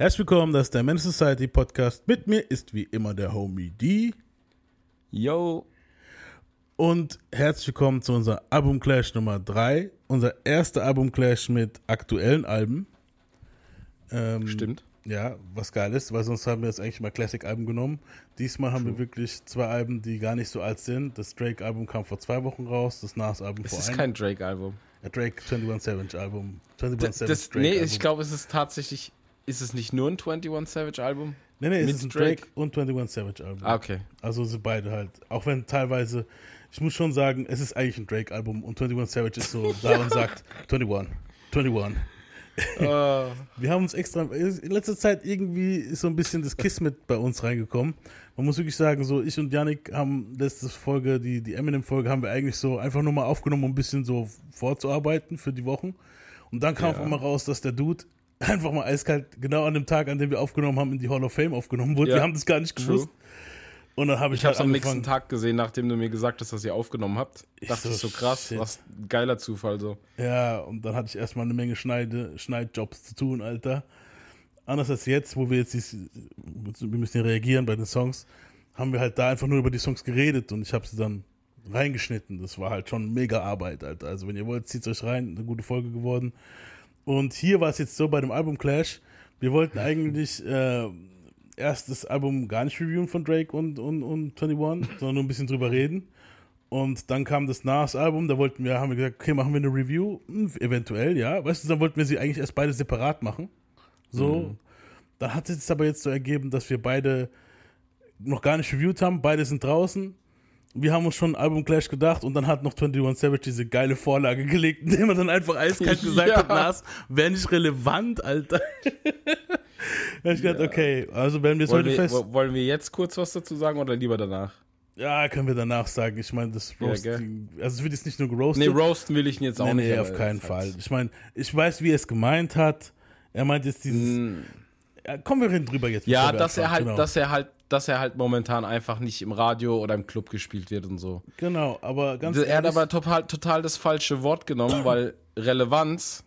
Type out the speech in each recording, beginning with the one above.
Herzlich willkommen, das ist der Men's Society Podcast. Mit mir ist wie immer der Homie D. Yo. Und herzlich willkommen zu unserer Album Clash Nummer 3. Unser erster Album Clash mit aktuellen Alben. Ähm, Stimmt. Ja, was geil ist, weil sonst haben wir jetzt eigentlich mal Classic-Alben genommen. Diesmal haben True. wir wirklich zwei Alben, die gar nicht so alt sind. Das Drake-Album kam vor zwei Wochen raus, das Nas-Album vor einem. Es ist kein Drake-Album. Ja, Drake 21 Savage Album. 21 Savage Drake nee, ich glaube, es ist tatsächlich, ist es nicht nur ein 21 Savage Album? Nee, nee, es ist ein Drake, Drake und 21 Savage Album. Ah, okay. Also sind beide halt, auch wenn teilweise, ich muss schon sagen, es ist eigentlich ein Drake Album und 21 Savage ist so da und sagt 21, 21. Uh. Wir haben uns extra, in letzter Zeit irgendwie ist so ein bisschen das Kismet bei uns reingekommen. Man muss wirklich sagen, so ich und Yannick haben letzte Folge, die, die Eminem-Folge haben wir eigentlich so einfach nur mal aufgenommen, um ein bisschen so vorzuarbeiten für die Wochen. Und dann kam ja. auf einmal raus, dass der Dude einfach mal eiskalt, genau an dem Tag, an dem wir aufgenommen haben, in die Hall of Fame aufgenommen wurde. Ja. Wir haben das gar nicht gewusst. True. Und dann habe ich. Ich habe es halt am nächsten Tag gesehen, nachdem du mir gesagt hast, dass ihr aufgenommen habt. Ich dachte so, ich so krass, shit. was ein geiler Zufall so. Ja, und dann hatte ich erstmal eine Menge Schneide, Schneidjobs zu tun, Alter. Anders als jetzt, wo wir jetzt, dies, wir müssen ja reagieren bei den Songs, haben wir halt da einfach nur über die Songs geredet und ich habe sie dann reingeschnitten. Das war halt schon mega Arbeit, Alter. Also wenn ihr wollt, zieht euch rein, eine gute Folge geworden. Und hier war es jetzt so bei dem Album Clash, wir wollten eigentlich äh, erst das Album gar nicht reviewen von Drake und, und, und 21, sondern nur ein bisschen drüber reden. Und dann kam das Nas-Album, da wollten wir, haben wir gesagt, okay, machen wir eine Review, hm, eventuell, ja. Weißt du, dann wollten wir sie eigentlich erst beide separat machen. So. Mhm. Dann hat es aber jetzt so ergeben, dass wir beide noch gar nicht reviewed haben, beide sind draußen. Wir haben uns schon Album Clash gedacht und dann hat noch 21 Savage diese geile Vorlage gelegt, indem er dann einfach eiskalt gesagt ja. hat, Nas, wäre nicht relevant, Alter. da ich gedacht, okay, also werden wir es heute fest. Wollen wir jetzt kurz was dazu sagen oder lieber danach? Ja, können wir danach sagen. Ich meine, das Roasting, ja, also es wird jetzt nicht nur geroastet. Nee, roasten will ich ihn jetzt auch nee, nicht. Nee, auf keinen Fall. Ich meine, ich weiß, wie er es gemeint hat. Er meint jetzt dieses. Mm. Ja, kommen wir reden drüber jetzt. Ja, dass er halt, genau. dass er halt, dass er halt momentan einfach nicht im Radio oder im Club gespielt wird und so. Genau, aber ganz Er hat aber total, total das falsche Wort genommen, weil Relevanz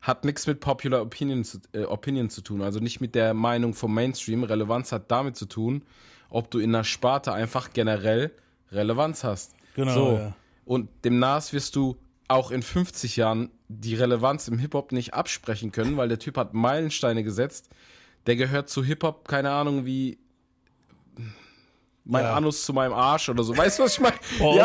hat nichts mit Popular Opinion zu, äh, Opinion zu tun, also nicht mit der Meinung vom Mainstream. Relevanz hat damit zu tun, ob du in einer Sparte einfach generell Relevanz hast. Genau. So. Ja. Und dem Nas wirst du auch in 50 Jahren die Relevanz im Hip-Hop nicht absprechen können, weil der Typ hat Meilensteine gesetzt. Der gehört zu Hip-Hop, keine Ahnung, wie mein ja. Anus zu meinem Arsch oder so. Weißt du, was ich meine? Pause.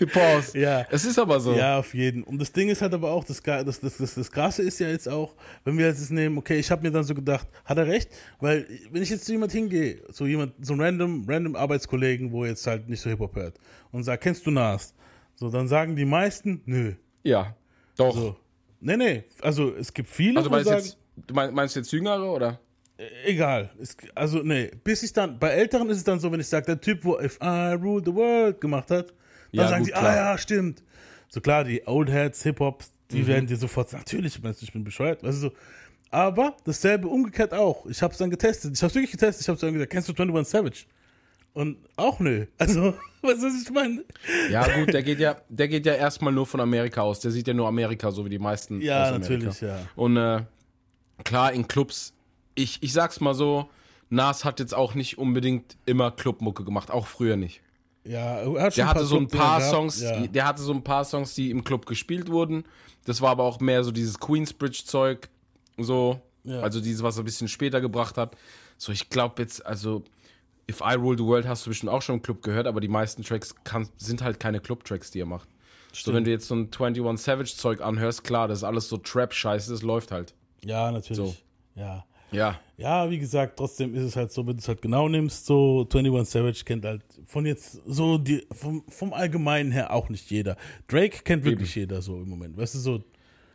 Ja. Pause. Ja. Es ist aber so. Ja, auf jeden. Und das Ding ist halt aber auch, das, das, das, das, das Krasse ist ja jetzt auch, wenn wir jetzt nehmen, okay, ich habe mir dann so gedacht, hat er recht? Weil, wenn ich jetzt zu jemand hingehe, so jemand, so ein random, random Arbeitskollegen, wo jetzt halt nicht so Hip-Hop hört, und sagt, kennst du Nas? So, dann sagen die meisten, nö. Ja, doch. So. Nee, nee, also es gibt viele, also, sagen, jetzt, du meinst jetzt Jüngere, oder? egal. Es, also, nee, bis ich dann, bei Älteren ist es dann so, wenn ich sage, der Typ, wo If I Rule the World gemacht hat, dann ja, sagen gut, sie, ah, klar. ah ja, stimmt. So klar, die Old Heads, Hip-Hops, die mhm. werden dir sofort sagen, natürlich, ich bin bescheuert, weißt du so. Aber dasselbe umgekehrt auch. Ich habe es dann getestet. Ich habe es wirklich getestet. Ich habe dann gesagt, kennst du 21 Savage? Und auch nö. Also, was ist ich meine? Ja, gut, der geht ja, der geht ja erstmal nur von Amerika aus. Der sieht ja nur Amerika, so wie die meisten. Ja, natürlich, ja. Und äh, klar, in Clubs ich, ich sag's mal so, Nas hat jetzt auch nicht unbedingt immer Clubmucke gemacht, auch früher nicht. Ja, er hat schon der hatte so ein paar Songs, ja. der hatte so ein paar Songs, die im Club gespielt wurden. Das war aber auch mehr so dieses Queensbridge-Zeug, so, ja. also dieses, was er ein bisschen später gebracht hat. So, ich glaube jetzt, also If I Rule the World hast du bestimmt auch schon im Club gehört, aber die meisten Tracks kann, sind halt keine Club-Tracks, die er macht. Stimmt. So, wenn du jetzt so ein 21 Savage-Zeug anhörst, klar, das ist alles so Trap-Scheiße, das läuft halt. Ja, natürlich. So. Ja. Ja. Ja, wie gesagt, trotzdem ist es halt so, wenn du es halt genau nimmst, so 21 Savage kennt halt von jetzt so die, vom, vom Allgemeinen her auch nicht jeder. Drake kennt wirklich Eben. jeder so im Moment. Weißt du, so.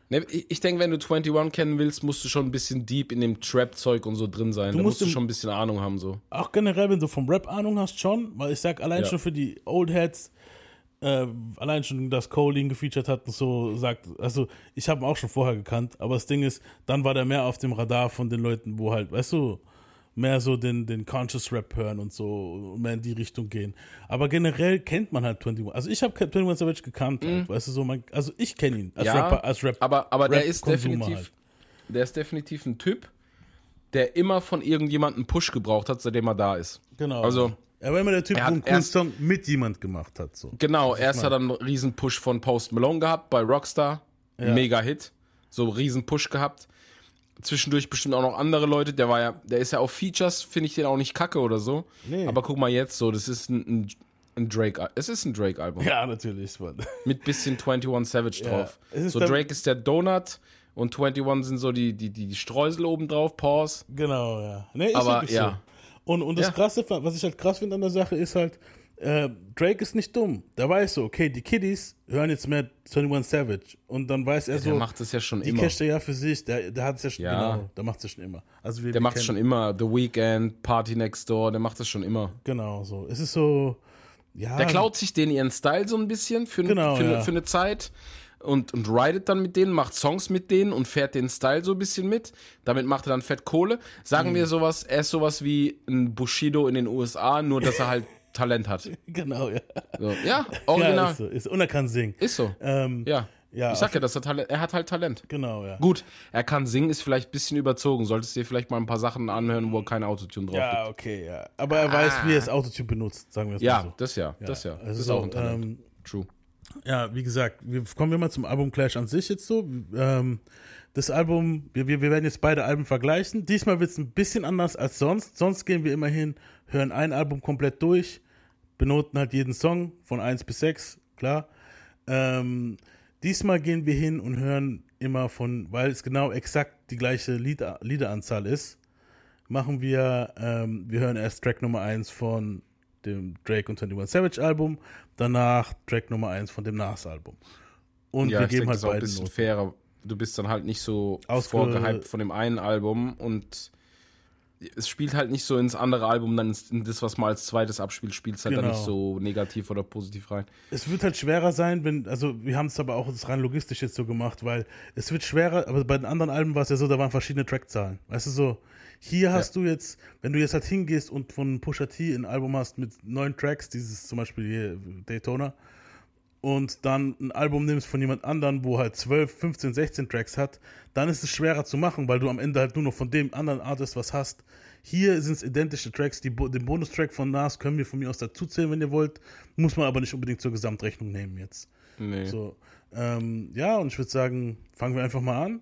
Ne, ich denke, wenn du 21 kennen willst, musst du schon ein bisschen deep in dem Trap-Zeug und so drin sein. Du da musst, musst du schon ein bisschen Ahnung haben, so. Auch generell, wenn du vom Rap Ahnung hast, schon, weil ich sag allein ja. schon für die Old Heads, äh, allein schon, dass Cole ihn gefeatured hat und so sagt, also ich habe ihn auch schon vorher gekannt, aber das Ding ist, dann war der mehr auf dem Radar von den Leuten, wo halt, weißt du, mehr so den, den Conscious Rap hören und so, mehr in die Richtung gehen. Aber generell kennt man halt 21. Also ich habe 21 Savage gekannt, halt, mhm. weißt du, so, man, also ich kenne ihn als ja, Rapper, als Rap. Aber, aber Rap der ist definitiv, halt. der ist definitiv ein Typ, der immer von irgendjemandem Push gebraucht hat, seitdem er da ist. Genau. Also, er war immer der Typ, der einen coolen Song mit jemand gemacht hat. So. Genau, erst hat er einen riesen Push von Post Malone gehabt bei Rockstar. Ja. Mega Hit. So riesen Push gehabt. Zwischendurch bestimmt auch noch andere Leute. Der war ja, der ist ja auf Features, finde ich den auch nicht kacke oder so. Nee. Aber guck mal jetzt so, das ist ein, ein ein Drake, es ist ein Drake-Album. Ja, natürlich, Mann. Mit bisschen 21 Savage drauf. Ja, so Drake ist der Donut und 21 sind so die, die, die, Streusel oben drauf, Pause. Genau, ja. Nee, Aber ja. So. Und, und das ja. Krasse, was ich halt krass finde an der Sache, ist halt, äh, Drake ist nicht dumm. Der weiß so, okay, die Kiddies hören jetzt mehr 21 Savage. Und dann weiß er ja, so. Der macht es ja schon die immer. Die casht er ja für sich. Der, der hat es ja schon, ja. genau, der macht es ja schon immer. Also wir, der macht es schon immer. The Weeknd, Party Next Door, der macht es schon immer. Genau, so. Es ist so, ja. Der klaut sich den ihren Style so ein bisschen für, genau, für, ja. für eine Zeit und, und ridet dann mit denen, macht Songs mit denen und fährt den Style so ein bisschen mit. Damit macht er dann fett Kohle. Sagen mhm. wir sowas, er ist sowas wie ein Bushido in den USA, nur dass er halt Talent hat. Genau, ja. So, ja, original. Ja, ist so. Ist, und er kann singen. Ist so. Ähm, ja. Ja, ich sag ja, dass er, Talent, er hat halt Talent. Genau, ja. Gut, er kann singen, ist vielleicht ein bisschen überzogen. Solltest du dir vielleicht mal ein paar Sachen anhören, wo er kein Autotune drauf ja, gibt. okay, ja. Aber er ah. weiß, wie er das Autotune benutzt, sagen wir es ja, mal so. Das ja, ja, das ja. Also das ist auch ein Talent. Ähm, True. Ja, wie gesagt, wir kommen wir mal zum Album Clash an sich jetzt so. Ähm, das Album, wir, wir, werden jetzt beide Alben vergleichen. Diesmal wird es ein bisschen anders als sonst. Sonst gehen wir immer hin, hören ein Album komplett durch, benoten halt jeden Song von 1 bis 6, klar. Ähm, Diesmal gehen wir hin und hören immer von, weil es genau exakt die gleiche Lieder, Liederanzahl ist, machen wir, ähm, wir hören erst Track Nummer 1 von dem Drake und 21 Savage Album, danach Track Nummer 1 von dem Nas Album. Und ja, wir geben denke, halt beide ein bisschen fairer. Du bist dann halt nicht so vorgehypt von dem einen Album und es spielt halt nicht so ins andere Album, dann in das, was mal als zweites abspielt, spielt es halt genau. dann nicht so negativ oder positiv rein. Es wird halt schwerer sein, wenn, also wir haben es aber auch rein logistisch jetzt so gemacht, weil es wird schwerer, aber bei den anderen Alben war es ja so, da waren verschiedene Trackzahlen. Weißt du so, hier hast ja. du jetzt, wenn du jetzt halt hingehst und von Pusha T ein Album hast mit neun Tracks, dieses zum Beispiel hier Daytona, und dann ein Album nimmst von jemand anderen, wo halt 12, 15, 16 Tracks hat, dann ist es schwerer zu machen, weil du am Ende halt nur noch von dem anderen Artist was hast. Hier sind es identische Tracks. Die, den Bonustrack von Nas können wir von mir aus dazuzählen, wenn ihr wollt. Muss man aber nicht unbedingt zur Gesamtrechnung nehmen jetzt. Nee. So, ähm, ja, und ich würde sagen, fangen wir einfach mal an.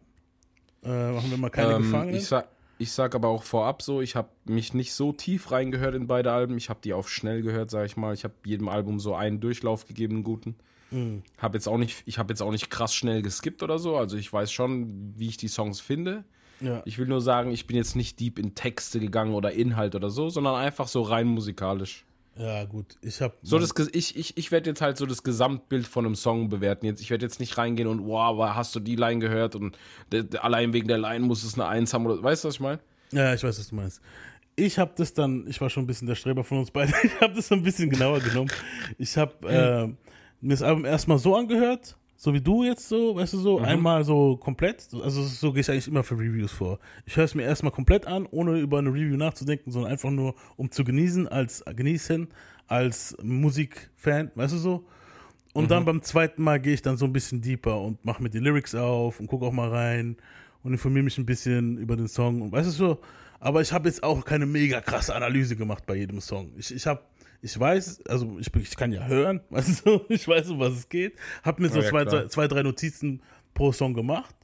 Äh, machen wir mal keine ähm, Gefangenen. Ich sag, ich sag aber auch vorab so, ich habe mich nicht so tief reingehört in beide Alben. Ich habe die auf schnell gehört, sag ich mal. Ich habe jedem Album so einen Durchlauf gegeben, einen guten. Mhm. Hab jetzt auch nicht, ich habe jetzt auch nicht krass schnell geskippt oder so. Also ich weiß schon, wie ich die Songs finde. Ja. Ich will nur sagen, ich bin jetzt nicht deep in Texte gegangen oder Inhalt oder so, sondern einfach so rein musikalisch. Ja, gut. Ich habe so das ich ich, ich werde jetzt halt so das Gesamtbild von einem Song bewerten. Jetzt ich werde jetzt nicht reingehen und wow, hast du die Line gehört und de, de, allein wegen der Line muss es eine Eins haben oder weißt du, was ich meine? Ja, ich weiß, was du meinst. Ich habe das dann, ich war schon ein bisschen der Streber von uns beiden. Ich habe das so ein bisschen genauer genommen. Ich habe äh, mir das Album erstmal so angehört, so wie du jetzt so, weißt du so, mhm. einmal so komplett. Also so gehe ich eigentlich immer für Reviews vor. Ich höre es mir erstmal komplett an, ohne über eine Review nachzudenken, sondern einfach nur, um zu genießen, als genießen, als Musikfan, weißt du so. Und mhm. dann beim zweiten Mal gehe ich dann so ein bisschen deeper und mache mir die Lyrics auf und gucke auch mal rein und informiere mich ein bisschen über den Song und weißt du so. Aber ich habe jetzt auch keine mega krasse Analyse gemacht bei jedem Song. Ich, ich habe ich weiß, also ich, ich kann ja hören, weißt du, ich weiß, um was es geht. Hab mir so ja, zwei, drei, zwei, drei Notizen pro Song gemacht.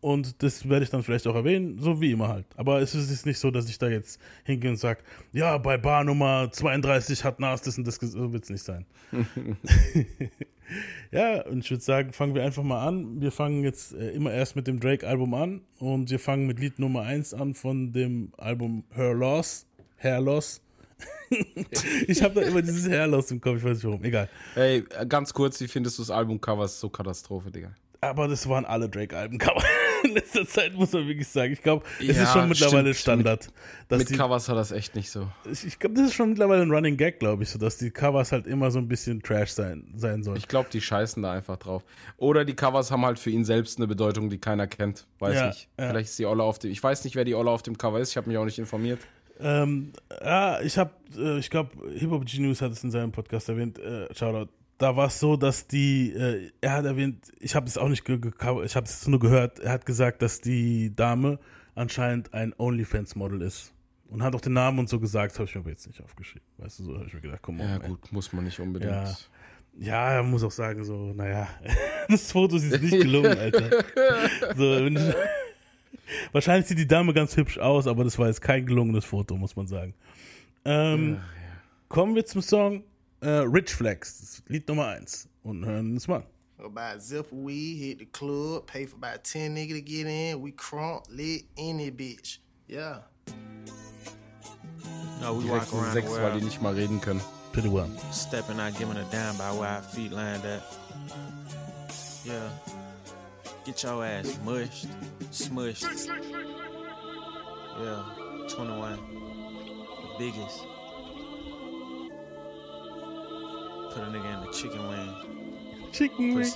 Und das werde ich dann vielleicht auch erwähnen, so wie immer halt. Aber es ist nicht so, dass ich da jetzt hingehe und sage, ja, bei Bar Nummer 32 hat Nas das und das, so wird es nicht sein. ja, und ich würde sagen, fangen wir einfach mal an. Wir fangen jetzt äh, immer erst mit dem Drake-Album an und wir fangen mit Lied Nummer 1 an von dem Album Her Loss, Hair Loss. ich habe da immer dieses Hairloss im Kopf, ich weiß nicht warum. Egal. Ey, ganz kurz, wie findest du das Albumcover? so Katastrophe, Digga. Aber das waren alle Drake-Albencover. In letzter Zeit muss man wirklich sagen. Ich glaube, es ja, ist schon mittlerweile stimmt. Standard. mit die, Covers hat das echt nicht so. Ich, ich glaube, das ist schon mittlerweile ein Running Gag, glaube ich, so dass die Covers halt immer so ein bisschen Trash sein, sein sollen. Ich glaube, die scheißen da einfach drauf. Oder die Covers haben halt für ihn selbst eine Bedeutung, die keiner kennt. Weiß ja, nicht. Ja. Vielleicht ist die Olle auf dem. Ich weiß nicht, wer die Olle auf dem Cover ist. Ich habe mich auch nicht informiert. Ähm, ja, ich habe, äh, ich glaube, Hip Hop Genius hat es in seinem Podcast erwähnt. Äh, Shoutout. Da war es so, dass die, äh, er hat erwähnt, ich habe es auch nicht, ich habe es nur gehört. Er hat gesagt, dass die Dame anscheinend ein OnlyFans-Model ist. Und hat auch den Namen und so gesagt, habe ich mir aber jetzt nicht aufgeschrieben. Weißt du, so habe ich mir gedacht, komm mal. Ja, gut, ey. muss man nicht unbedingt. Ja. Ja, muss auch sagen, so, naja, das Foto ist nicht gelungen, Alter. So, wahrscheinlich sieht die Dame ganz hübsch aus, aber das war jetzt kein gelungenes Foto, muss man sagen. Ähm, ja, ja. Kommen wir zum Song äh, Rich Flex, Lied Nummer 1. Und hören es mal. About zip weed, hit the club, pay for about 10 niggas to get in. We crunk, lit, any bitch. Yeah. No, we walk around sechs, weil die nicht mal reden können. Pretty well. Stepping out, giving a damn by where our feet land at. Yeah. Get your ass mushed, smushed. Yeah, 21. The biggest. Put a nigga in the chicken wing. Chicken wing.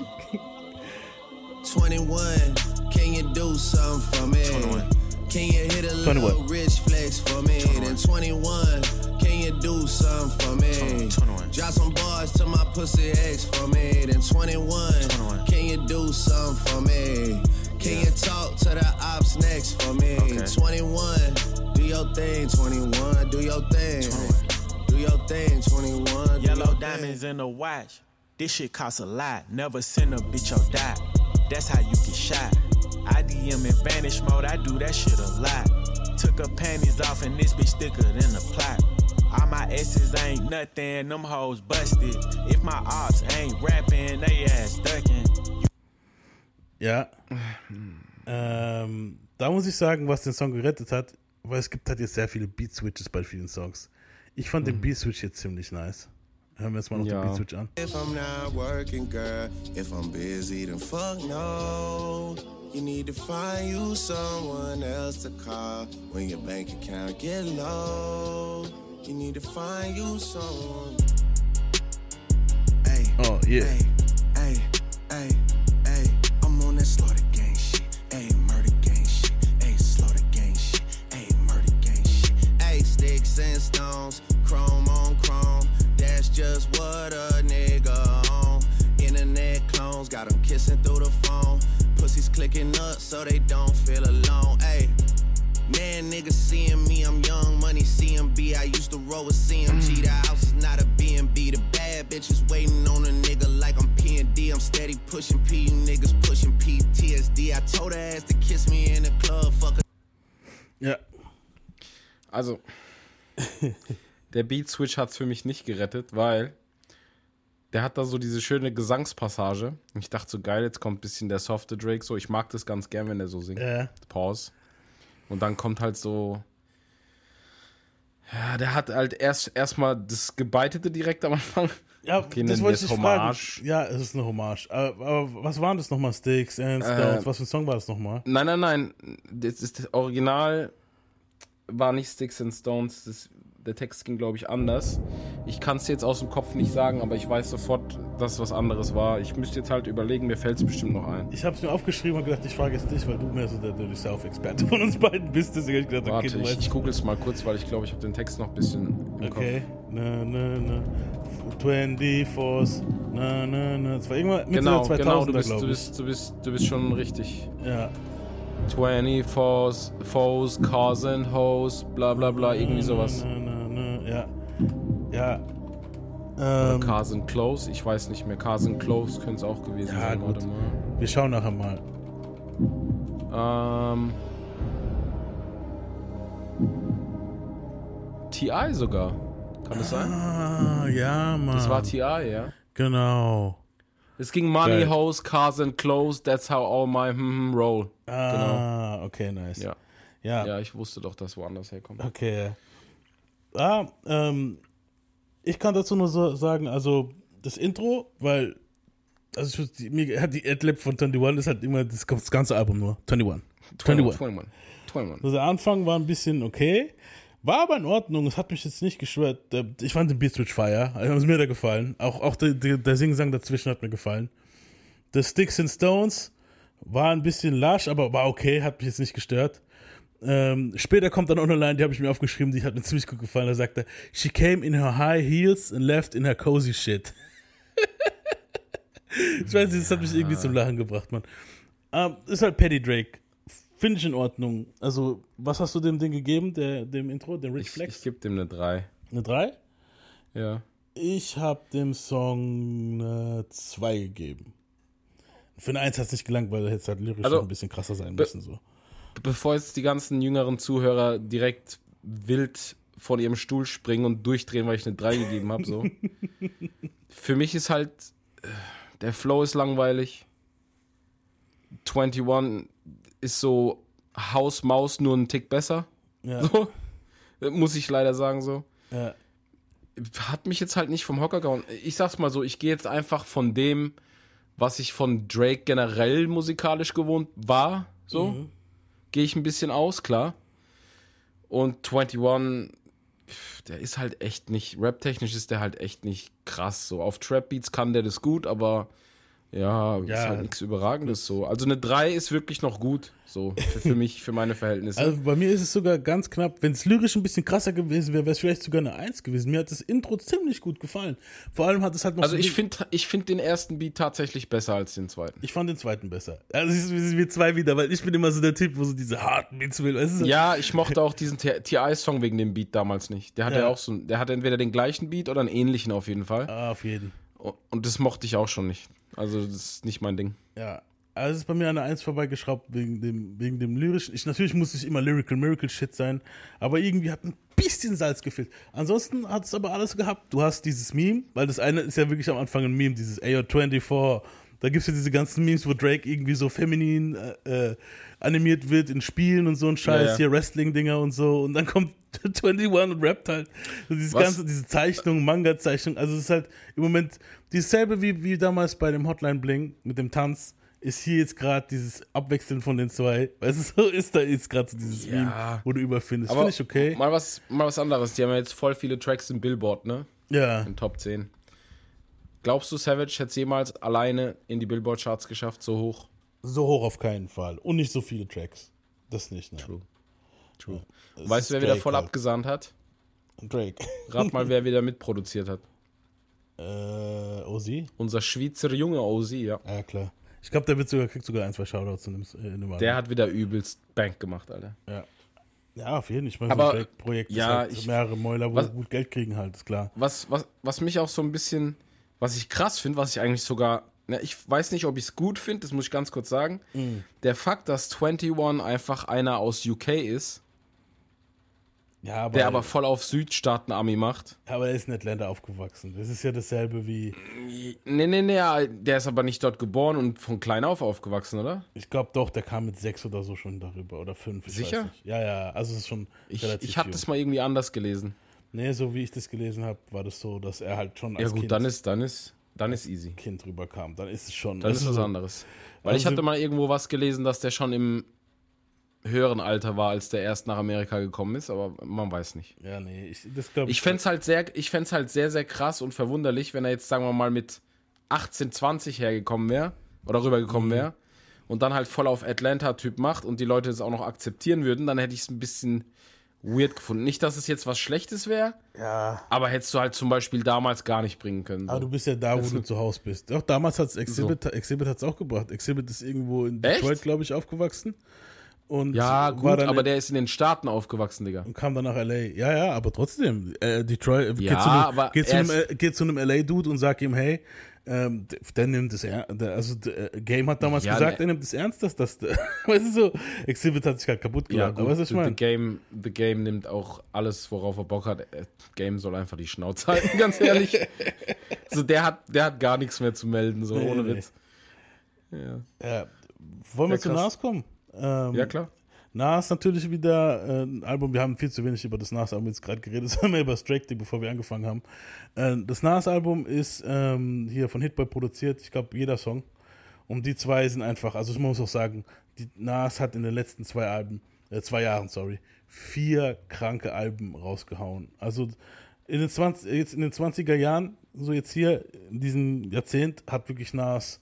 21. Can you do something for me? 21. Can you hit a 21. little rich flex for me? 21. Then 21. Can you do something for me? 21. Drop some bars to my pussy ex for me. Then 21. 21. Can you do something for me? Can yeah. you talk to the ops next for me? Okay. 21. Do your thing, 21. Do your thing. 21. Do your thing, 21. Yellow diamonds thing. in the watch. This shit costs a lot. Never send a bitch or die. That's how you get shot. I DM in vanish mode, I do that shit a lot. Took her panties off and this bitch thicker than a plot. All my S's ain't nothing, them hoes busted. If my ops ain't rapping, they ass ducking. Ja. ähm, da muss ich sagen, was den Song gerettet hat, weil es gibt halt jetzt sehr viele Beat-Switches bei vielen Songs. Ich fand mhm. den Beat-Switch jetzt ziemlich nice. Hören wir jetzt mal noch ja. den Beat-Switch an. If I'm not working, girl, if I'm busy, then fuck no. You need to find you someone else to call when your bank account get low. You need to find you someone. Hey, oh yeah. Hey, hey, hey, hey. I'm on that slaughter gang shit. Hey, murder gang shit. Hey, slaughter gang shit. Hey, murder gang shit. Hey, sticks and stones, chrome on chrome. That's just what a nigga on. Internet clones got them kissing through the phone. Pussies clicking up so they don't feel alone. Hey, man, niggas seeing me, I'm young money CMB. I used to roll with CMG. The house is not a BNB. The bad bitches waiting on a nigga like I'm PND. I'm steady pushing P, you niggas pushing PTSD. I told her ass to kiss me in the club, fuck Ja. Also, der Beat Switch hat's für mich nicht gerettet, weil der hat da so diese schöne Gesangspassage. Ich dachte so, geil, jetzt kommt ein bisschen der softe Drake so. Ich mag das ganz gern, wenn er so singt. Äh. Pause. Und dann kommt halt so. Ja, der hat halt erst erstmal das Gebeitete direkt am Anfang. Ja, okay, das wollte ich Hommage. Fragen. Ja, es ist eine Hommage. Aber, aber was waren das nochmal? Sticks and Stones? Äh, was für ein Song war das nochmal? Nein, nein, nein. Das, ist das Original war nicht Sticks and Stones. Das der Text ging, glaube ich, anders. Ich kann es jetzt aus dem Kopf nicht sagen, aber ich weiß sofort, dass es was anderes war. Ich müsste jetzt halt überlegen, mir fällt es bestimmt noch ein. Ich habe es mir aufgeschrieben und gedacht, ich frage jetzt dich, weil du mehr so der Surf-Experte von uns beiden bist. Deswegen ich gedacht, Warte, okay, ich, ich google es mal kurz, weil ich glaube, ich habe den Text noch ein bisschen im Okay. Na, na, na. 24 na, na, na. Das war irgendwann Mitte genau, 2000 genau, du bist, du, bist, du, bist, du bist schon richtig. Ja. 24 Foes, Cars and Hoes, bla bla bla, irgendwie sowas. Na, na, ja. Ja. Ähm, Cars and Close, ich weiß nicht mehr. Cars and Close könnte es auch gewesen ja, sein. Gut. Wir schauen nachher mal. Ähm. TI sogar. Kann das sein? Ah, ja, Mann. Das war TI, ja. Genau. Es ging Money, Geil. House, Cars and Clothes, that's how all my hm, hm, roll. Ah, genau. okay, nice. Ja. ja. Ja, ich wusste doch, dass woanders herkommt. Okay. Ah, ähm, ich kann dazu nur so sagen, also das Intro, weil, also ich, mir hat die Adlib von 21 ist halt immer das, das ganze Album nur. 21. 21. 21. 21. Also der Anfang war ein bisschen okay, war aber in Ordnung, es hat mich jetzt nicht geschwört. Ich fand den Beat Switch Fire, also mir da gefallen. Auch, auch der, der, der Singsang dazwischen hat mir gefallen. The Sticks and Stones war ein bisschen lasch, aber war okay, hat mich jetzt nicht gestört. Ähm, später kommt dann auch eine Line, die habe ich mir aufgeschrieben, die hat mir ziemlich gut gefallen. Da sagt er, she came in her high heels and left in her cozy shit. ich weiß nicht, das hat mich irgendwie zum Lachen gebracht, man. Ähm, ist halt Paddy Drake. Finde ich in Ordnung. Also, was hast du dem Ding gegeben, der, dem Intro, dem Rich Flex? Ich, gebe dem eine 3. Eine 3? Ja. Ich habe dem Song eine 2 gegeben. Für eine 1 hat es nicht gelangt, weil er jetzt halt lyrisch also, ein bisschen krasser sein müssen. So. Bevor jetzt die ganzen jüngeren Zuhörer direkt wild von ihrem Stuhl springen und durchdrehen, weil ich eine 3 gegeben habe, so. Für mich ist halt, äh, der Flow ist langweilig. 21 ist so Haus Maus nur einen Tick besser. Ja. So. Muss ich leider sagen so. Ja. Hat mich jetzt halt nicht vom Hocker gehauen. Ich sag's mal so, ich gehe jetzt einfach von dem, was ich von Drake generell musikalisch gewohnt war, so. Mhm. Gehe ich ein bisschen aus, klar. Und 21, der ist halt echt nicht, rap-technisch ist der halt echt nicht krass. So auf Trap-Beats kann der das gut, aber ja, ja, ist halt nichts Überragendes so. Also eine 3 ist wirklich noch gut, so für, für mich, für meine Verhältnisse. Also bei mir ist es sogar ganz knapp. Wenn es lyrisch ein bisschen krasser gewesen wäre, wäre es vielleicht sogar eine 1 gewesen. Mir hat das Intro ziemlich gut gefallen. Vor allem hat es halt noch. Also so ich finde ich find den ersten Beat tatsächlich besser als den zweiten. Ich fand den zweiten besser. Also es ist wir zwei wieder, weil ich bin immer so der Typ, wo so diese harten Beats will. Weißt du? Ja, ich mochte auch diesen TI-Song wegen dem Beat damals nicht. Der hatte ja. auch so, der hatte entweder den gleichen Beat oder einen ähnlichen auf jeden Fall. Ah, auf jeden. Und das mochte ich auch schon nicht. Also, das ist nicht mein Ding. Ja. Also, es ist bei mir an der Eins vorbeigeschraubt wegen dem, wegen dem lyrischen. Ich, natürlich muss es immer Lyrical Miracle Shit sein, aber irgendwie hat ein bisschen Salz gefehlt. Ansonsten hat es aber alles gehabt. Du hast dieses Meme, weil das eine ist ja wirklich am Anfang ein Meme, dieses AO24. Da gibt es ja diese ganzen Memes, wo Drake irgendwie so feminin äh, äh animiert wird in Spielen und so ein Scheiß, ja, ja. hier Wrestling-Dinger und so. Und dann kommt 21 und rappt halt. So dieses Was? ganze, diese Zeichnung, Manga-Zeichnung. Also es ist halt im Moment dieselbe wie, wie damals bei dem Hotline Bling mit dem Tanz. Ist hier jetzt gerade dieses Abwechseln von den zwei. Weißt du, so ist da jetzt gerade so dieses ja. Meme, wo du überfindest. Finde ich okay. Mal was, mal was anderes. Die haben ja jetzt voll viele Tracks im Billboard, ne? Ja. In Top 10. Glaubst du, Savage hätte es jemals alleine in die Billboard-Charts geschafft, so hoch? So hoch auf keinen Fall. Und nicht so viele Tracks. Das nicht, ne? True. True. Ja, weißt du, wer Drake wieder voll halt. abgesandt hat? Drake. Rat mal, wer wieder mitproduziert hat. Äh, Ozzy? Unser Schweizer Junge Ozzy, ja. Ja, klar. Ich glaube, der wird sogar, kriegt sogar ein, zwei Shoutouts in dem, in dem Der hat wieder übelst Bank gemacht, Alter. Ja. Ja, auf jeden Fall. Ich meine, so ein Projekt ja, halt mehrere Mäuler, wo was, gut Geld kriegen halt, ist klar. Was, was, was mich auch so ein bisschen, was ich krass finde, was ich eigentlich sogar na, ich weiß nicht, ob ich es gut finde, das muss ich ganz kurz sagen. Mhm. Der Fakt, dass 21 einfach einer aus UK ist, ja, aber der aber voll auf Südstaaten-Ami macht. Aber er ist in Atlanta aufgewachsen. Das ist ja dasselbe wie. Nee, nee, nee, der ist aber nicht dort geboren und von klein auf aufgewachsen, oder? Ich glaube doch, der kam mit sechs oder so schon darüber oder fünf. Sicher? Ja, ja, also es ist schon. Ich, ich habe das mal irgendwie anders gelesen. Nee, so wie ich das gelesen habe, war das so, dass er halt schon als Ja gut, kind dann ist, dann ist, dann ist easy. Kind rüberkam, dann ist es schon. Dann ist was anderes. Weil also ich hatte mal irgendwo was gelesen, dass der schon im höheren Alter war, als der erst nach Amerika gekommen ist, aber man weiß nicht. Ja, nee, ich, das glaube ich. Ich fände es halt, sehr, halt sehr, sehr krass und verwunderlich, wenn er jetzt, sagen wir mal, mit 18, 20 hergekommen wäre oder rübergekommen wäre mhm. und dann halt voll auf Atlanta-Typ macht und die Leute es auch noch akzeptieren würden, dann hätte ich es ein bisschen weird gefunden. Nicht, dass es jetzt was Schlechtes wäre, ja. aber hättest du halt zum Beispiel damals gar nicht bringen können. So. Aber du bist ja da, wo das du zu Hause bist. Auch damals hat es Exhibit, so. Exhibit hat's auch gebracht. Exhibit ist irgendwo in Detroit, glaube ich, aufgewachsen. Und ja, gut, aber der ist in den Staaten aufgewachsen, Digga. Und kam dann nach L.A. Ja, ja, aber trotzdem. Äh, Detroit, ja, geht, zu einem, geht, zu einem, geht zu einem LA-Dude und sagt ihm, hey, ähm, der nimmt es ernst. Also, der Game hat damals ja, gesagt, ne. er nimmt es ernst, dass das, weißt du so, Exhibit hat sich halt kaputt gemacht. Ja, gut, aber was ich meine? The Game, The Game nimmt auch alles, worauf er Bock hat. Äh, Game soll einfach die Schnauze halten, ganz ehrlich. also, der hat, der hat gar nichts mehr zu melden, so nee, ohne nee. Witz. Ja. ja. Wollen wir ja, zu Nas kommen? Ähm, ja, klar. Nas natürlich wieder äh, ein Album, wir haben viel zu wenig über das Nas-Album jetzt gerade geredet, sondern mehr über Ding, bevor wir angefangen haben. Äh, das Nas-Album ist ähm, hier von Hitboy produziert, ich glaube jeder Song. Und die zwei sind einfach, also ich muss auch sagen, die Nas hat in den letzten zwei Alben, äh, zwei Jahren, sorry, vier kranke Alben rausgehauen. Also in den 20, jetzt in den 20er Jahren, so jetzt hier in diesem Jahrzehnt, hat wirklich Nas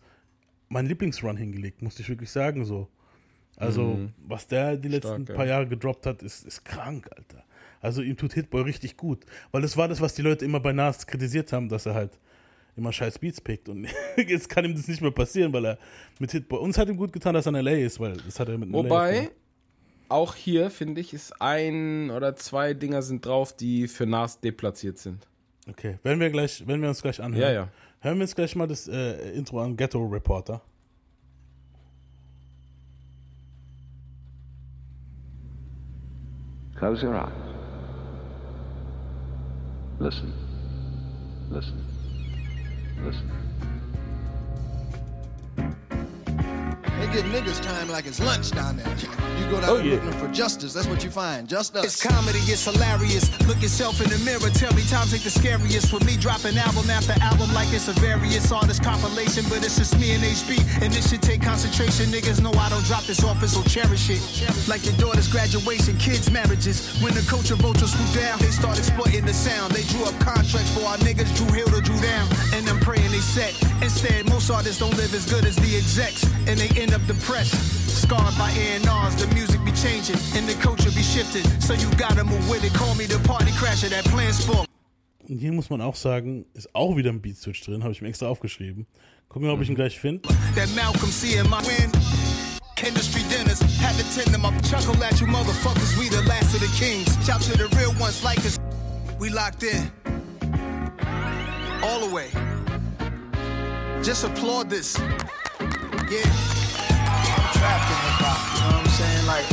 meinen Lieblingsrun hingelegt, muss ich wirklich sagen, so. Also, mhm. was der die letzten Stark, paar ja. Jahre gedroppt hat, ist, ist krank, Alter. Also, ihm tut Hitboy richtig gut. Weil das war das, was die Leute immer bei Nas kritisiert haben, dass er halt immer scheiß Beats pickt. Und jetzt kann ihm das nicht mehr passieren, weil er mit Hitboy. Uns hat ihm gut getan, dass er in LA ist, weil das hat er mit Wobei, auch hier, finde ich, ist ein oder zwei Dinger sind drauf, die für Nas deplatziert sind. Okay, wenn wir gleich, wenn wir uns gleich anhören. Ja, ja. Hören wir uns gleich mal das äh, Intro an Ghetto Reporter. Close your eyes. Listen. Listen. Listen. They get niggas time like it's lunch down there. You go down oh, there yeah. looking for justice. That's what you find. Just us. It's comedy. It's hilarious. Look yourself in the mirror. Tell me times ain't the scariest. For me, dropping album after album like it's a various artist compilation. But it's just me and HB. And this should take concentration. Niggas know I don't drop this office, so cherish it. Like your daughter's graduation, kids' marriages. When the culture vultures swoop down, they start exploiting the sound. They drew up contracts for our niggas. Drew Hill to Drew down. And I'm praying they set. Instead, most artists don't live as good as the execs. And they end up depressed. Scarred by A&Rs, the music be changing and the culture be shifting. So you gotta move with it. Call me the party crasher, that plan sport. Und hier muss man auch sagen, ist auch wieder ein Beat Switch drin, habe ich mir extra aufgeschrieben. Gucken wir, ob ich ihn gleich finde. That Malcolm C in my win. Industry dinners, had to tend them up. Chuckle at you motherfuckers, we the last of the kings. Shout to the real ones like us. We locked in. All the way. Just applaud this. Yeah. Trapped in hip hop. You know what I'm saying? Like,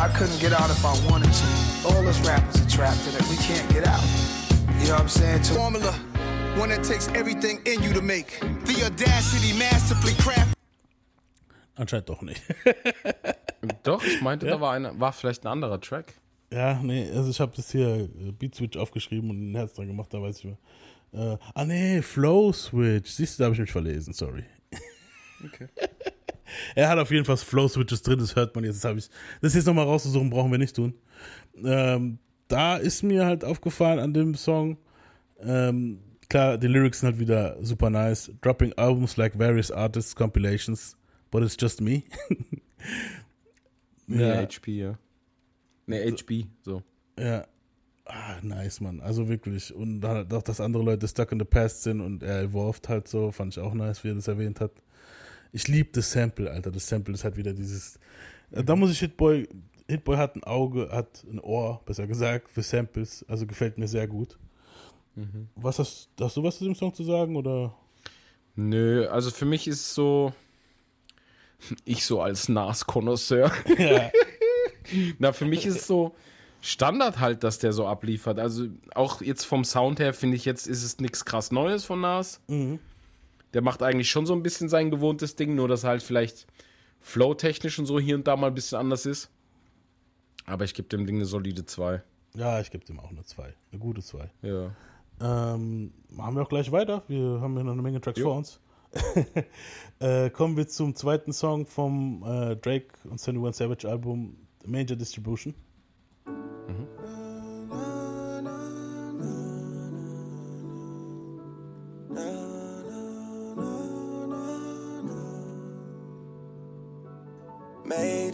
I couldn't get out if I wanted to. All us rappers are trapped in it. We can't get out. You know what I'm saying? To Formula, one that takes everything in you to make. The audacity masterfully craft. Anscheinend doch nicht. doch, ich meinte, ja. da war, eine, war vielleicht ein anderer Track. Ja, nee, also ich habe das hier äh, Beat Switch aufgeschrieben und ein Herz dran gemacht, da weiß ich mehr. Äh, ah nee, Flow Switch. Siehst du, da habe ich mich verlesen, sorry. Okay. er hat auf jeden Fall Flow-Switches drin, das hört man jetzt. Das, ich, das jetzt nochmal rauszusuchen, brauchen wir nicht tun. Ähm, da ist mir halt aufgefallen an dem Song, ähm, klar, die Lyrics sind halt wieder super nice. Dropping albums like various artists, compilations, but it's just me. ja. Nee, HP, ja. Nee, HB, so. Ja. Ah, nice, Mann. Also wirklich. Und dann auch, dass andere Leute stuck in the past sind und er evolved halt so, fand ich auch nice, wie er das erwähnt hat. Ich liebe das Sample, Alter. Das Sample ist halt wieder dieses. Äh, da muss ich Hitboy. Hitboy hat ein Auge, hat ein Ohr, besser gesagt, für Samples. Also gefällt mir sehr gut. Mhm. Was hast, hast du was zu dem Song zu sagen oder? Nö, also für mich ist so. Ich so als Nas-Konnoisseur. Ja. Na, für mich ist es so Standard halt, dass der so abliefert. Also auch jetzt vom Sound her finde ich jetzt ist es nichts krass Neues von Nas. Mhm der macht eigentlich schon so ein bisschen sein gewohntes Ding, nur dass er halt vielleicht flow-technisch und so hier und da mal ein bisschen anders ist. Aber ich gebe dem Ding eine solide 2. Ja, ich gebe dem auch eine 2. Eine gute 2. Ja. Ähm, machen wir auch gleich weiter. Wir haben ja noch eine Menge Tracks jo. vor uns. äh, kommen wir zum zweiten Song vom äh, Drake und 21 Savage Album Major Distribution.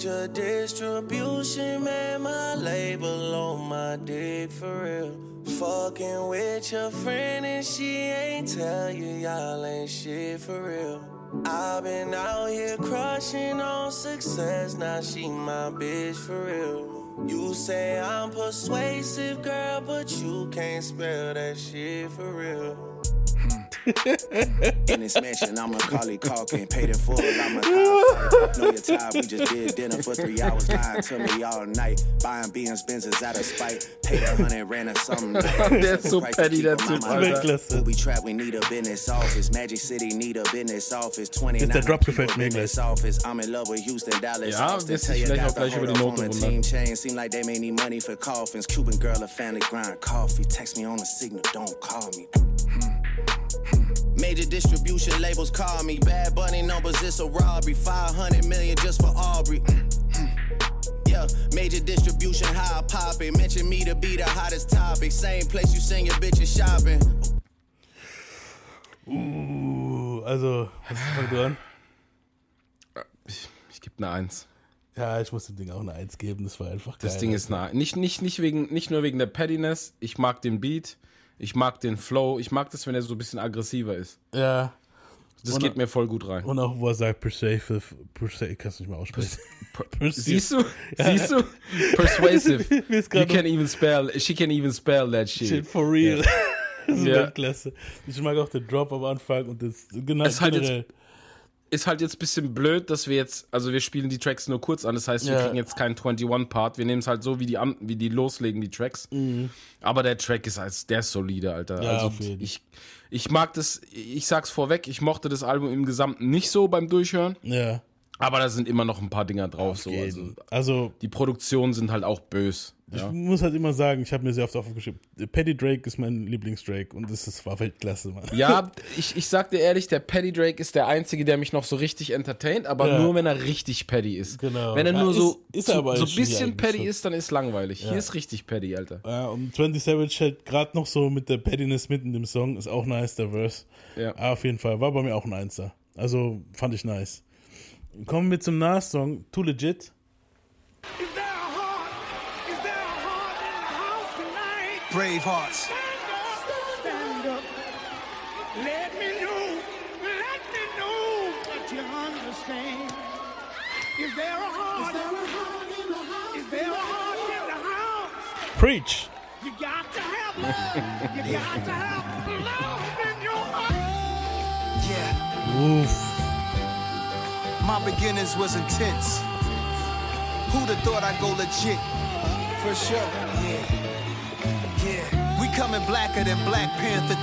Major distribution, man, my label on my dick for real. Fucking with your friend and she ain't tell you y'all ain't shit for real. I've been out here crushing on success, now she my bitch for real. You say I'm persuasive, girl, but you can't spell that shit for real. In this mansion, I'm a Carly Calkin, paid in full, I'm a cop. Know your time, we just did dinner for three hours, lying to me all night. Buying Benz Benzes out of spite, paid a hundred, ran a something. That's so petty, that Typ, Alter. We trap, we need a business office. Magic City need a business office. 29 der Drop gefällt mir gleich. Office. I'm in love with Houston, Dallas, ja, Austin. Tell you that the whole up on the team chain. Seem like they may need money for coffins. Cuban girl, a family grind coffee. Text me on the signal, don't call me. Major distribution labels call me. Bad bunny numbers, it's a robbery. 500 million just for Aubrey. yeah, major distribution, how I pop it. Mention me to be the hottest topic. Same place you send your bitches shopping. Uh, also, was ist dran? Ich, ich gebe eine 1. Ja, ich muss dem Ding auch eine 1 geben, das war einfach geil. Das Ding ist eine nicht, nicht, nicht, wegen, nicht nur wegen der Pettiness, ich mag den Beat. Ich mag den Flow. Ich mag das, wenn er so ein bisschen aggressiver ist. Ja. Das und geht mir voll gut rein. Und auch, wo er sagt, persuasive, persuasive kannst du nicht mal aussprechen. Per, per, siehst du? Ja. Siehst du? Persuasive. you can even spell, she can even spell that shit. Shit for real. Ja. das ist ja. klasse. Ich mag auch den Drop am Anfang und das genau es halt jetzt, ist halt jetzt ein bisschen blöd, dass wir jetzt, also wir spielen die Tracks nur kurz an, das heißt, wir ja. kriegen jetzt keinen 21-Part, wir nehmen es halt so, wie die, wie die loslegen, die Tracks. Mhm. Aber der Track ist als der ist solide, Alter. Ja, also ich, ich mag das, ich sag's vorweg, ich mochte das Album im Gesamten nicht so beim Durchhören. Ja. Aber da sind immer noch ein paar Dinger drauf. So. Also, also, die Produktionen sind halt auch bös. Ich ja. muss halt immer sagen, ich habe mir sehr oft aufgeschrieben, Paddy Drake ist mein Lieblingsdrake und das ist, war Weltklasse, Mann. Ja, ich, ich sag dir ehrlich, der Paddy Drake ist der einzige, der mich noch so richtig entertaint, aber ja. nur wenn er richtig Paddy ist. Genau. Wenn er nur so, ist so, so ein bisschen Paddy ist, dann ist langweilig. Ja. Hier ist richtig Paddy, Alter. Ja, und 20 Savage halt gerade noch so mit der Paddiness mitten im Song, ist auch nice, der Verse. Ja. Aber auf jeden Fall, war bei mir auch ein Einser. Also fand ich nice. Kommen wir zum Nas-Song, Too Legit. Brave hearts. Stand up. Let me know. Let me know that you understand. Is there a heart? Is there a heart in the house? Is there a heart in the house? Preach. You got to have love. you got to have love in your heart. Yeah. Oof. My beginnings was intense. Who'd have thought I'd go legit? For sure. Coming blacker than Black Panther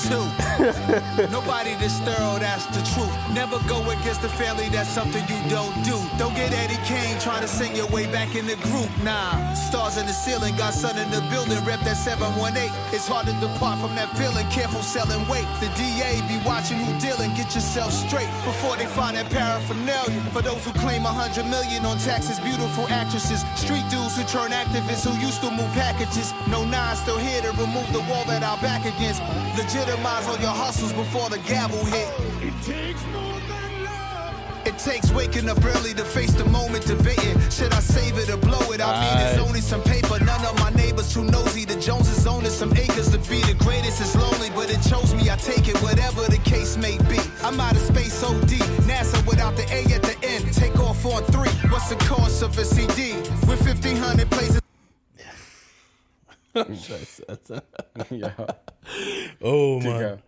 2. Nobody this thorough, that's the truth. Never go against the family, that's something you don't do. Don't get Eddie Kane trying to sing your way back in the group. Nah, stars in the ceiling, got sun in the building, rep that 718. It's hard to depart from that feeling, careful selling weight. The DA be watching who dealing, get yourself straight before they find that paraphernalia. For those who claim a hundred million on taxes, beautiful actresses, street dudes who turn activists who used to move packages. No nine still here to remove the wall that our back against. Legitimize all your hustles before the gavel hit. It takes more than love. It takes waking up early to face the moment debating. Should I save it or blow it? I mean, it's only some paper. None of my neighbors too nosy. The Joneses owning some acres to be the greatest is lonely, but it chose me. I take it, whatever the case may be. I'm out of space OD. NASA without the A at the end. Take off on three. What's the cost of a CD? With 1500 places. Scheiße, Alter. ja. Oh Mann.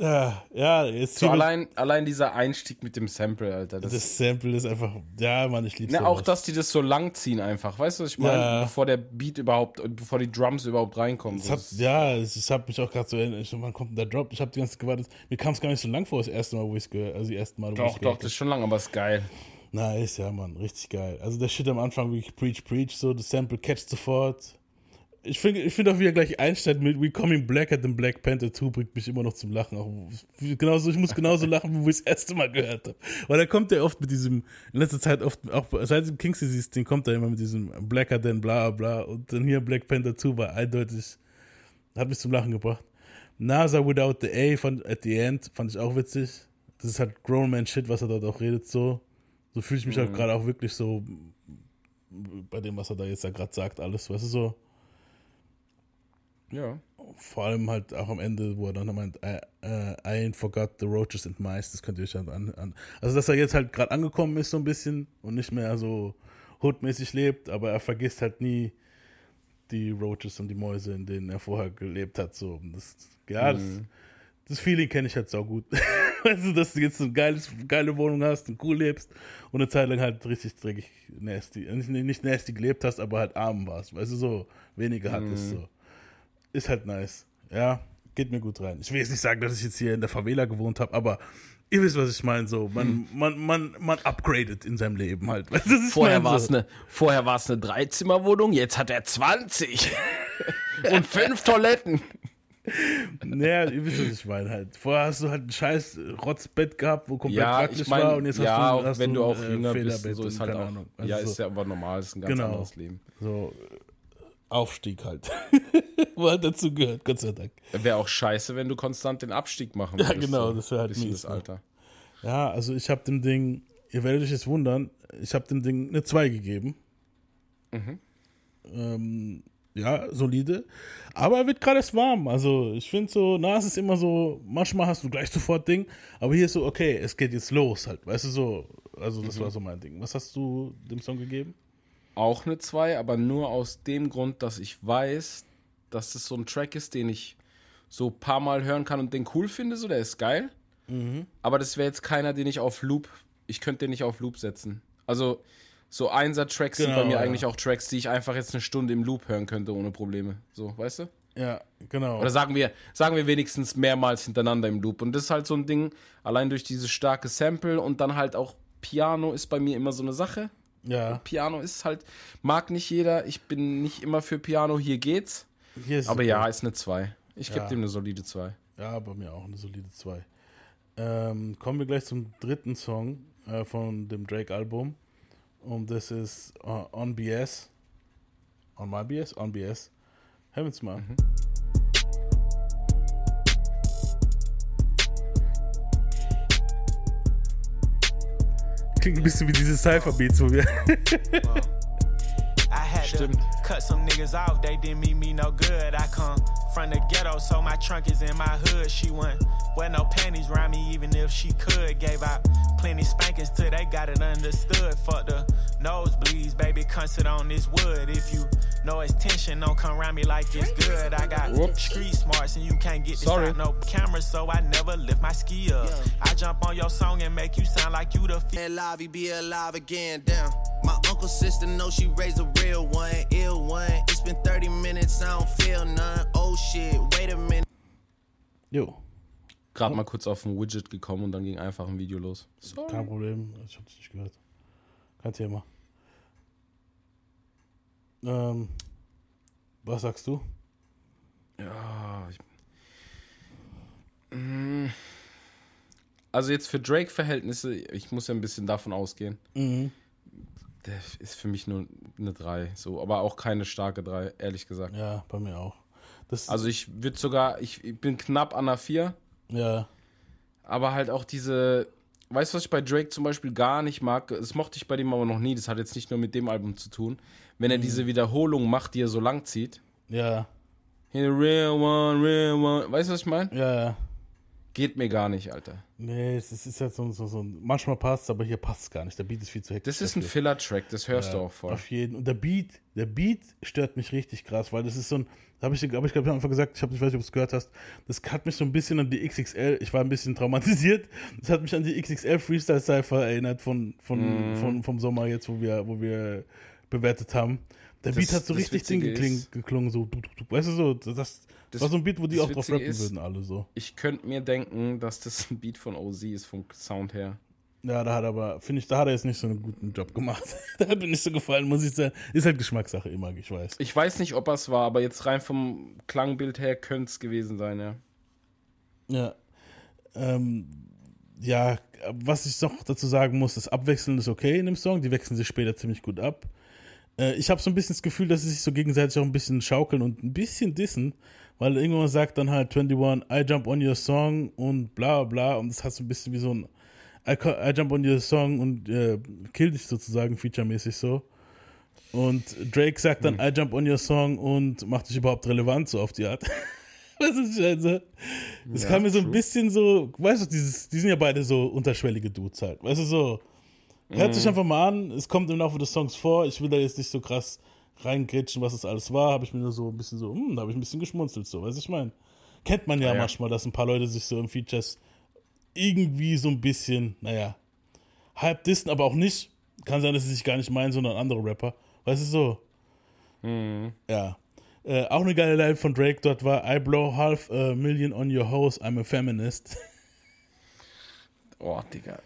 Ja, ja, jetzt so allein, allein dieser Einstieg mit dem Sample, Alter. Das, das Sample ist einfach, ja, Mann, ich lieb's. Ne, auch, dass die das so lang ziehen einfach, weißt du, was ich meine? Ja. Bevor der Beat überhaupt, bevor die Drums überhaupt reinkommen. Hat, ja, ich, ich habe mich auch gerade so erinnert, wann kommt denn der Drop? Ich habe die ganze Zeit gewartet. Mir kam es gar nicht so lang vor, das erste Mal, wo ich es gehört also die ersten Mal, wo Doch, doch, das ist schon lang, aber ist geil. Nice, ja, Mann, richtig geil. Also der Shit am Anfang, wie ich preach, preach, so, das Sample catcht sofort ich finde ich find auch, wie er gleich einsteigt mit We Coming Black at the Black Panther 2 bringt mich immer noch zum Lachen. Auch genauso, ich muss genauso lachen, wie ich das erste Mal gehört habe. Weil da kommt er oft mit diesem, in letzter Zeit oft, auch seit dem King's Disease, den kommt er immer mit diesem Blacker than bla bla und dann hier Black Panther 2 war eindeutig, hat mich zum Lachen gebracht. NASA Without the A fand, at the End fand ich auch witzig. Das ist halt Grown Man Shit, was er dort auch redet, so. So fühle ich mich mhm. auch gerade auch wirklich so bei dem, was er da jetzt da gerade sagt, alles, weißt du, so ja. Vor allem halt auch am Ende, wo er dann meint, I, uh, I ain't forgot the roaches and mice, das könnt ihr euch dann an, an. Also, dass er jetzt halt gerade angekommen ist, so ein bisschen und nicht mehr so hoodmäßig lebt, aber er vergisst halt nie die Roaches und die Mäuse, in denen er vorher gelebt hat. So. Das, ja, mhm. das, das Feeling kenne ich halt so gut. weißt du, dass du jetzt eine geiles, geile Wohnung hast und cool lebst und eine Zeit lang halt richtig dreckig nasty, nicht, nicht nasty gelebt hast, aber halt arm warst, weißt du, so weniger hattest. Mhm. So ist halt nice. Ja, geht mir gut rein. Ich will jetzt nicht sagen, dass ich jetzt hier in der Favela gewohnt habe, aber ihr wisst, was ich meine. So, man, hm. man, man, man upgradet in seinem Leben halt. vorher war es so. eine, vorher war es eine Dreizimmerwohnung, jetzt hat er 20 und fünf Toiletten. Naja, ihr wisst, was ich meine halt. Vorher hast du halt ein scheiß Rotzbett gehabt, wo komplett ja, praktisch ich mein, war und jetzt ja, hast du, hast wenn du, auch äh, jünger bist, so ist halt auch. Also ja, ist ja aber normal, ist ein ganz genau. anderes Leben. So, Aufstieg halt. Wo halt dazu gehört, Gott sei Dank. Wäre auch scheiße, wenn du konstant den Abstieg machen würdest. Ja, genau, das wäre halt mies. Das ne? Alter. Ja, also ich habe dem Ding, ihr werdet euch jetzt wundern, ich habe dem Ding eine 2 gegeben. Mhm. Ähm, ja, solide. Aber er wird gerade erst warm. Also ich finde so, Nas ist immer so, manchmal hast du gleich sofort Ding, aber hier ist so, okay, es geht jetzt los halt. Weißt du so, also das mhm. war so mein Ding. Was hast du dem Song gegeben? Auch eine 2, aber nur aus dem Grund, dass ich weiß, dass es so ein Track ist, den ich so ein paar Mal hören kann und den cool finde, so der ist geil. Mhm. Aber das wäre jetzt keiner, den ich auf Loop, ich könnte den nicht auf Loop setzen. Also so Einser-Tracks genau, sind bei mir ja. eigentlich auch Tracks, die ich einfach jetzt eine Stunde im Loop hören könnte ohne Probleme. So, weißt du? Ja, genau. Oder sagen wir, sagen wir wenigstens mehrmals hintereinander im Loop. Und das ist halt so ein Ding, allein durch dieses starke Sample und dann halt auch Piano ist bei mir immer so eine Sache. Ja. Piano ist halt, mag nicht jeder. Ich bin nicht immer für Piano, hier geht's. Hier Aber ja, ist eine 2. Ich gebe ja. dem eine solide 2. Ja, bei mir auch eine solide 2. Ähm, kommen wir gleich zum dritten Song äh, von dem Drake-Album. Und das ist uh, On BS. On My BS? On BS. Hören wir uns mal. Mhm. Klingt ein bisschen wie diese Cypher-Beats, wo wir. Stimmt. Cut some niggas off, they didn't mean me no good. I come from the ghetto, so my trunk is in my hood. She went wear no panties around me, even if she could. Gave out plenty spankings till they got it understood. Fuck the nosebleeds, baby, come sit on this wood. If you know it's tension, don't come around me like it's good. I got Whoops. street smarts and you can't get this Sorry. out no camera, so I never lift my ski up. Yeah. I jump on your song and make you sound like you the f- alive, be alive again, damn. My uncle sister know she raised a real one, ill one. It's been 30 minutes, I don't feel none. Oh shit, wait a minute. Jo. Gerade mal kurz auf ein Widget gekommen und dann ging einfach ein Video los. Sorry. Kein Problem, ich hab's nicht gehört. Kein Thema. Ähm, was sagst du? Ja, ich, mm. also jetzt für Drake-Verhältnisse, ich muss ja ein bisschen davon ausgehen. Mhm. Der ist für mich nur eine 3, so, aber auch keine starke 3, ehrlich gesagt. Ja, bei mir auch. Das also ich würde sogar, ich, ich bin knapp an einer 4. Ja. Aber halt auch diese, weißt du, was ich bei Drake zum Beispiel gar nicht mag? Das mochte ich bei dem aber noch nie. Das hat jetzt nicht nur mit dem Album zu tun. Wenn er mhm. diese Wiederholung macht, die er so lang zieht. Ja. Real one, real one. Weißt du, was ich meine? Ja, ja. Geht mir gar nicht, Alter. Nee, es ist halt so, so, so manchmal passt es, aber hier passt es gar nicht. Der Beat ist viel zu hektisch. Das ist ein Filler-Track, das hörst ja, du auch voll. Auf jeden. Und der Beat, der Beat stört mich richtig krass, weil das ist so ein, da habe ich, hab ich glaube ich einfach gesagt, ich, hab, ich weiß nicht, ob du es gehört hast, das hat mich so ein bisschen an die XXL, ich war ein bisschen traumatisiert, das hat mich an die XXL Freestyle Cypher erinnert von, von, mm. von, vom Sommer jetzt, wo wir, wo wir bewertet haben. Der das, Beat hat so richtig Ding geklungen, so, weißt du so, das, das, war so ein Beat, wo die auch drauf rappen ist, würden, alle so. Ich könnte mir denken, dass das ein Beat von OZ ist, vom Sound her. Ja, da hat aber, finde ich, da hat er jetzt nicht so einen guten Job gemacht. da hat mir nicht so gefallen, muss ich sagen. Ist halt Geschmackssache immer, ich weiß. Ich weiß nicht, ob es war, aber jetzt rein vom Klangbild her könnte es gewesen sein, ja. Ja. Ähm, ja, was ich noch dazu sagen muss, das Abwechseln ist okay in dem Song. Die wechseln sich später ziemlich gut ab. Äh, ich habe so ein bisschen das Gefühl, dass sie sich so gegenseitig auch ein bisschen schaukeln und ein bisschen dissen, weil irgendwann sagt dann halt 21, I jump on your song und bla bla und das hat so ein bisschen wie so ein I, I jump on your song und äh, kill dich sozusagen featuremäßig so. Und Drake sagt dann, hm. I jump on your song und macht dich überhaupt relevant, so auf die Art. Was ist also? Das ja, kam mir so ein bisschen so, weißt du, dieses, die sind ja beide so unterschwellige Dudes halt. Weißt du, so, hört mhm. sich einfach mal an, es kommt im Laufe des Songs vor, ich will da jetzt nicht so krass reingrätschen, was es alles war, habe ich mir nur so ein bisschen so, hm, da habe ich ein bisschen geschmunzelt, so, weißt du, ich meine. Kennt man ja, ja, manchmal, dass ein paar Leute sich so im Features irgendwie so ein bisschen, naja, halb dissen, aber auch nicht. Kann sein, dass sie sich gar nicht meinen, sondern andere Rapper. Weißt du so? Mhm. Ja. Äh, auch eine geile Line von Drake dort war: I blow half a million on your house, I'm a feminist. Oh, Digga.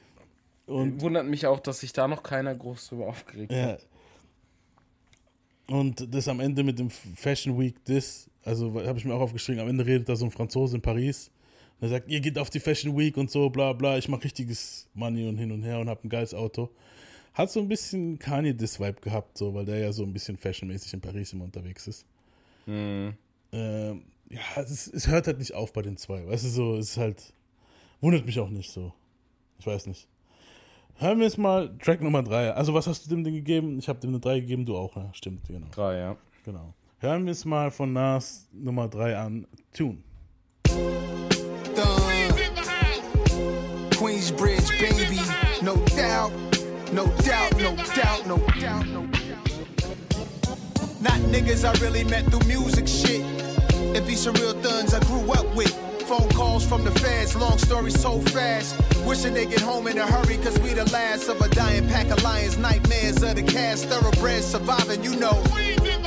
Und wundert mich auch, dass sich da noch keiner groß drüber aufgeregt ja. hat. Und das am Ende mit dem Fashion Week, das, also habe ich mir auch aufgeschrieben, am Ende redet da so ein Franzose in Paris. Und er sagt, ihr geht auf die Fashion Week und so, bla bla, ich mache richtiges Money und hin und her und habe ein geiles Auto. Hat so ein bisschen Kanye this Vibe gehabt, so, weil der ja so ein bisschen fashionmäßig in Paris immer unterwegs ist. Mhm. Ähm, ja, es, es, hört halt nicht auf bei den zwei. Weißt du, so, es ist halt, wundert mich auch nicht so. Ich weiß nicht. Hören wir jetzt mal Track Nummer 3. Also, was hast du dem Ding gegeben? Ich habe dem eine 3 gegeben, du auch, ne? Stimmt, genau. 3, ja. Genau. Hören wir es mal von Nas Nummer 3 an. Tune. Queensbridge, baby. No doubt, no doubt, no doubt, no doubt, no doubt. Not niggas I really met through music shit. It be some real thuns I grew up with. Phone calls from the feds, long story so fast. Wishing they get home in a hurry, cause we the last of a dying pack of lions. Nightmares of the cast, thoroughbreds surviving, you know.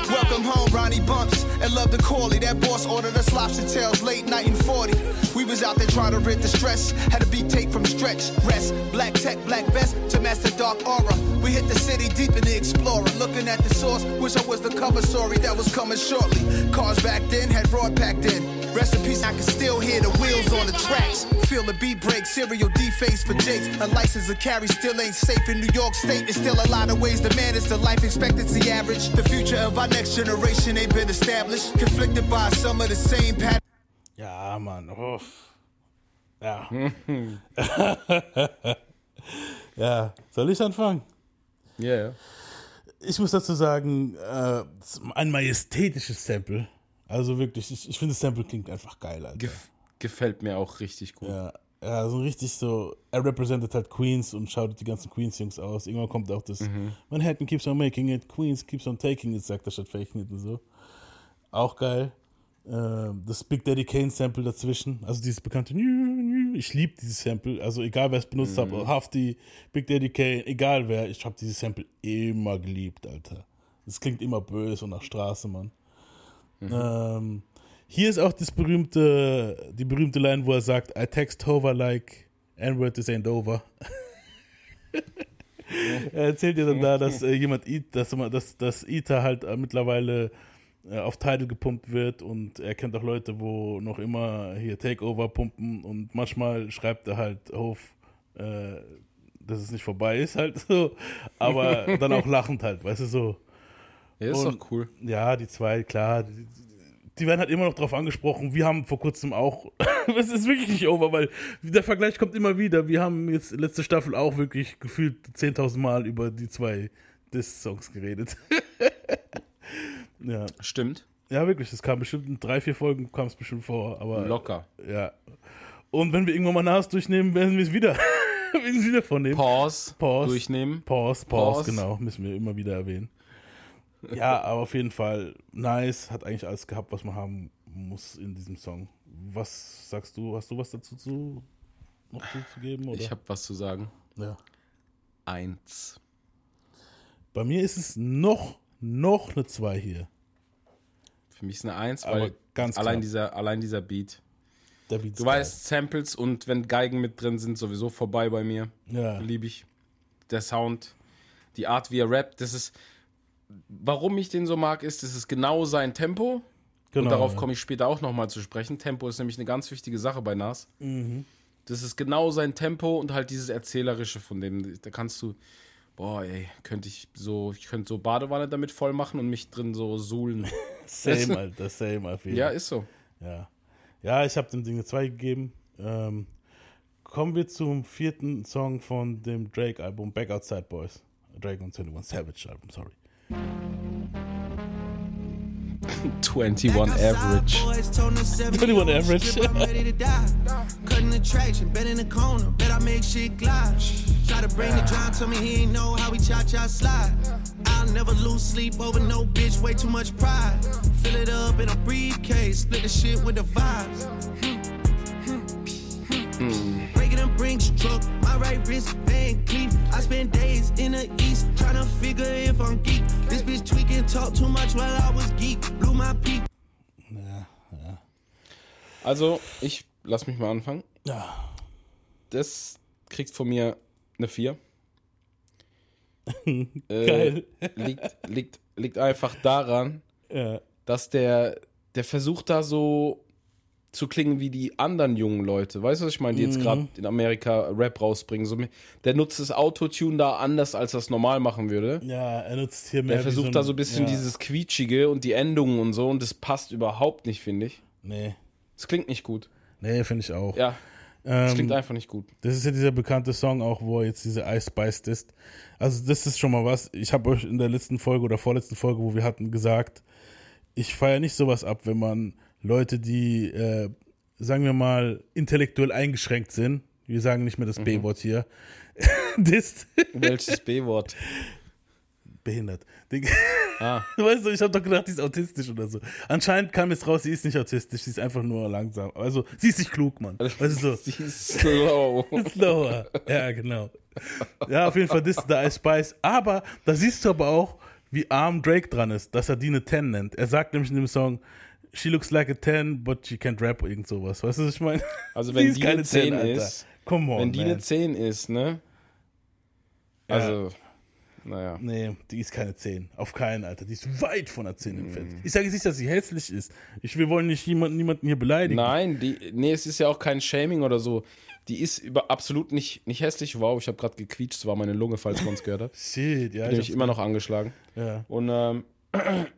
Welcome home, Ronnie Bumps, and love the Corley. That boss ordered us lobster tails late night in 40. We was out there trying to rid the stress. Had a beat tape from stretch, rest. Black tech, black vest to master dark aura. We hit the city deep in the explorer. Looking at the source, wish I was the cover story that was coming shortly. Cars back then had broad packed in. Rest in peace, I can still hear the wheels on the tracks. Feel the beat break, serial deface for Jakes. A license to carry still ain't safe in New York State. There's still a lot of ways to manage the life expectancy average. The future of our next generation ain't been established. Conflicted by some of the same patterns. Ja, Mann. Oh. Ja. ja. Soll ich anfangen? Ja, yeah, ja. Ich muss dazu sagen, äh, ein majestätisches Sample. Also wirklich, ich, ich finde, das Sample klingt einfach geil, Alter. Gef gefällt mir auch richtig gut. Ja, ja, so richtig so, er repräsentiert halt Queens und schaut die ganzen Queens-Jungs aus. Irgendwann kommt auch das mhm. Manhattan keeps on making it, Queens keeps on taking it, sagt er statt faking it und so. Auch geil. Äh, das Big Daddy Kane Sample dazwischen, also dieses bekannte ich liebe dieses Sample, also egal wer es benutzt mhm. hat, Hafti, Big Daddy Kane, egal wer, ich habe dieses Sample immer geliebt, Alter. Es klingt immer böse und nach Straße, Mann. Mhm. Ähm, hier ist auch das berühmte, die berühmte Line, wo er sagt, I text Hover like N-word is ain't over. er erzählt dir dann da, dass äh, jemand, dass, dass, dass Ita halt äh, mittlerweile äh, auf Title gepumpt wird und er kennt auch Leute, wo noch immer hier Takeover pumpen und manchmal schreibt er halt auf, äh, dass es nicht vorbei ist halt so, aber dann auch lachend halt, weißt du so. Ja, ist und, doch cool. Ja, die zwei, klar. Die, die, werden halt immer noch drauf angesprochen. Wir haben vor kurzem auch. es ist wirklich nicht over, weil der Vergleich kommt immer wieder. Wir haben jetzt letzte Staffel auch wirklich gefühlt 10.000 Mal über die zwei Diss-Songs geredet. ja. Stimmt. Ja, wirklich. Es kam bestimmt in drei, vier Folgen kam es bestimmt vor. Aber, Locker. Ja. Und wenn wir irgendwann mal Nas durchnehmen, werden wir es wieder. wieder vornehmen. Pause. Pause. Durchnehmen. Pause, Pause, Pause, genau. Müssen wir immer wieder erwähnen. Ja, aber auf jeden Fall nice, hat eigentlich alles gehabt, was man haben muss in diesem Song. Was sagst du? Hast du was dazu zu, noch zuzugeben? Oder? Ich habe was zu sagen. Ja. Eins. Bei mir ist es noch, noch eine zwei hier. Für mich ist eine Eins, weil ganz allein, dieser, allein dieser Beat. Der Beat du weißt, Samples und wenn Geigen mit drin sind, sowieso vorbei bei mir. Ja. Liebe ich. Der Sound, die Art, wie er rappt, das ist warum ich den so mag, ist, es ist genau sein Tempo. Genau, und darauf ja. komme ich später auch nochmal zu sprechen. Tempo ist nämlich eine ganz wichtige Sache bei Nas. Mhm. Das ist genau sein Tempo und halt dieses Erzählerische von dem. Da kannst du, boah, ey, könnte ich so, ich könnte so Badewanne damit voll machen und mich drin so suhlen. same, Alter, same auf Ja, ist so. Ja. Ja, ich habe dem Ding eine 2 gegeben. Ähm, kommen wir zum vierten Song von dem Drake-Album Back Outside Boys. Drake und 21 Savage Album, sorry. 21 average. 21 average. Cutting the traction, bet in the corner, bet I make shit glide. Try to bring the drive to me, he ain't know how we cha cha slide. I'll never lose sleep over no bitch, way too much pride. Fill it up in a briefcase, split the shit with the vibes. Mm. Brinks truck, my right wrist, Van Cleef. I spend days in the east trying to figure if I'm geek. This bitch tweaking, talk too much while I was geek. Blew my peak. Ja, ja. Also, ich lass mich mal anfangen. Ja. Das kriegt von mir eine 4. Geil. Äh, liegt, liegt, liegt einfach daran, ja. dass der, der versucht da so zu klingen wie die anderen jungen Leute. Weißt du, was ich meine, die jetzt mhm. gerade in Amerika Rap rausbringen. So, der nutzt das Autotune da anders, als es normal machen würde. Ja, er nutzt hier mehr. Er versucht so ein, da so ein bisschen ja. dieses Quietschige und die Endungen und so und das passt überhaupt nicht, finde ich. Nee. Es klingt nicht gut. Nee, finde ich auch. Ja. Das klingt ähm, einfach nicht gut. Das ist ja dieser bekannte Song auch, wo er jetzt diese Ice Spice ist. Also das ist schon mal was. Ich habe euch in der letzten Folge oder vorletzten Folge, wo wir hatten, gesagt, ich feiere nicht sowas ab, wenn man Leute, die, äh, sagen wir mal, intellektuell eingeschränkt sind, wir sagen nicht mehr das mhm. B-Wort hier, disst. Welches B-Wort? Behindert. Ah. Weißt du, ich habe doch gedacht, die ist autistisch oder so. Anscheinend kam jetzt raus, sie ist nicht autistisch, sie ist einfach nur langsam. Also, sie ist nicht klug, Mann. Weißt du so. sie ist slow. Slower. Ja, genau. Ja, auf jeden Fall, das ist der Ice Spice. Aber da siehst du aber auch, wie arm Drake dran ist, dass er die eine 10 nennt. Er sagt nämlich in dem Song, she looks like a 10, but she can't rap oder irgend sowas. Weißt du, was ich meine? Also wenn die eine 10, 10 ist, Come on, wenn die man. eine 10 ist, ne? Also, ja. naja. Nee, die ist keine 10. Auf keinen, Alter. Die ist weit von einer 10 entfernt. Mm. Ich sage jetzt nicht, dass sie hässlich ist. Ich, wir wollen nicht jemanden, niemanden hier beleidigen. Nein, die, nee, es ist ja auch kein Shaming oder so. Die ist über, absolut nicht, nicht hässlich. Wow, ich habe gerade gequietscht. Das war meine Lunge, falls man es gehört hat. Shit, ja. Bin ich immer noch angeschlagen. Ja. Und ähm,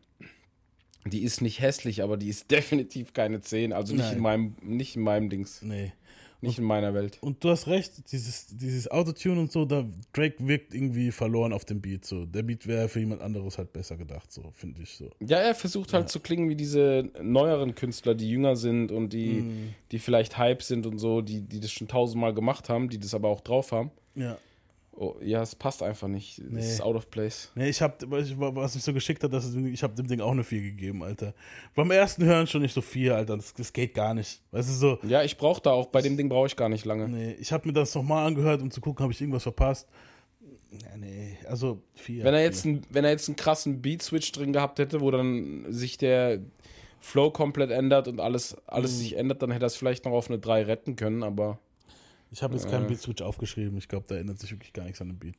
die ist nicht hässlich, aber die ist definitiv keine 10. Also nicht in meinem, nicht in meinem Dings. Nee. Nicht in meiner Welt. Und du hast recht, dieses, dieses Autotune und so, da Drake wirkt irgendwie verloren auf dem Beat. So. Der Beat wäre für jemand anderes halt besser gedacht, so, finde ich so. Ja, er versucht halt ja. zu klingen wie diese neueren Künstler, die jünger sind und die, mm. die vielleicht Hype sind und so, die, die das schon tausendmal gemacht haben, die das aber auch drauf haben. Ja. Oh, ja, es passt einfach nicht. Es nee. ist out of place. Nee, ich hab, was mich so geschickt hat, dass ich habe dem Ding auch eine 4 gegeben, Alter. Beim ersten Hören schon nicht so 4, Alter. Das, das, geht gar nicht. Weißt du so? Ja, ich brauche da auch, bei dem Ding brauche ich gar nicht lange. Nee, ich habe mir das nochmal angehört, um zu gucken, habe ich irgendwas verpasst. Nee, nee, also 4. Wenn er jetzt, ein, wenn er jetzt einen krassen Beat-Switch drin gehabt hätte, wo dann sich der Flow komplett ändert und alles, alles mhm. sich ändert, dann hätte er es vielleicht noch auf eine 3 retten können, aber. Ich habe jetzt keinen Beat Switch aufgeschrieben. Ich glaube, da ändert sich wirklich gar nichts an dem Beat.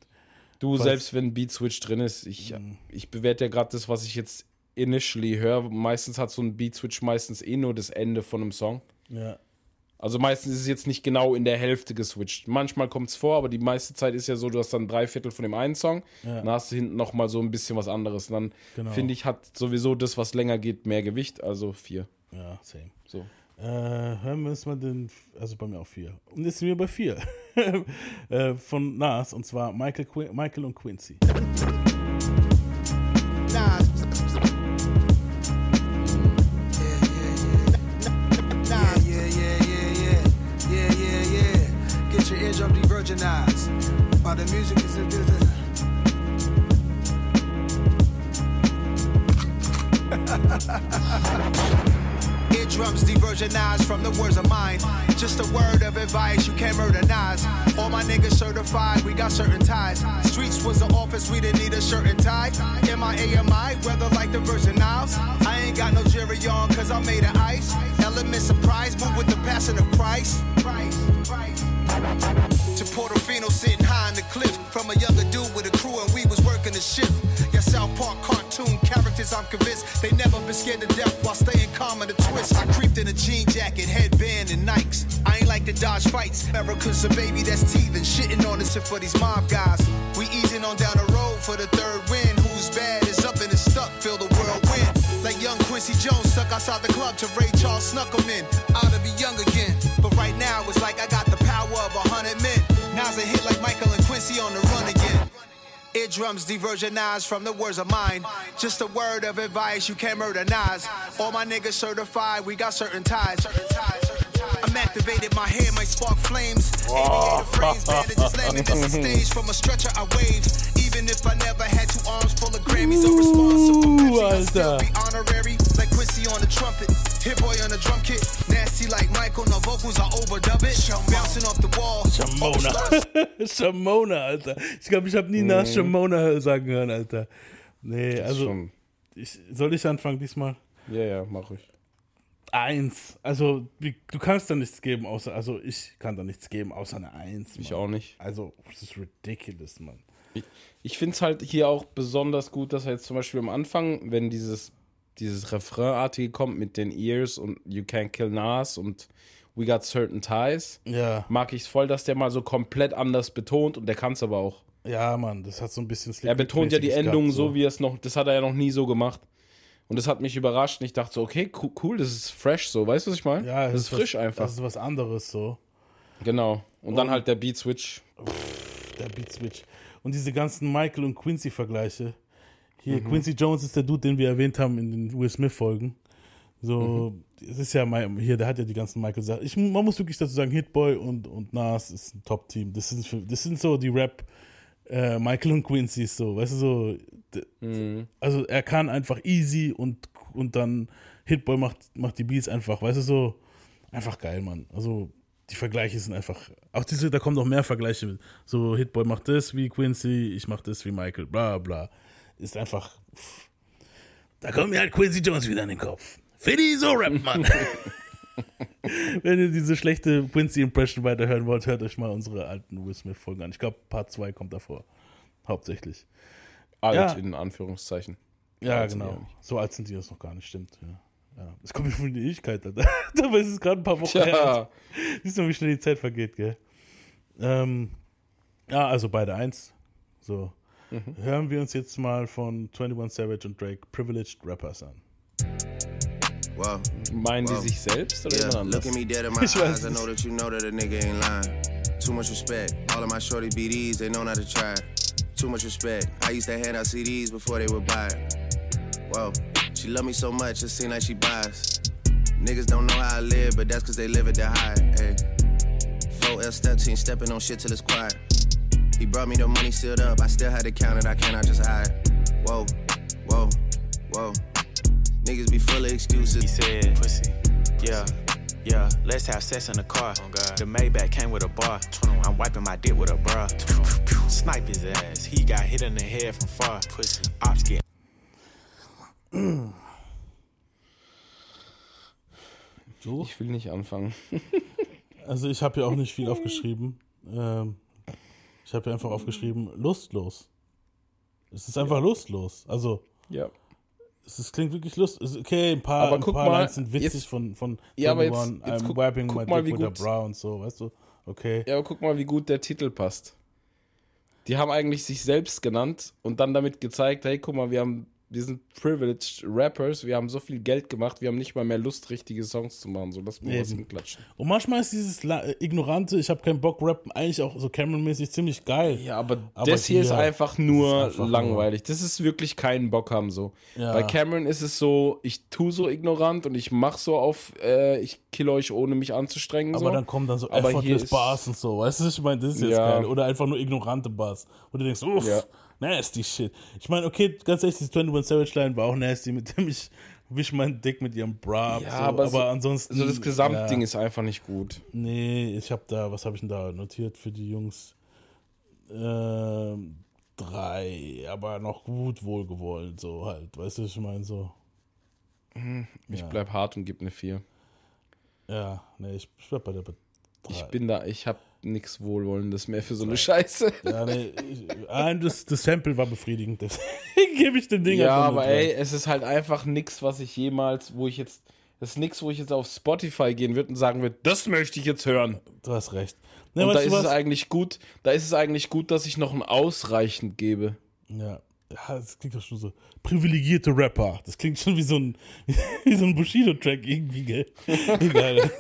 Du, Falls, selbst wenn Beat Switch drin ist, ich, mhm. ich bewerte ja gerade das, was ich jetzt initially höre. Meistens hat so ein Beat Switch meistens eh nur das Ende von einem Song. Ja. Also meistens ist es jetzt nicht genau in der Hälfte geswitcht. Manchmal kommt es vor, aber die meiste Zeit ist ja so, du hast dann drei Viertel von dem einen Song, ja. dann hast du hinten nochmal so ein bisschen was anderes. Und dann genau. finde ich, hat sowieso das, was länger geht, mehr Gewicht, also vier. Ja, same. So. Äh, hören wir uns mal den, also bei mir auch vier. Und jetzt sind wir bei vier. äh, von Nas, und zwar Michael, Qu Michael und Quincy. Nas. Eardrum de-virginized. While the music is a Eardrums diversionized from the words of mine. Just a word of advice, you can't murder Nas. All my niggas certified, we got certain ties. Streets was the office, we didn't need a shirt and tie. In my AMI, weather like the Virgin Isles. I ain't got no jury on, cause I made of ice. Element surprise, move with the passion of Christ. To Portofino sitting high on the cliff. From a younger dude with a crew and we was the shift. Yeah, South Park cartoon characters, I'm convinced they never been scared to death while staying calm in the twist. I creeped in a jean jacket, headband, and Nikes. I ain't like to dodge fights, ever cause a baby that's teething, shitting on us for these mob guys. We easing on down the road for the third win. Who's bad is up and is stuck, feel the whirlwind. Like young Quincy Jones stuck outside the club to Ray Charles snuck him in. Ought to be young again, but right now it's like I got the power of a hundred men. Now's a hit like Michael and Quincy on the run again. Eardrums diversionized from the words of mine. Just a word of advice, you can't murder Nas. All my niggas certified, we got certain ties. I'm activated, my hair might spark flames. Aviator frames, bandages landing this the stage from a stretcher I wave. Even if I never had two arms full of Grammys, I'm responsible Pepsi. Still be honorary, like Quincy on the trumpet. Hit boy on the drum kit, nasty like Michael, no vocals, I overdub it. Bouncing off the wall. Shamona. Shamona, Alter. Ich glaube, ich habe nie nach. Shamona sagen hören, Alter. Nee, also. Ich, soll ich anfangen diesmal? Ja, ja, mach ich. Eins. Also, du kannst da nichts geben, außer. Also, ich kann da nichts geben, außer eine Eins. Mann. Ich auch nicht. Also, das ist ridiculous, Mann. Ich, finde es halt hier auch besonders gut, dass er jetzt zum Beispiel am Anfang, wenn dieses dieses Refrainartige kommt mit den Ears und You Can't Kill Nas und We Got Certain Ties, ja. mag ich es voll, dass der mal so komplett anders betont und der kann es aber auch. Ja, Mann, das hat so ein bisschen Er betont ja die Endungen so, wie er es noch, das hat er ja noch nie so gemacht. Und das hat mich überrascht und ich dachte so, okay, cool, das ist fresh so, weißt du, was ich meine? Ja, das, das ist frisch was, einfach. Das ist was anderes so. Genau. Und, und dann halt der Beat Switch. Der Beat Switch. Und diese ganzen Michael und Quincy Vergleiche Hier, mhm. Quincy Jones ist der Dude, den wir erwähnt haben in den Will Smith-Folgen. So, mhm. es ist ja hier, der hat ja die ganzen Michael Sachen. Ich, man muss wirklich dazu sagen, Hitboy und, und Nas ist ein Top-Team. Das sind, das sind so die Rap, äh, Michael und Quincy so, weißt du, so. Mhm. Also er kann einfach easy und, und dann Hitboy macht, macht die Beats einfach, weißt du, so einfach geil, Mann. Also die Vergleiche sind einfach, auch diese, da kommen noch mehr Vergleiche. So Hitboy macht das wie Quincy, ich mach das wie Michael, bla bla. Ist einfach, pff. da kommt mir halt Quincy Jones wieder in den Kopf. Fiddy so Rap, Mann. Wenn ihr diese schlechte Quincy-Impression weiterhören wollt, hört euch mal unsere alten Will Smith-Folgen an. Ich glaube, Part 2 kommt davor. Hauptsächlich. Alt ja. in Anführungszeichen. Ja, alt genau. So alt sind die das noch gar nicht, stimmt. Ja. Ja. Das kommt mir von der Ewigkeit. Dabei ist es gerade ein paar Wochen ja. her. Siehst du, wie schnell die Zeit vergeht, gell? Ähm, ja, also beide eins. So. Mhm. Hören wir uns jetzt mal von 21 Savage und Drake Privileged Rappers an. Wow. Meinen wow. die sich selbst oder yeah. Look at me dead in my eyes. I know that you know that a nigga ain't lying. Too much respect. All of my shorty BDs, they know not to try. Too much respect. I used to hand out CDs before they would buy it. Whoa. She love me so much, it seem like she buys. Niggas don't know how I live, but that's cause they live at the high. Hey. 4L step team stepping on shit till it's quiet. He brought me the money sealed up, I still had to count it, I cannot just hide. Whoa, whoa, whoa. Niggas be full of excuses. He said, Pussy, yeah. Yeah, let's have sex in the car. Oh the Maybach came with a bar. I'm wiping my dick with a bra. Snipe his ass. He got hit in the head from far. Pussy. Ops get. Du? Ich will nicht anfangen. also ich habe ja auch nicht viel aufgeschrieben. Ähm, ich habe ja einfach aufgeschrieben, lustlos. Es ist einfach ja. lustlos. Also. Ja. Es, es klingt wirklich lustig. Okay, ein paar, aber ein paar mal, Lines sind witzig jetzt, von, von ja, aber jetzt, jetzt I'm guck, wiping guck my dick with a bra und so, weißt du? Okay. Ja, aber guck mal, wie gut der Titel passt. Die haben eigentlich sich selbst genannt und dann damit gezeigt, hey, guck mal, wir haben wir sind privileged Rappers, wir haben so viel Geld gemacht, wir haben nicht mal mehr Lust, richtige Songs zu machen. So, lass mal was hinklatschen. Und manchmal ist dieses äh, ignorante, ich habe keinen Bock, Rappen eigentlich auch so Cameron-mäßig ziemlich geil. Ja, aber, aber das hier, ist einfach nur ist einfach langweilig. Nur. Das ist wirklich keinen Bock haben so. Ja. Bei Cameron ist es so, ich tu so ignorant und ich mach so auf, äh, ich kill euch, ohne mich anzustrengen. Aber so. dann kommen dann so aber effortless Bars und so, weißt du, ich meine, das ist jetzt ja. geil. Oder einfach nur ignorante Bars. Wo du denkst, uff. Ja nasty shit. Ich meine, okay, ganz ehrlich, die 21 Savage Line war auch nasty, mit dem ich wisch mein Dick mit ihrem Bra. Ja, so, aber, aber so, ansonsten. So das Gesamtding ja, ist einfach nicht gut. Nee, ich habe da, was habe ich denn da notiert für die Jungs? Ähm, drei, aber noch gut wohlgewollt, so halt. Weißt du, ich meine? So. Mhm, ich ja. bleib hart und gebe eine 4. Ja, nee, ich, ich bleib bei der 3. Ich bin da, ich habe nichts Wohlwollendes mehr für so eine Scheiße. Ja, nee, ich, das, das Sample war befriedigend. Gebe ich den Ding Ja, aber ey, es ist halt einfach nichts, was ich jemals, wo ich jetzt, das ist nichts, wo ich jetzt auf Spotify gehen würde und sagen würde, das möchte ich jetzt hören. Du hast recht. Nee, und da ist was? es eigentlich gut, da ist es eigentlich gut, dass ich noch ein ausreichend gebe. Ja. Ja, das klingt doch schon so. Privilegierte Rapper. Das klingt schon wie so ein, wie so ein Bushido-Track irgendwie, gell? Egal.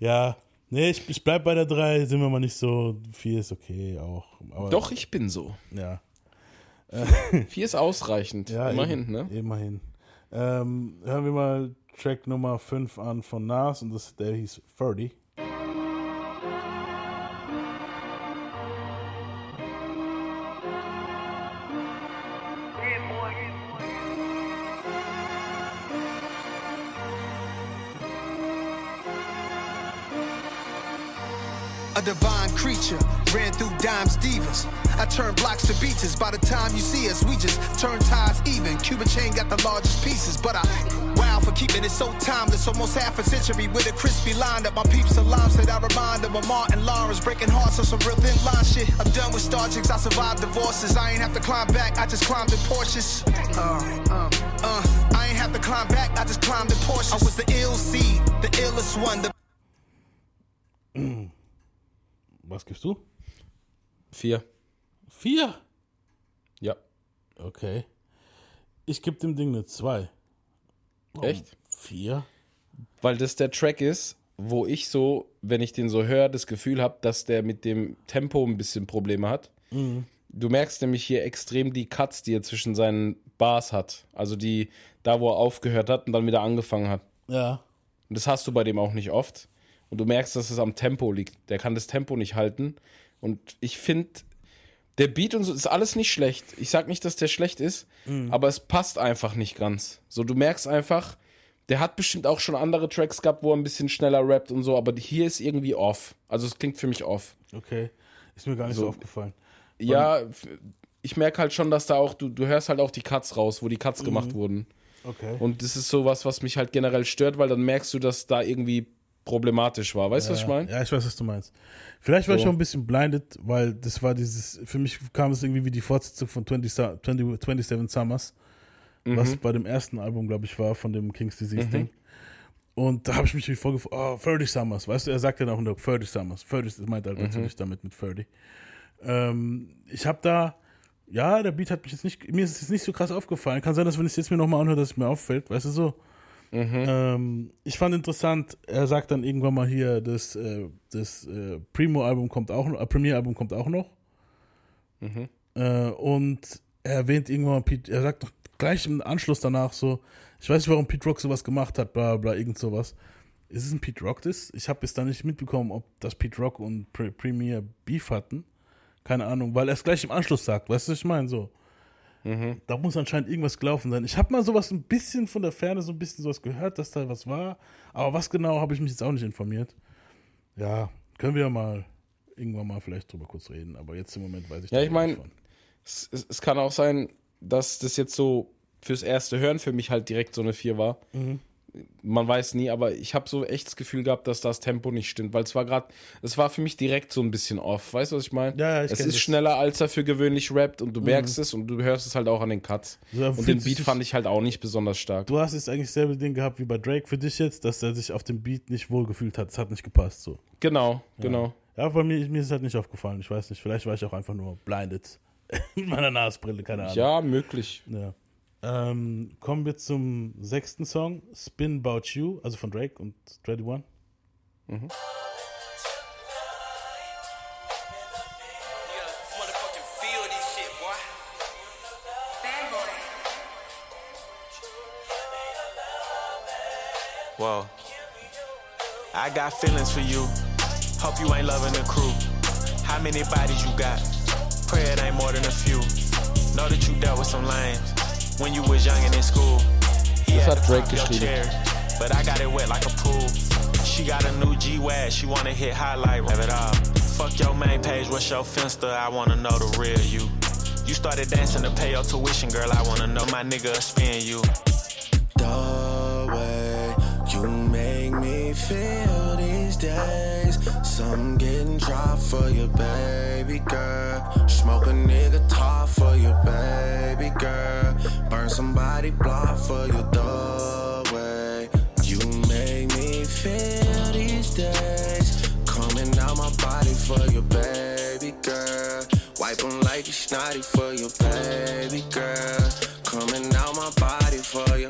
ja, Nee, ich, ich bleib bei der 3, sind wir mal nicht so. 4 ist okay auch. Aber, Doch, ich bin so. Ja. 4 ist ausreichend. Ja, immerhin, eben, ne? Immerhin. Ähm, hören wir mal Track Nummer 5 an von Nas und das, der hieß 30. A divine creature. Ran through dimes divas. I turn blocks to beaches. By the time you see us, we just turn ties even. Cuban chain got the largest pieces, but I wow for keeping it so timeless. Almost half a century with a crispy line that my peeps alarm said I remind them of Martin Lawrence breaking hearts on some real thin line shit. I'm done with star chicks. I survived divorces. I ain't have to climb back. I just climbed in Porsches. Uh, uh, uh, I ain't have to climb back. I just climbed in Porsches. I was the ill seed, the illest one. The Was gibst du? Vier. Vier? Ja. Okay. Ich gebe dem Ding eine zwei. Warum Echt? Vier? Weil das der Track ist, wo ich so, wenn ich den so höre, das Gefühl habe, dass der mit dem Tempo ein bisschen Probleme hat. Mhm. Du merkst nämlich hier extrem die Cuts, die er zwischen seinen Bars hat. Also die, da wo er aufgehört hat und dann wieder angefangen hat. Ja. Und das hast du bei dem auch nicht oft. Und du merkst, dass es am Tempo liegt. Der kann das Tempo nicht halten. Und ich finde, der Beat und so ist alles nicht schlecht. Ich sag nicht, dass der schlecht ist, mhm. aber es passt einfach nicht ganz. So, du merkst einfach, der hat bestimmt auch schon andere Tracks gehabt, wo er ein bisschen schneller rappt und so, aber hier ist irgendwie off. Also es klingt für mich off. Okay. Ist mir gar nicht so, so aufgefallen. Ja, ich merke halt schon, dass da auch, du, du hörst halt auch die Cuts raus, wo die Cuts mhm. gemacht wurden. Okay. Und das ist sowas, was mich halt generell stört, weil dann merkst du, dass da irgendwie problematisch war. Weißt du, ja, was ich meine? Ja, ich weiß, was du meinst. Vielleicht war so. ich auch ein bisschen blinded, weil das war dieses, für mich kam es irgendwie wie die Fortsetzung von 20, 20, 27 Summers, mhm. was bei dem ersten Album, glaube ich, war, von dem King's Disease mhm. Ding. Und da habe ich mich wie vorgefragt, oh, 30 Summers, weißt du, er sagt ja auch nur 30 Summers. 30 meint halt mhm. natürlich damit mit 30. Ähm, ich habe da, ja, der Beat hat mich jetzt nicht, mir ist es jetzt nicht so krass aufgefallen. Kann sein, dass wenn ich es jetzt mir nochmal anhöre, dass es mir auffällt, weißt du so. Mhm. Ähm, ich fand interessant, er sagt dann irgendwann mal hier, das, äh, das äh, Primo-Album kommt auch noch, äh, Premiere-Album kommt auch noch. Mhm. Äh, und er erwähnt irgendwann mal, Pete, er sagt doch gleich im Anschluss danach so, ich weiß nicht, warum Pete Rock sowas gemacht hat, bla bla, irgend sowas. Ist es ein Pete Rock das? Ich habe bis da nicht mitbekommen, ob das Pete Rock und Pre Premier Beef hatten. Keine Ahnung, weil er es gleich im Anschluss sagt, weißt du, was ich meine? So. Mhm. Da muss anscheinend irgendwas gelaufen sein. Ich habe mal sowas ein bisschen von der Ferne, so ein bisschen sowas gehört, dass da was war. Aber was genau, habe ich mich jetzt auch nicht informiert. Ja, können wir ja mal irgendwann mal vielleicht drüber kurz reden. Aber jetzt im Moment weiß ich Ja, ich meine, es, es, kann auch sein, dass das jetzt so fürs erste Hören für mich halt direkt so eine 4 war. Mhm man weiß nie, aber ich habe so echt das Gefühl gehabt, dass das Tempo nicht stimmt, weil es war gerade, es war für mich direkt so ein bisschen off. Weißt du, was ich meine? Ja, ja, ich Es ist das. schneller, als er für gewöhnlich rappt und du mhm. merkst es und du hörst es halt auch an den Cuts. Ja, und den Beat fand ich halt auch nicht besonders stark. Du hast jetzt eigentlich selbe Ding gehabt wie bei Drake für dich jetzt, dass er sich auf dem Beat nicht wohlgefühlt hat. Es hat nicht gepasst so. Genau, ja. genau. Ja, bei mir, mir ist es halt nicht aufgefallen. Ich weiß nicht, vielleicht war ich auch einfach nur blinded mit meiner Nasbrille, keine Ahnung. Ja, möglich. Ja. Ähm, kommen wir zum sechsten Song, Spin About You, also von Drake und Dready One. Mhm. Whoa. I got feelings for you. Hope you ain't loving the crew. How many bodies you got? Pray it ain't more than a few. Know that you dealt with some lames. When you was young and in school. He das hat Drake geschrieben. but I got it wet like a pool. She got a new G-Wag, she wanna hit highlight, rev it up. Fuck your main page, what's your finster? I wanna know the real you. You started dancing to pay your tuition, girl. I wanna know my nigga spin you. Feel these days. Some getting dropped for your baby girl. Smoke a nigga top for your baby girl. Burn somebody block for your doorway. You make me feel these days. Coming out my body for your baby girl. Wipe them like you snotty for your baby girl. Coming out my body for you.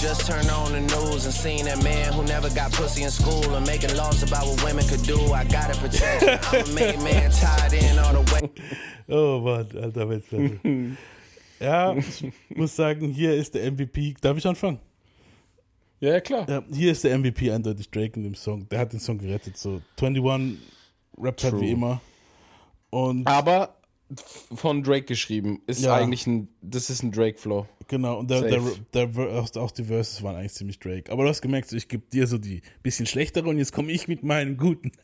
Just turned on the news and seen that man who never got pussy in school and making laws about what women could do. I gotta protect. I'm a made man tied in all the way. Oh Mann, alter Weltklasse. Ja, ich muss sagen, hier ist der MVP. Darf ich anfangen? Ja, ja klar. Ja, hier ist der MVP eindeutig Drake in dem Song. Der hat den Song gerettet. So 21 rappt halt wie immer. Und Aber von Drake geschrieben. Ist ja. eigentlich ein, das ist ein Drake-Flow. Genau, und der, der, der, auch die Verses waren eigentlich ziemlich Drake. Aber du hast gemerkt, ich gebe dir so die bisschen schlechtere und jetzt komme ich mit meinen guten.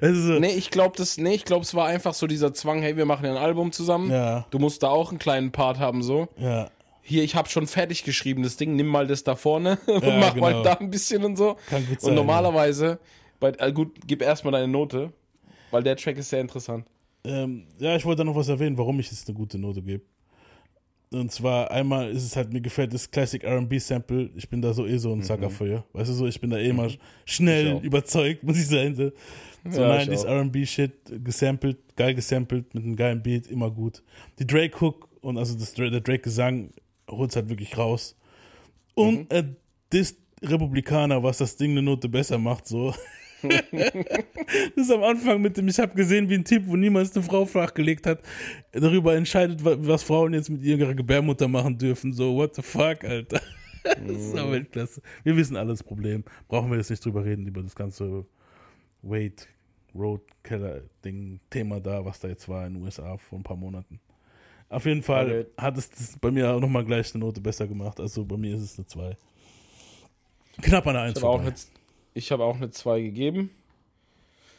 Also, nee, ich glaube, nee, glaub, es war einfach so dieser Zwang, hey, wir machen ja ein Album zusammen. Ja. Du musst da auch einen kleinen Part haben, so. Ja. Hier, ich habe schon fertig geschrieben, das Ding, nimm mal das da vorne und ja, mach genau. mal da ein bisschen und so. Kann gut sein, und normalerweise, bei, äh, gut, gib erstmal deine Note, weil der Track ist sehr interessant. Ähm, ja, ich wollte noch was erwähnen, warum ich jetzt eine gute Note gebe. Und zwar einmal ist es halt, mir gefällt das Classic RB Sample. Ich bin da so eh so ein Sucker mhm. für. Weißt du so, ich bin da eh mal schnell überzeugt, muss ich sein. So, so ja, nein, das RB-Shit gesampelt, geil gesampelt, mit einem geilen Beat, immer gut. Die Drake-Hook und also das, der Drake-Gesang holt es halt wirklich raus. Und mhm. äh, das Republikaner, was das Ding eine Note besser macht, so. das ist am Anfang mit dem, ich habe gesehen, wie ein Typ, wo niemals eine Frau flachgelegt hat, darüber entscheidet, was Frauen jetzt mit ihrer Gebärmutter machen dürfen. So, what the fuck, Alter. das ist ja Weltklasse. Wir wissen alles Problem. Brauchen wir jetzt nicht drüber reden, über das ganze Wade Road Keller Ding, Thema da, was da jetzt war in den USA vor ein paar Monaten. Auf jeden Fall hat es bei mir auch nochmal gleich eine Note besser gemacht. Also bei mir ist es eine 2. Knapp an der 1 vorbei. Ich habe auch eine 2 gegeben.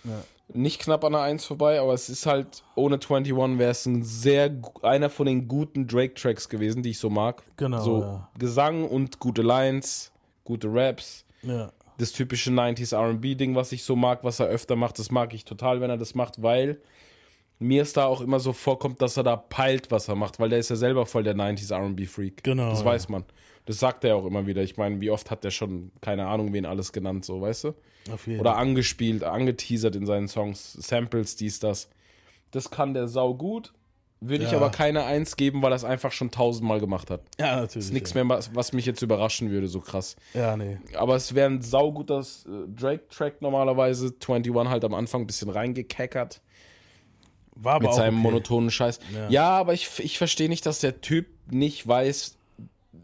Ja. Nicht knapp an der 1 vorbei, aber es ist halt, ohne 21 wäre es ein sehr, einer von den guten Drake-Tracks gewesen, die ich so mag. Genau. So ja. Gesang und gute Lines, gute Raps. Ja. Das typische 90s RB-Ding, was ich so mag, was er öfter macht, das mag ich total, wenn er das macht, weil mir es da auch immer so vorkommt, dass er da peilt, was er macht, weil der ist ja selber voll der 90s RB-Freak. Genau. Das ja. weiß man. Das sagt er auch immer wieder. Ich meine, wie oft hat der schon, keine Ahnung, wen alles genannt, so, weißt du? Auf jeden Oder angespielt, angeteasert in seinen Songs, Samples, dies, das. Das kann der sau gut. Würde ja. ich aber keine Eins geben, weil er es einfach schon tausendmal gemacht hat. Ja, natürlich. Das ist nichts ja. mehr, was mich jetzt überraschen würde, so krass. Ja, nee. Aber es wäre ein sauguter äh, Drake-Track normalerweise. 21 halt am Anfang ein bisschen reingekeckert. War aber Mit seinem okay. monotonen Scheiß. Ja, ja aber ich, ich verstehe nicht, dass der Typ nicht weiß,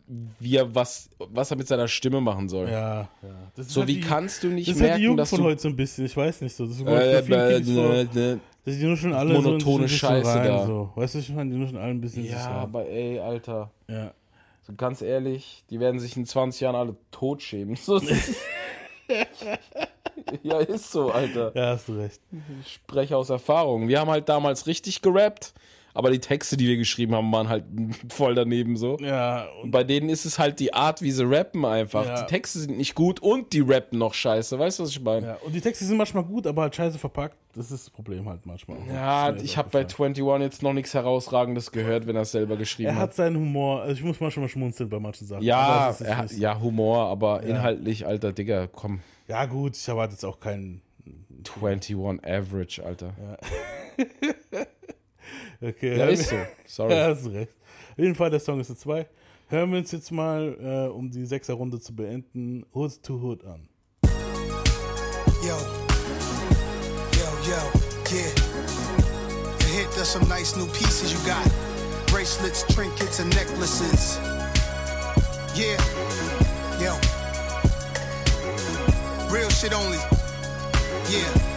wie er was, was er mit seiner Stimme machen soll. Ja, ja. so halt wie die, kannst du nicht das merken, ist halt die Jugend dass von heute so ein bisschen, ich weiß nicht so. Das ist äh, äh, äh, das sind nur schon alle monotone so Scheiße rein, da. So. Weißt du, ich meine, die nur schon alle ein bisschen Ja, aber ey, Alter. Ja. So ganz ehrlich, die werden sich in 20 Jahren alle totschämen. So, ja, ist so, Alter. Ja, hast du recht. Ich spreche aus Erfahrung. Wir haben halt damals richtig gerappt aber die Texte, die wir geschrieben haben, waren halt voll daneben so. Ja. Und bei denen ist es halt die Art, wie sie rappen einfach. Ja. Die Texte sind nicht gut und die rappen noch scheiße. Weißt du, was ich meine? Ja, und die Texte sind manchmal gut, aber halt scheiße verpackt. Das ist das Problem halt manchmal. Ja, ich habe bei 21 jetzt noch nichts Herausragendes gehört, wenn er es selber geschrieben hat. Er hat seinen Humor. Also ich muss manchmal mal schmunzeln bei manchen Sachen. Ja, er hat, ja Humor, aber ja. inhaltlich, alter Digga, komm. Ja, gut, ich erwarte jetzt auch keinen. 21 Average, Alter. Ja. Okay. Ja, ist so. Sorry. ja, hast recht. Auf jeden Fall, der Song ist eine 2. Hören wir uns jetzt mal, äh, um die 6er Runde zu beenden, Hood to Hood an. Yo. Yo, yo, yeah. The hit, there's some nice new pieces you got. Bracelets, trinkets, and necklaces. Yeah. Yo. Real shit only. Yeah.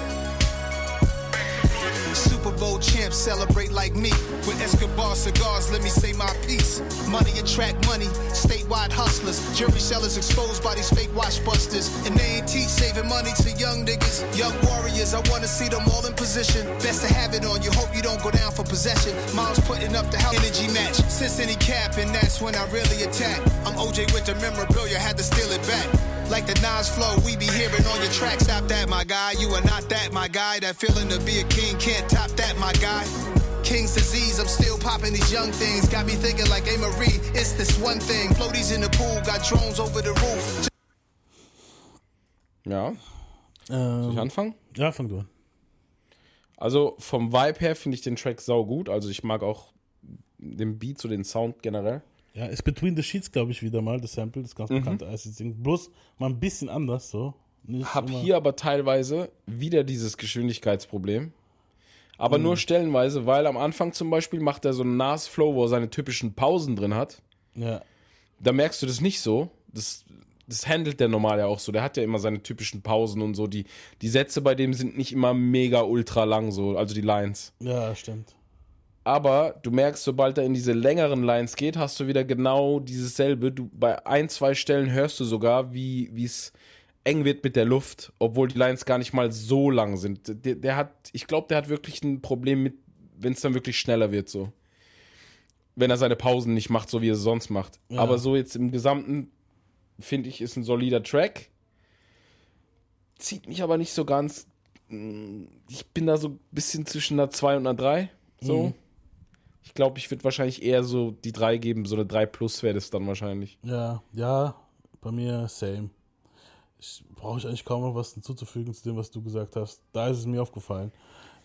Super Bowl champs celebrate like me. With Escobar cigars, let me say my piece. Money attract money, statewide hustlers. Jury sellers exposed by these fake watch busters. And they ain't teach saving money to young niggas. Young warriors, I wanna see them all in position. Best to have it on you, hope you don't go down for possession. Mom's putting up the house energy match. Since any cap, and that's when I really attack. I'm OJ with the memorabilia, had to steal it back. Like the Nas flow, we be hearing on your track. Stop that, my guy. You are not that, my guy. That feeling to be a king can't top that, my guy. King's disease, I'm still popping these young things. Got me thinking like, hey Marie, it's this one thing. Floaties in the pool, got drones over the roof. Ja. Ähm, Soll ich anfangen? Ja, fang du an. Also vom Vibe her finde ich den Track sau gut. Also ich mag auch den Beat, so den Sound generell. Ja, ist Between the Sheets, glaube ich, wieder mal das Sample, das ganz mhm. bekannte Ice-Ding. Bloß mal ein bisschen anders so. Nicht Hab hier aber teilweise wieder dieses Geschwindigkeitsproblem. Aber mhm. nur stellenweise, weil am Anfang zum Beispiel macht er so einen Nas-Flow, wo er seine typischen Pausen drin hat. Ja. Da merkst du das nicht so. Das, das handelt der normal ja auch so. Der hat ja immer seine typischen Pausen und so. Die, die Sätze bei dem sind nicht immer mega ultra lang, so, also die Lines. Ja, stimmt. Aber du merkst, sobald er in diese längeren Lines geht, hast du wieder genau dieses selbe. Du, bei ein, zwei Stellen hörst du sogar, wie es eng wird mit der Luft, obwohl die Lines gar nicht mal so lang sind. Der, der hat, ich glaube, der hat wirklich ein Problem mit, wenn es dann wirklich schneller wird, so. Wenn er seine Pausen nicht macht, so wie er es sonst macht. Ja. Aber so jetzt im Gesamten, finde ich, ist ein solider Track. Zieht mich aber nicht so ganz. Ich bin da so ein bisschen zwischen einer 2 und einer 3. So. Mhm. Ich glaube, ich würde wahrscheinlich eher so die 3 geben, so eine 3 plus wäre das dann wahrscheinlich. Ja, ja, bei mir same. Ich brauche ich eigentlich kaum noch was hinzuzufügen zu dem, was du gesagt hast. Da ist es mir aufgefallen.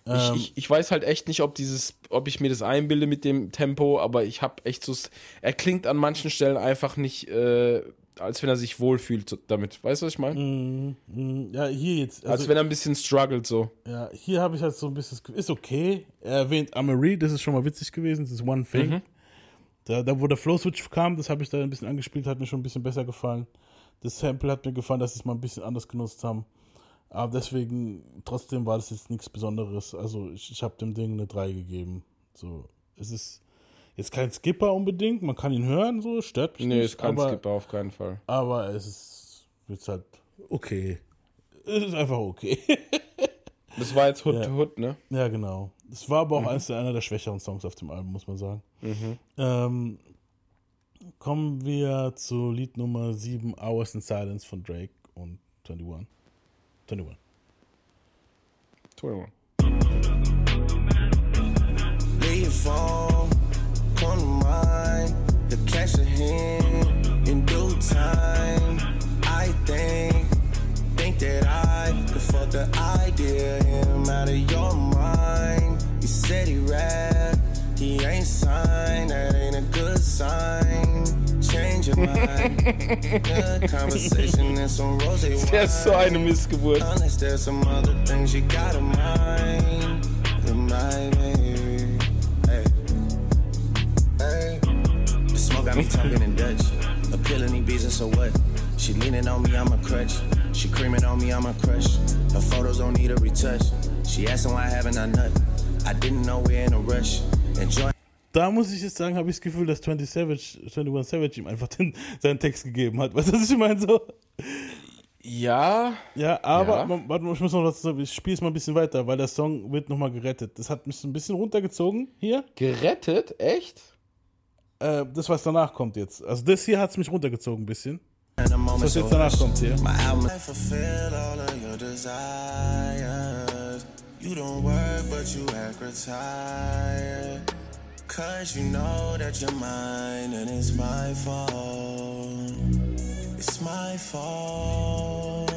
Ähm, ich, ich, ich, weiß halt echt nicht, ob dieses, ob ich mir das einbilde mit dem Tempo, aber ich habe echt so. Er klingt an manchen Stellen einfach nicht äh, als wenn er sich wohlfühlt damit. Weißt du, was ich meine? Mm, mm, ja, hier jetzt. Also, als wenn er ein bisschen struggelt so. Ja, hier habe ich halt so ein bisschen, ist okay. Er erwähnt Amory, das ist schon mal witzig gewesen, das ist One Thing. Mhm. Da, da, wo der Flow Switch kam, das habe ich da ein bisschen angespielt, hat mir schon ein bisschen besser gefallen. Das Sample hat mir gefallen, dass sie es mal ein bisschen anders genutzt haben. Aber deswegen, trotzdem war das jetzt nichts Besonderes. Also ich, ich habe dem Ding eine 3 gegeben. So, es ist jetzt kein Skipper unbedingt, man kann ihn hören, so, stört mich nee, nicht. Nee, ist kein aber, Skipper auf keinen Fall. Aber es ist jetzt halt okay. Es ist einfach okay. das war jetzt Hood ja. Hood, ne? Ja, genau. Es war aber auch mhm. eines der, einer der schwächeren Songs auf dem Album, muss man sagen. Mhm. Ähm, kommen wir zu Lied Nummer 7, Hours in Silence von Drake und 21. 21. 21. Lay phone, come to mind, the cash a hand in due time. I think, think that I could fuck the idea him out of your mind. He said he rap, he ain't signed, that ain't a good sign. Change your mind. Good conversation and some rose wine. Ist so eine Missgeburt. Unless there's some other things you gotta mind. Remind me. Got me talking in Dutch. Appealing these beats, so what? She leaning on me, I'm a crutch. She creaming on me, I'm a crush. Her photos don't need a retouch. She asking why haven't I nut? I didn't know we're in a rush. Enjoy da muss ich jetzt sagen, habe ich das Gefühl, dass 20 Savage, 21 Savage ihm einfach den, seinen Text gegeben hat. Weißt du, was ich meine? So. Ja. Ja, aber ja. warte mal, ich muss noch was sagen. Ich spiele es mal ein bisschen weiter, weil der Song wird nochmal gerettet. Das hat mich so ein bisschen runtergezogen hier. Gerettet? Echt? Äh, das, was danach kommt jetzt. Also das hier hat es mich runtergezogen ein bisschen. Das, was jetzt danach kommt hier. You don't work, but you act retired. Cause you know that you're mine and it's my fault. It's my fault.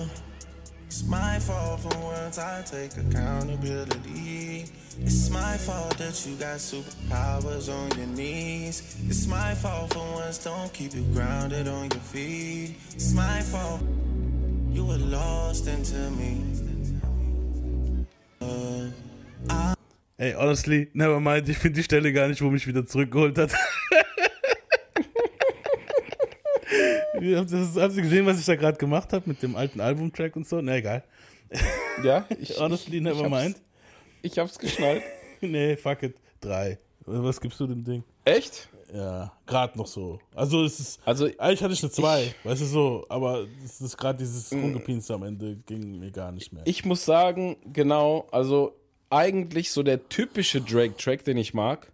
It's my fault for once I take accountability. It's my fault that you got superpowers on your knees. It's my fault for once don't keep you grounded on your feet. It's my fault you were lost into me. Ey, honestly, never mind, ich finde die Stelle gar nicht, wo mich wieder zurückgeholt hat. haben Sie gesehen, was ich da gerade gemacht habe mit dem alten Albumtrack und so? Na egal. Ja, ich, honestly, never ich mind. Ich hab's geschnallt. nee, fuck it. Drei. Was gibst du dem Ding? Echt? Ja, gerade noch so. Also es ist. Also eigentlich hatte ich eine 2, weißt du so, aber es ist gerade dieses mm. Rumgepinste am Ende ging mir gar nicht mehr. Ich muss sagen, genau, also eigentlich so der typische Drake-Track, den ich mag.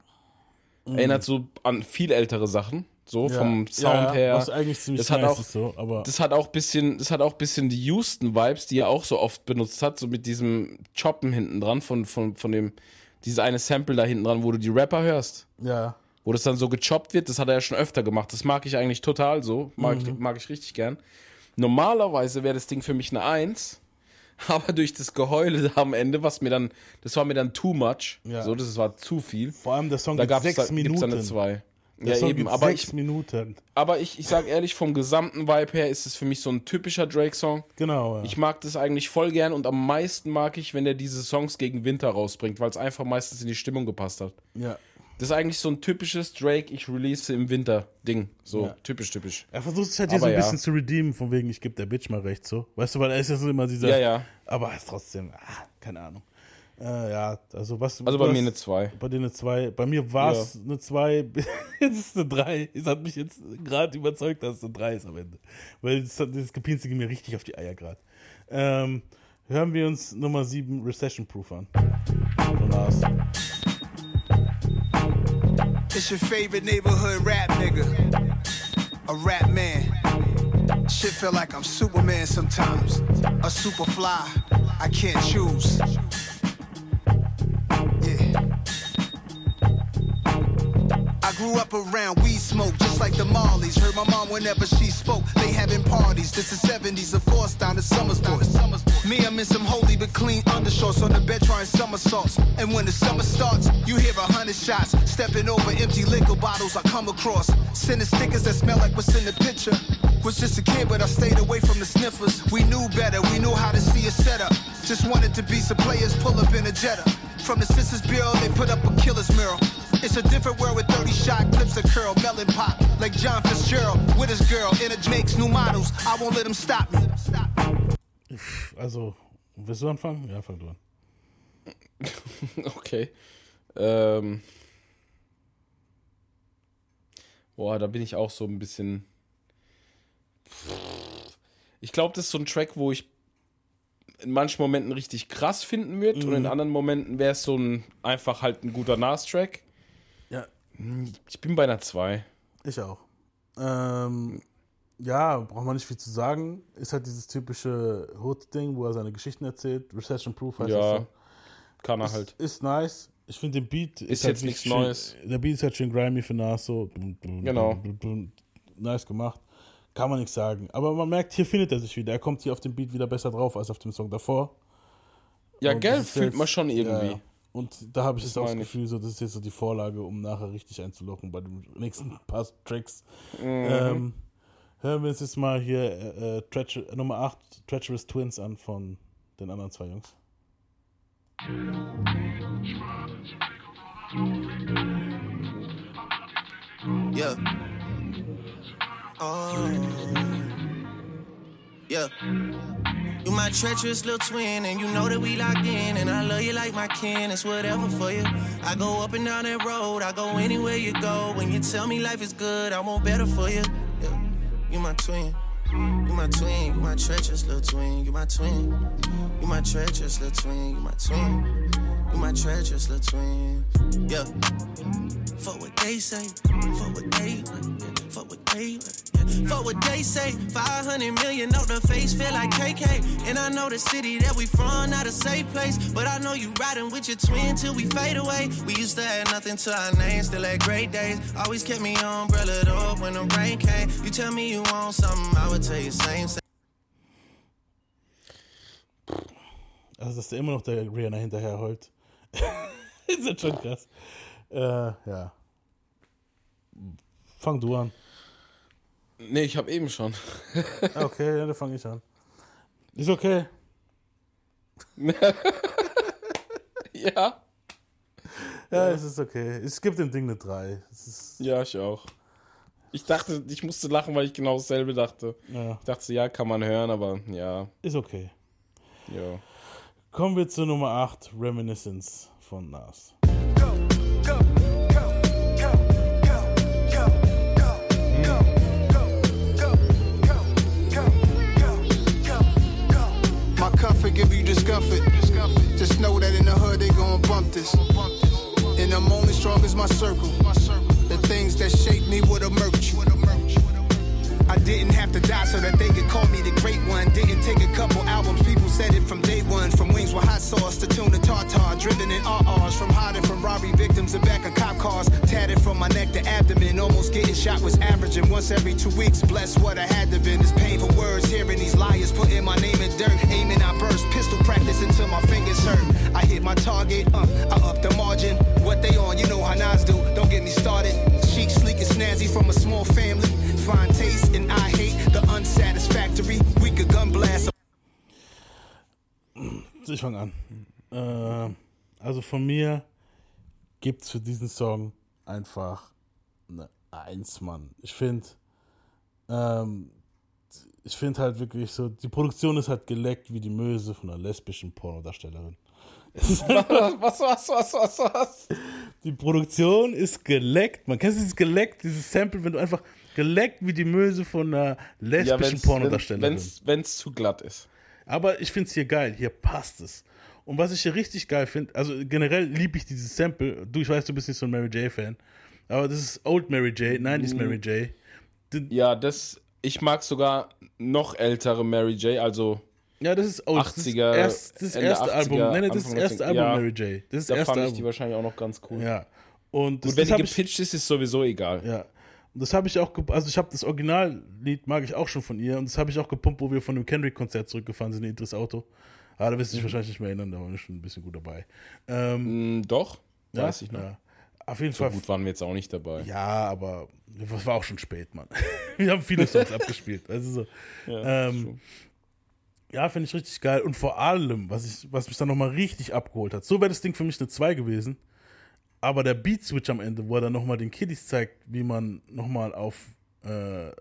Mhm. Erinnert so an viel ältere Sachen. So ja. vom Sound ja, her. Was eigentlich ziemlich das hat auch, so, aber das hat auch bisschen, das hat auch bisschen die Houston-Vibes, die er auch so oft benutzt hat, so mit diesem Choppen hinten dran von, von, von dem, dieses eine Sample da hinten dran, wo du die Rapper hörst. Ja. Wo das dann so gechoppt wird, das hat er ja schon öfter gemacht. Das mag ich eigentlich total so. Mag, mhm. ich, mag ich richtig gern. Normalerweise wäre das Ding für mich eine Eins. aber durch das Geheule am Ende, was mir dann, das war mir dann too much. Ja. So, das war zu viel. Vor allem der Song da gab sechs da, Minuten. Gibt's eine zwei. Der ja, eben, aber sechs ich, Minuten. Aber ich, ich sag ehrlich, vom gesamten Vibe her ist es für mich so ein typischer Drake-Song. Genau. Ja. Ich mag das eigentlich voll gern und am meisten mag ich, wenn er diese Songs gegen Winter rausbringt, weil es einfach meistens in die Stimmung gepasst hat. Ja. Das ist eigentlich so ein typisches Drake, ich release im Winter-Ding. So, ja. typisch, typisch. Er versucht sich halt hier so ein ja. bisschen zu redeemen, von wegen, ich gebe der Bitch mal recht, so. Weißt du, weil er ist ja so immer dieser. Ja, ja. Aber ist trotzdem, ah, keine Ahnung. Äh, ja, also was. Also bei hast, mir eine 2. Bei dir eine 2. Bei mir war es ja. eine 2. jetzt ist es eine 3. Es hat mich jetzt gerade überzeugt, dass es eine 3 ist am Ende. Weil das, das Gepinste ging mir richtig auf die Eier gerade. Ähm, hören wir uns Nummer 7 Recession Proof an. Von Lars. It's your favorite neighborhood rap nigga. A rap man. Shit feel like I'm Superman sometimes. A super fly. I can't choose. I grew up around weed smoke, just like the Marleys. Heard my mom whenever she spoke. They having parties. This is 70s, of course, down to Summer's Me, I'm in some holy but clean undershorts on the bed trying somersaults. And when the summer starts, you hear a hundred shots. Stepping over empty liquor bottles I come across. Sending stickers that smell like what's in the picture. Was just a kid, but I stayed away from the sniffers. We knew better, we knew how to see a setup. Just wanted to be some players, pull up in a Jetta. From the Sisters Bureau, they put up a killer's mural. It's a different world with 30 shot clips of curl, melon pop, like John Fitzgerald with his girl. In a makes new models, I won't let them stop me. Also, willst du anfangen? Ja, fang du an. okay. Ähm. Boah, da bin ich auch so ein bisschen. Ich glaube, das ist so ein Track, wo ich in manchen Momenten richtig krass finden würde mhm. und in mhm. anderen Momenten wäre es so ein einfach halt ein guter Nas-Track. Ja. Ich bin bei einer 2. Ich auch. Ähm, ja, braucht man nicht viel zu sagen. Ist halt dieses typische Hood-Ding, wo er seine Geschichten erzählt. Recession Proof heißt ja, das so. Kann er ist, halt. Ist nice. Ich finde den Beat ist, ist halt jetzt nichts Neues. Der Beat ist halt schön grimy für Nas so. Genau. Nice gemacht. Kann man nichts sagen. Aber man merkt, hier findet er sich wieder. Er kommt hier auf dem Beat wieder besser drauf als auf dem Song davor. Ja, gell, fühlt man schon irgendwie. Ja, und da habe ich das jetzt auch das Gefühl, so, das ist jetzt so die Vorlage, um nachher richtig einzulocken bei den nächsten paar Tracks. Mhm. Ähm, hören wir uns jetzt mal hier äh, äh, Nummer 8, Treacherous Twins an von den anderen zwei Jungs. Yeah. Oh. Yeah. You my treacherous little twin, and you know that we locked in, and I love you like my kin. It's whatever for you. I go up and down that road, I go anywhere you go. When you tell me life is good, I want better for you. Yeah. You my twin. You my twin, you my treacherous little twin, you my twin. You my treacherous little twin, you my twin. You my treacherous little twin. Yeah. Fuck what they say, fuck what they, fuck what they, fuck what they say. 500 million on the face, feel like KK. And I know the city that we from, not a safe place. But I know you riding with your twin till we fade away. We used to have nothing to our name, still had great days. Always kept me umbrellaed up when the rain came. You tell me you want something, I would tell you same, same. Also, dass der immer noch der Rihanna hinterher heult. ist das schon krass. Äh, ja. Fang du an. Nee, ich habe eben schon. okay, ja, dann fange ich an. Ist okay. ja. Ja, es ist okay. Es gibt dem Ding eine 3. ja, ich auch. Ich dachte, ich musste lachen, weil ich genau dasselbe dachte. Ja. Ich dachte, ja, kann man hören, aber ja. Ist okay. Ja. Kommen wir zur Nummer 8, Reminiscence von Nas. My comfort give you discomfort. Just know that in the hood they gon' bump this. And I'm only strong as my circle. The things that shape me would emerge. I didn't have to die so that they could call me the great one. Didn't take a couple albums, people said it from day one. From wings with hot sauce to tuna tartar, driven in RRs. From hiding from robbery victims and back of cop cars. Tatted from my neck to abdomen, almost getting shot was averaging once every two weeks. Bless what I had to been. This painful words, hearing these liars putting my name in dirt. Aiming, I burst, pistol practice until my fingers hurt. I hit my target, uh, I up the margin. What they on, you know how Nas do. Don't get me started. Chic, sleek, and snazzy from a small family. Fine taste, and I hate the unsatisfactory. We could gun blast. Ich fange an. Äh, also von mir gibt es für diesen Song einfach eine Eins, Mann. Ich finde, ähm, ich finde halt wirklich so, die Produktion ist halt geleckt wie die Möse von einer lesbischen Pornodarstellerin. was, was, was, was, was? Die Produktion ist geleckt. Man kennt dieses geleckt, dieses Sample, wenn du einfach geleckt wie die Möse von einer lesbischen ja, Pornodarstellerin. Wenn es zu glatt ist. Aber ich finde es hier geil. Hier passt es. Und was ich hier richtig geil finde, also generell liebe ich dieses Sample. Du, ich weiß, du bist nicht so ein Mary J-Fan. Aber das ist Old Mary J, 90s Mary J. ja, das, ich mag sogar noch ältere Mary J, also ja, das ist old. 80er, das ist das, das erste Album. Nein, das ist das erste Album ja, Mary J. Das ist da das erste fand ich die wahrscheinlich auch noch ganz cool. Ja. Und, das, Und wenn die gepitcht ist, ist sowieso egal. Ja. Und das habe ich auch, also ich habe das Originallied, mag ich auch schon von ihr. Und das habe ich auch gepumpt, wo wir von dem Kendrick-Konzert zurückgefahren sind in Idris Auto. Ah, da wirst du dich mhm. wahrscheinlich nicht mehr erinnern, da war ich schon ein bisschen gut dabei. Ähm, mm, doch, ja, weiß ich noch. Ja. auf jeden so Fall. gut waren wir jetzt auch nicht dabei. Ja, aber es war auch schon spät, Mann. wir haben viele Songs abgespielt. Also so. Ja, ähm, ja finde ich richtig geil. Und vor allem, was, ich, was mich dann nochmal richtig abgeholt hat, so wäre das Ding für mich eine 2 gewesen. Aber der Beat-Switch am Ende, wo er dann nochmal den Kiddies zeigt, wie man nochmal auf äh, äh,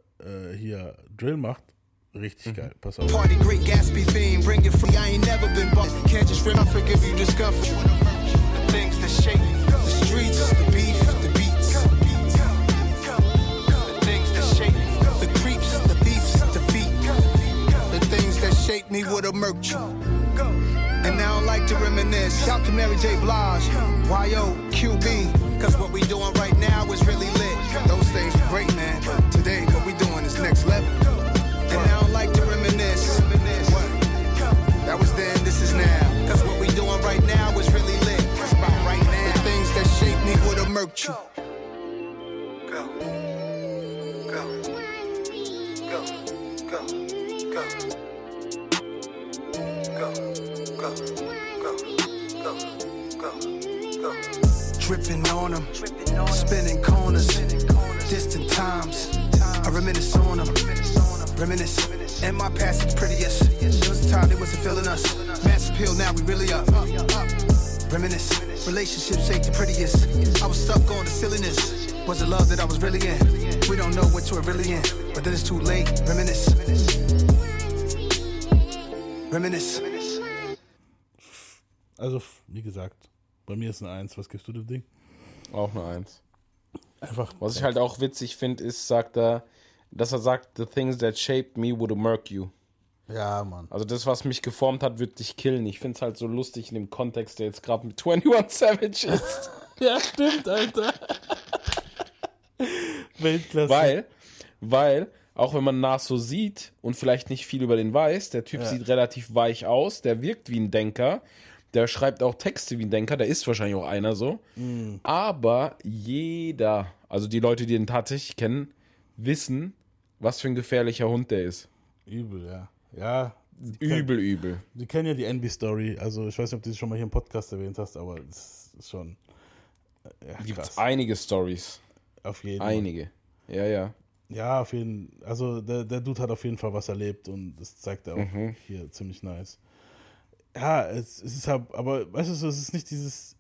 hier Drill macht, richtig mhm. geil. Pass auf. Party great Gatsby theme, bring it free. I ain't never been bought. Can't just rim, I forgive you discomfort. The things that shape the streets, the beef, the beats. The things that shape the creeps, the beefs, the feet. The things that shape me with a merch. And now I don't like to reminisce. Shout to Mary J. Blige, YO, QB. Cause what we doing right now is really lit. Those things were great, man. But today, reminisce. And my past is prettiest. There was a time they wasn't feeling us. Mass appeal, now we really up. Reminisce. Relationships shake the prettiest. I was stuck on the silliness. Was it love that I was really in? We don't know what you're really in, but then it's too late. Reminisce. Reminisce. Also, wie gesagt, bei mir ist eine Eins. Was gibst du dem Ding? Auch eine Eins. Einfach. Was ich halt auch witzig finde, ist, sagt er, dass er sagt, the things that shaped me would murk you. Ja, Mann. Also das, was mich geformt hat, wird dich killen. Ich finde es halt so lustig in dem Kontext, der jetzt gerade mit 21 Savage ist. ja, stimmt, Alter. Weltklasse. Weil, weil, auch wenn man Nas so sieht und vielleicht nicht viel über den weiß, der Typ ja. sieht relativ weich aus, der wirkt wie ein Denker der schreibt auch Texte wie ein Denker, der ist wahrscheinlich auch einer so. Mhm. Aber jeder, also die Leute, die ihn tatsächlich kennen, wissen, was für ein gefährlicher Hund der ist. Übel, ja. Ja. Übel, kenn, übel. Die kennen ja die Envy-Story. Also ich weiß nicht, ob du sie schon mal hier im Podcast erwähnt hast, aber das ist schon. Ja, Gibt einige Stories. Auf jeden Fall. Einige. Ja, ja. Ja, auf jeden Fall. Also der, der Dude hat auf jeden Fall was erlebt und das zeigt er auch mhm. hier ziemlich nice ja, es, es ist halt, aber weißt du, es ist nicht dieses,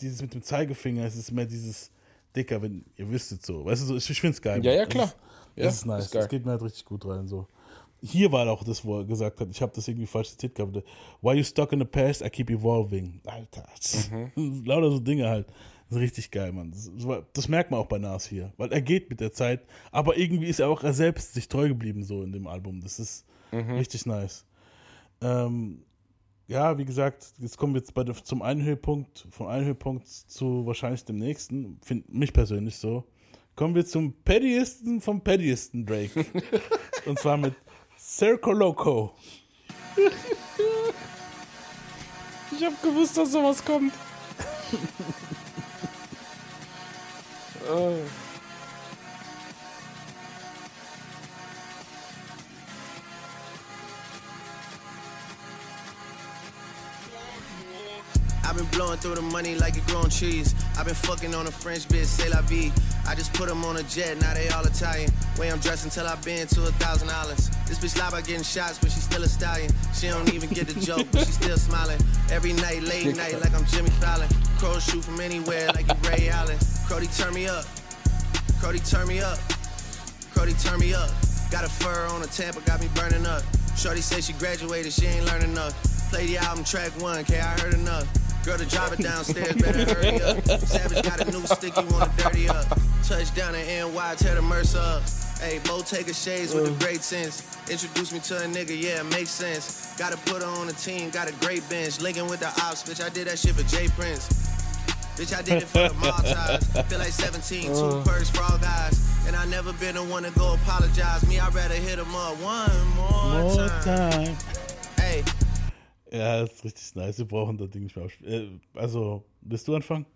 dieses mit dem Zeigefinger, es ist mehr dieses dicker, wenn ihr wüsstet so. Weißt du, so, ich, ich finde es geil. Ja, ja, klar. Es, ja, es ist nice. Es geht mir halt richtig gut rein. So. Hier war auch das, wo er gesagt hat, ich habe das irgendwie falsch zitiert gehabt. Why you stuck in the past, I keep evolving. Alter, mhm. lauter so Dinge halt. Das ist richtig geil, Mann. Das, das, merkt man auch bei Nas hier. Weil er geht mit der Zeit, aber irgendwie ist er auch er selbst sich treu geblieben so in dem Album. Das ist mhm. richtig nice. Ähm, ja, wie gesagt, jetzt kommen wir jetzt bei, zum einen Höhepunkt, von einem Höhepunkt zu wahrscheinlich dem nächsten, finde mich persönlich so. Kommen wir zum Paddiesten vom Paddiesten Drake. Und zwar mit Circo Loco. Ich hab gewusst, dass sowas kommt. oh. been blowing through the money like it growing trees. I've been fucking on a French bitch, say la vie. I just put them on a jet, now they all Italian. Way I'm dressed until I've been to a thousand dollars. This bitch lie about getting shots, but she's still a stallion. She don't even get the joke, but she's still smiling. Every night, late night, like I'm Jimmy Fallon. Crows shoot from anywhere, like you Ray Allen. Crody, turn me up. Crody, turn me up. Crody, turn me up. Got a fur on a Tampa, got me burning up. Shorty said she graduated, she ain't learning enough. Play the album track one, K, I heard enough. Girl, the driver downstairs better hurry up. Savage got a new stick, you wanna dirty up. Touchdown in NY, tear the Mercer up. Hey, Bo take a shades with the great sense. Introduce me to a nigga, yeah, it makes sense. Gotta put her on the team, got a great bench. Linking with the ops, bitch, I did that shit for Jay Prince. Bitch, I did it for the Maltese. Feel like 17, two uh. purse for all guys. And I never been the one to go apologize. Me, I'd rather hit him up one more, more time. time. Hey, Ja, das ist richtig nice. Wir brauchen das Ding nicht mehr. Äh, also, willst du anfangen?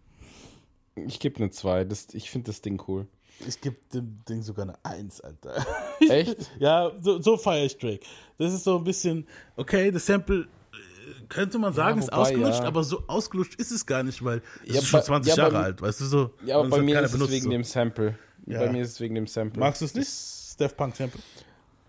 Ich gebe eine 2. Ich finde das Ding cool. Ich gebe dem Ding sogar eine 1, Alter. Echt? ja, so, so feiere ich Drake. Das ist so ein bisschen, okay, das Sample äh, könnte man sagen, ja, wobei, ist ausgelutscht, ja. aber so ausgelutscht ist es gar nicht, weil es ja, ist schon 20 Jahre alt, weißt du so. Ja, aber bei mir ist es wegen so. dem Sample. Bei mir ist es wegen dem Sample. Magst du es nicht? Steph Punk Sample?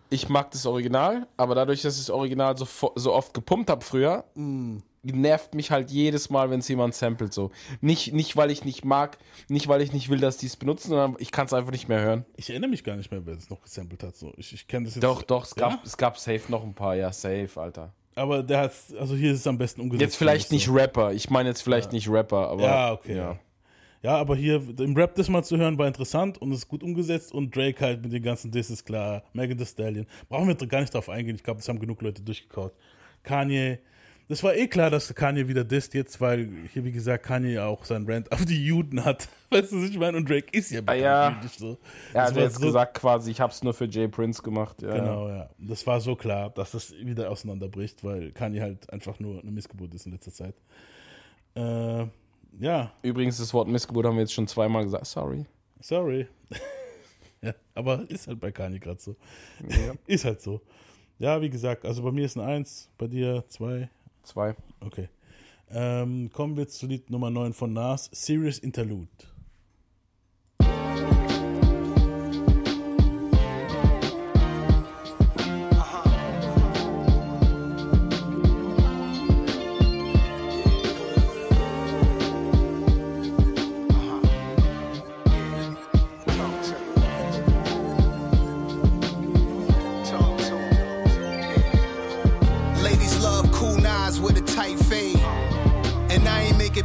Ich mag das Original, aber dadurch, dass ich das Original so, so oft gepumpt habe früher, mm nervt mich halt jedes Mal, wenn es jemand samplet so. Nicht, nicht, weil ich nicht mag, nicht, weil ich nicht will, dass die es benutzen, sondern ich kann es einfach nicht mehr hören. Ich erinnere mich gar nicht mehr, wer es noch gesampelt hat. So. Ich, ich kenne das jetzt. Doch, doch, es, ja? gab, es gab safe noch ein paar, ja, safe, Alter. Aber der hat, also hier ist es am besten umgesetzt. Jetzt vielleicht nicht so. Rapper, ich meine jetzt vielleicht ja. nicht Rapper, aber. Ja, okay. Ja. Ja, aber hier im Rap das mal zu hören war interessant und ist gut umgesetzt und Drake halt mit den ganzen Disses klar. Megan Thee Stallion. Brauchen wir gar nicht drauf eingehen, ich glaube, das haben genug Leute durchgekaut. Kanye, das war eh klar, dass Kanye wieder disst jetzt, weil hier, wie gesagt, Kanye ja auch seinen Rant auf die Juden hat. Weißt du, was ich meine? Und Drake ist ja ah, ja. so. Er hat jetzt so gesagt quasi, ich hab's nur für Jay Prince gemacht. Ja. Genau, ja. Das war so klar, dass das wieder auseinanderbricht, weil Kanye halt einfach nur eine Missgeburt ist in letzter Zeit. Äh, ja. Übrigens, das Wort Missgeburt haben wir jetzt schon zweimal gesagt. Sorry. Sorry. ja, aber ist halt bei Kanye gerade so. Ja. ist halt so. Ja, wie gesagt, also bei mir ist ein Eins, bei dir zwei. Zwei. Okay. Ähm, kommen wir zu Lied Nummer 9 von Nas, Serious Interlude.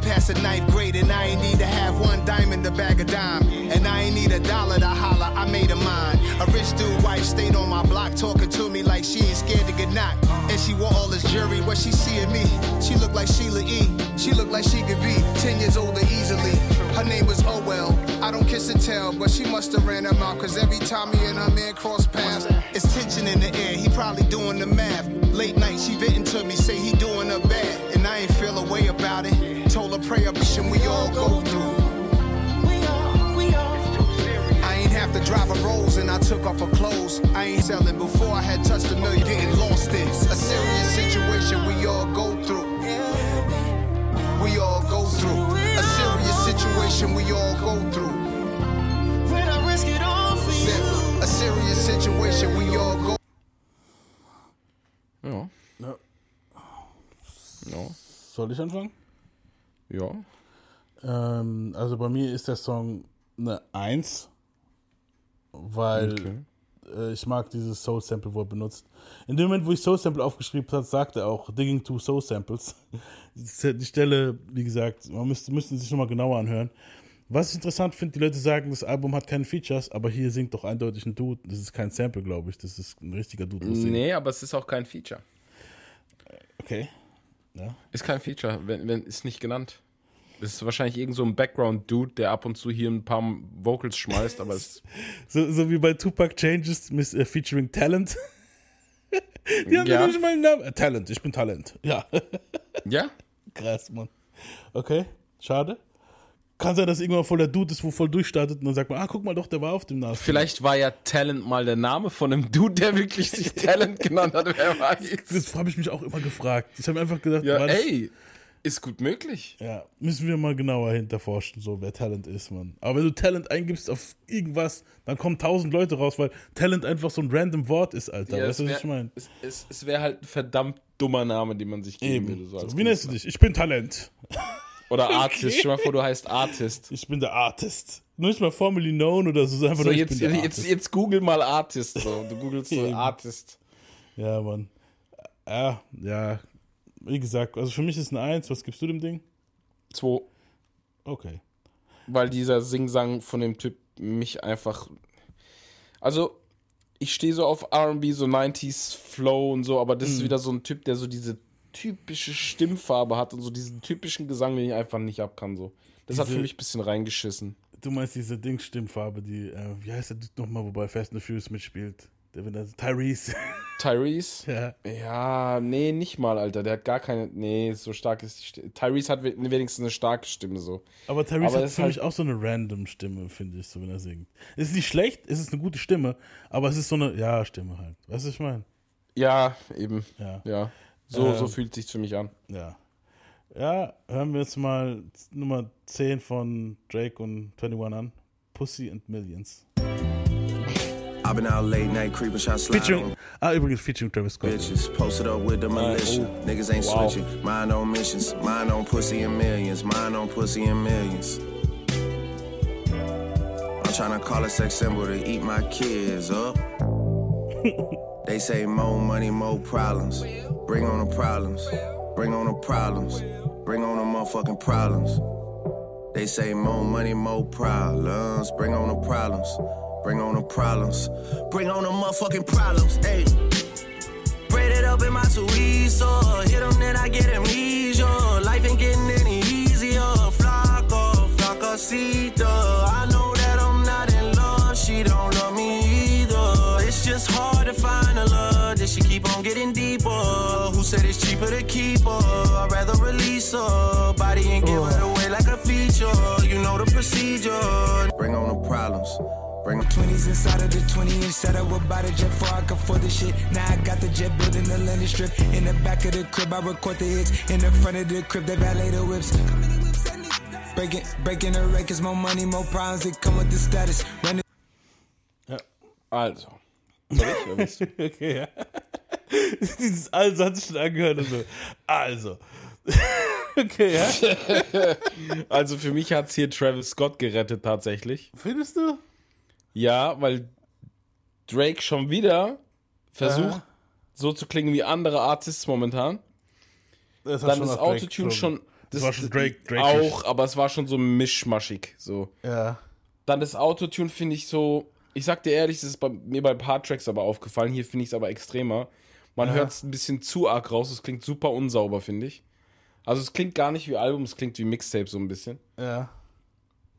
Past the ninth grade, and I ain't need to have one in the bag of dime. And I ain't need a dollar to holler, I made a mine. A rich dude wife stayed on my block talking to me like she ain't scared to get knocked. And she wore all this jewelry, what she seeing me? She looked like Sheila E. She looked like she could be 10 years older easily. Her name was Oh Well. I don't kiss and tell, but she must have ran her mouth. Cause every time me and her man cross paths, it's tension in the air. He probably doing the math. Late night, she venting to me, say he doing her bad. And I ain't feel a way about it. Told her pray a mission we all go through. I ain't have to drive a Rolls and I took off her clothes. I ain't selling before I had touched a million, getting lost in a serious situation we all go through. We all go through a serious situation we all go through. A serious situation we all go. Ja. Ja. Soll ich anfangen? Ja. Ähm, also bei mir ist der Song eine Eins, weil okay. äh, ich mag dieses Soul Sample, wo er benutzt. In dem Moment, wo ich Soul Sample aufgeschrieben habe, sagt er auch Digging to Soul Samples. Die Stelle, wie gesagt, man müsste, müsste sich nochmal genauer anhören. Was ich interessant finde, die Leute sagen, das Album hat keine Features, aber hier singt doch eindeutig ein Dude. Das ist kein Sample, glaube ich. Das ist ein richtiger Dude. Nee, aber es ist auch kein Feature. Okay. Ja. Ist kein Feature, wenn, wenn ist nicht genannt. Das ist wahrscheinlich irgend so ein Background-Dude, der ab und zu hier ein paar Vocals schmeißt, aber es. so, so wie bei Tupac Changes mit, uh, featuring Talent. Die haben ja nicht mal einen Namen. Äh, Talent, ich bin Talent. Ja. ja? Krass, Mann. Okay, schade. Kann sein, dass irgendwann voll der Dude ist, wo voll durchstartet und dann sagt man, ah, guck mal doch, der war auf dem Namen. Vielleicht war ja Talent mal der Name von einem Dude, der wirklich sich Talent genannt hat, wer weiß. Das habe ich mich auch immer gefragt. Ich habe einfach gedacht, ja, ey, ist gut möglich. Ja, müssen wir mal genauer hinterforschen, so wer Talent ist, man. Aber wenn du Talent eingibst auf irgendwas, dann kommen tausend Leute raus, weil Talent einfach so ein random Wort ist, Alter. Ja, weißt du, was ich meine? Es, es, es wäre halt ein verdammt dummer Name, den man sich geben Eben. würde. So wie nennst du dich? Ich bin Talent. Oder Artist. Okay. Stell mal vor, du heißt Artist. Ich bin der Artist. Nur nicht mal formally known oder so. Einfach so, nur, jetzt, jetzt, jetzt google mal Artist. So. Du googelst so Artist. Ja, Mann. Ja, ja. Wie gesagt, also für mich ist eine Eins. Was gibst du dem Ding? Zwei. Okay. Weil dieser Singsang von dem Typ mich einfach. Also, ich stehe so auf RB, so 90s Flow und so, aber das mm. ist mhm. wieder so ein Typ, der so diese typische Stimmfarbe hat und so diesen typischen Gesang, den ich einfach nicht ab kann. So. Das diese, hat für mich ein bisschen reingeschissen. Du meinst diese Ding-Stimmfarbe, die, äh, wie heißt der nochmal, wobei Fast and the Furious mitspielt? Der, der, Tyrese. Tyrese? ja. Ja, nee, nicht mal, Alter. Der hat gar keine. Nee, so stark ist die Stimme. Tyrese hat wenigstens eine starke Stimme so. Aber Tyrese aber hat für halt mich auch so eine random Stimme, finde ich, so wenn er singt. Es ist nicht schlecht, es ist eine gute Stimme, aber es ist so eine, ja, Stimme halt. Weißt du, was ich meine? Ja, eben. Ja. ja. So, ähm, so fühlt sich für mich an. Ja. Ja, hören wir jetzt mal Nummer 10 von Drake und 21 an. Pussy and Millions. I've been out late night creeping, shot Featuring, ah, übrigens featuring Travis Scott. Bitches posted up with the militia. Uh, Niggas ain't wow. switching. Mine on missions. Mine on pussy and millions. Mine on pussy and millions. I'm trying to call a sex symbol to eat my kids up. they say more money, more problems. Bring on the problems. Bring on the problems. Bring on the motherfucking problems. They say more money, more problems. Bring on the problems. Bring on the problems. Bring on the motherfucking problems. Hey. Braid it up in my or hit them, then I get amnesia. Life ain't getting any easier. Flaco, flacosita. I know said it's cheaper to keep her? I'd rather release her. Body and give it away like a feature. You know the procedure. Bring on the problems. Bring 20s inside of the 20 inch setup about a jet before I could afford the shit. Now I got the jet building the landing strip. In the back of the crib, I record the hits. In the front of the crib, they valet the whips. Breaking, breaking the records, more money, more problems that come with the status. Running ja, also. Soll ich, okay, ja. Dieses also hat sich schon angehört und so. Also. okay, ja. also für mich hat es hier Travis Scott gerettet tatsächlich. Findest du? Ja, weil Drake schon wieder versucht, ja. so zu klingen wie andere Artists momentan. Das Dann ist Autotune schon. Das, das, war schon Drake, Drake auch, aber es war schon so mischmaschig. So. Ja. Dann das Autotune finde ich so. Ich sag dir ehrlich, das ist bei, mir bei ein paar Tracks aber aufgefallen. Hier finde ich es aber extremer. Man ja. hört es ein bisschen zu arg raus. Es klingt super unsauber, finde ich. Also es klingt gar nicht wie Album, es klingt wie Mixtape so ein bisschen. Ja.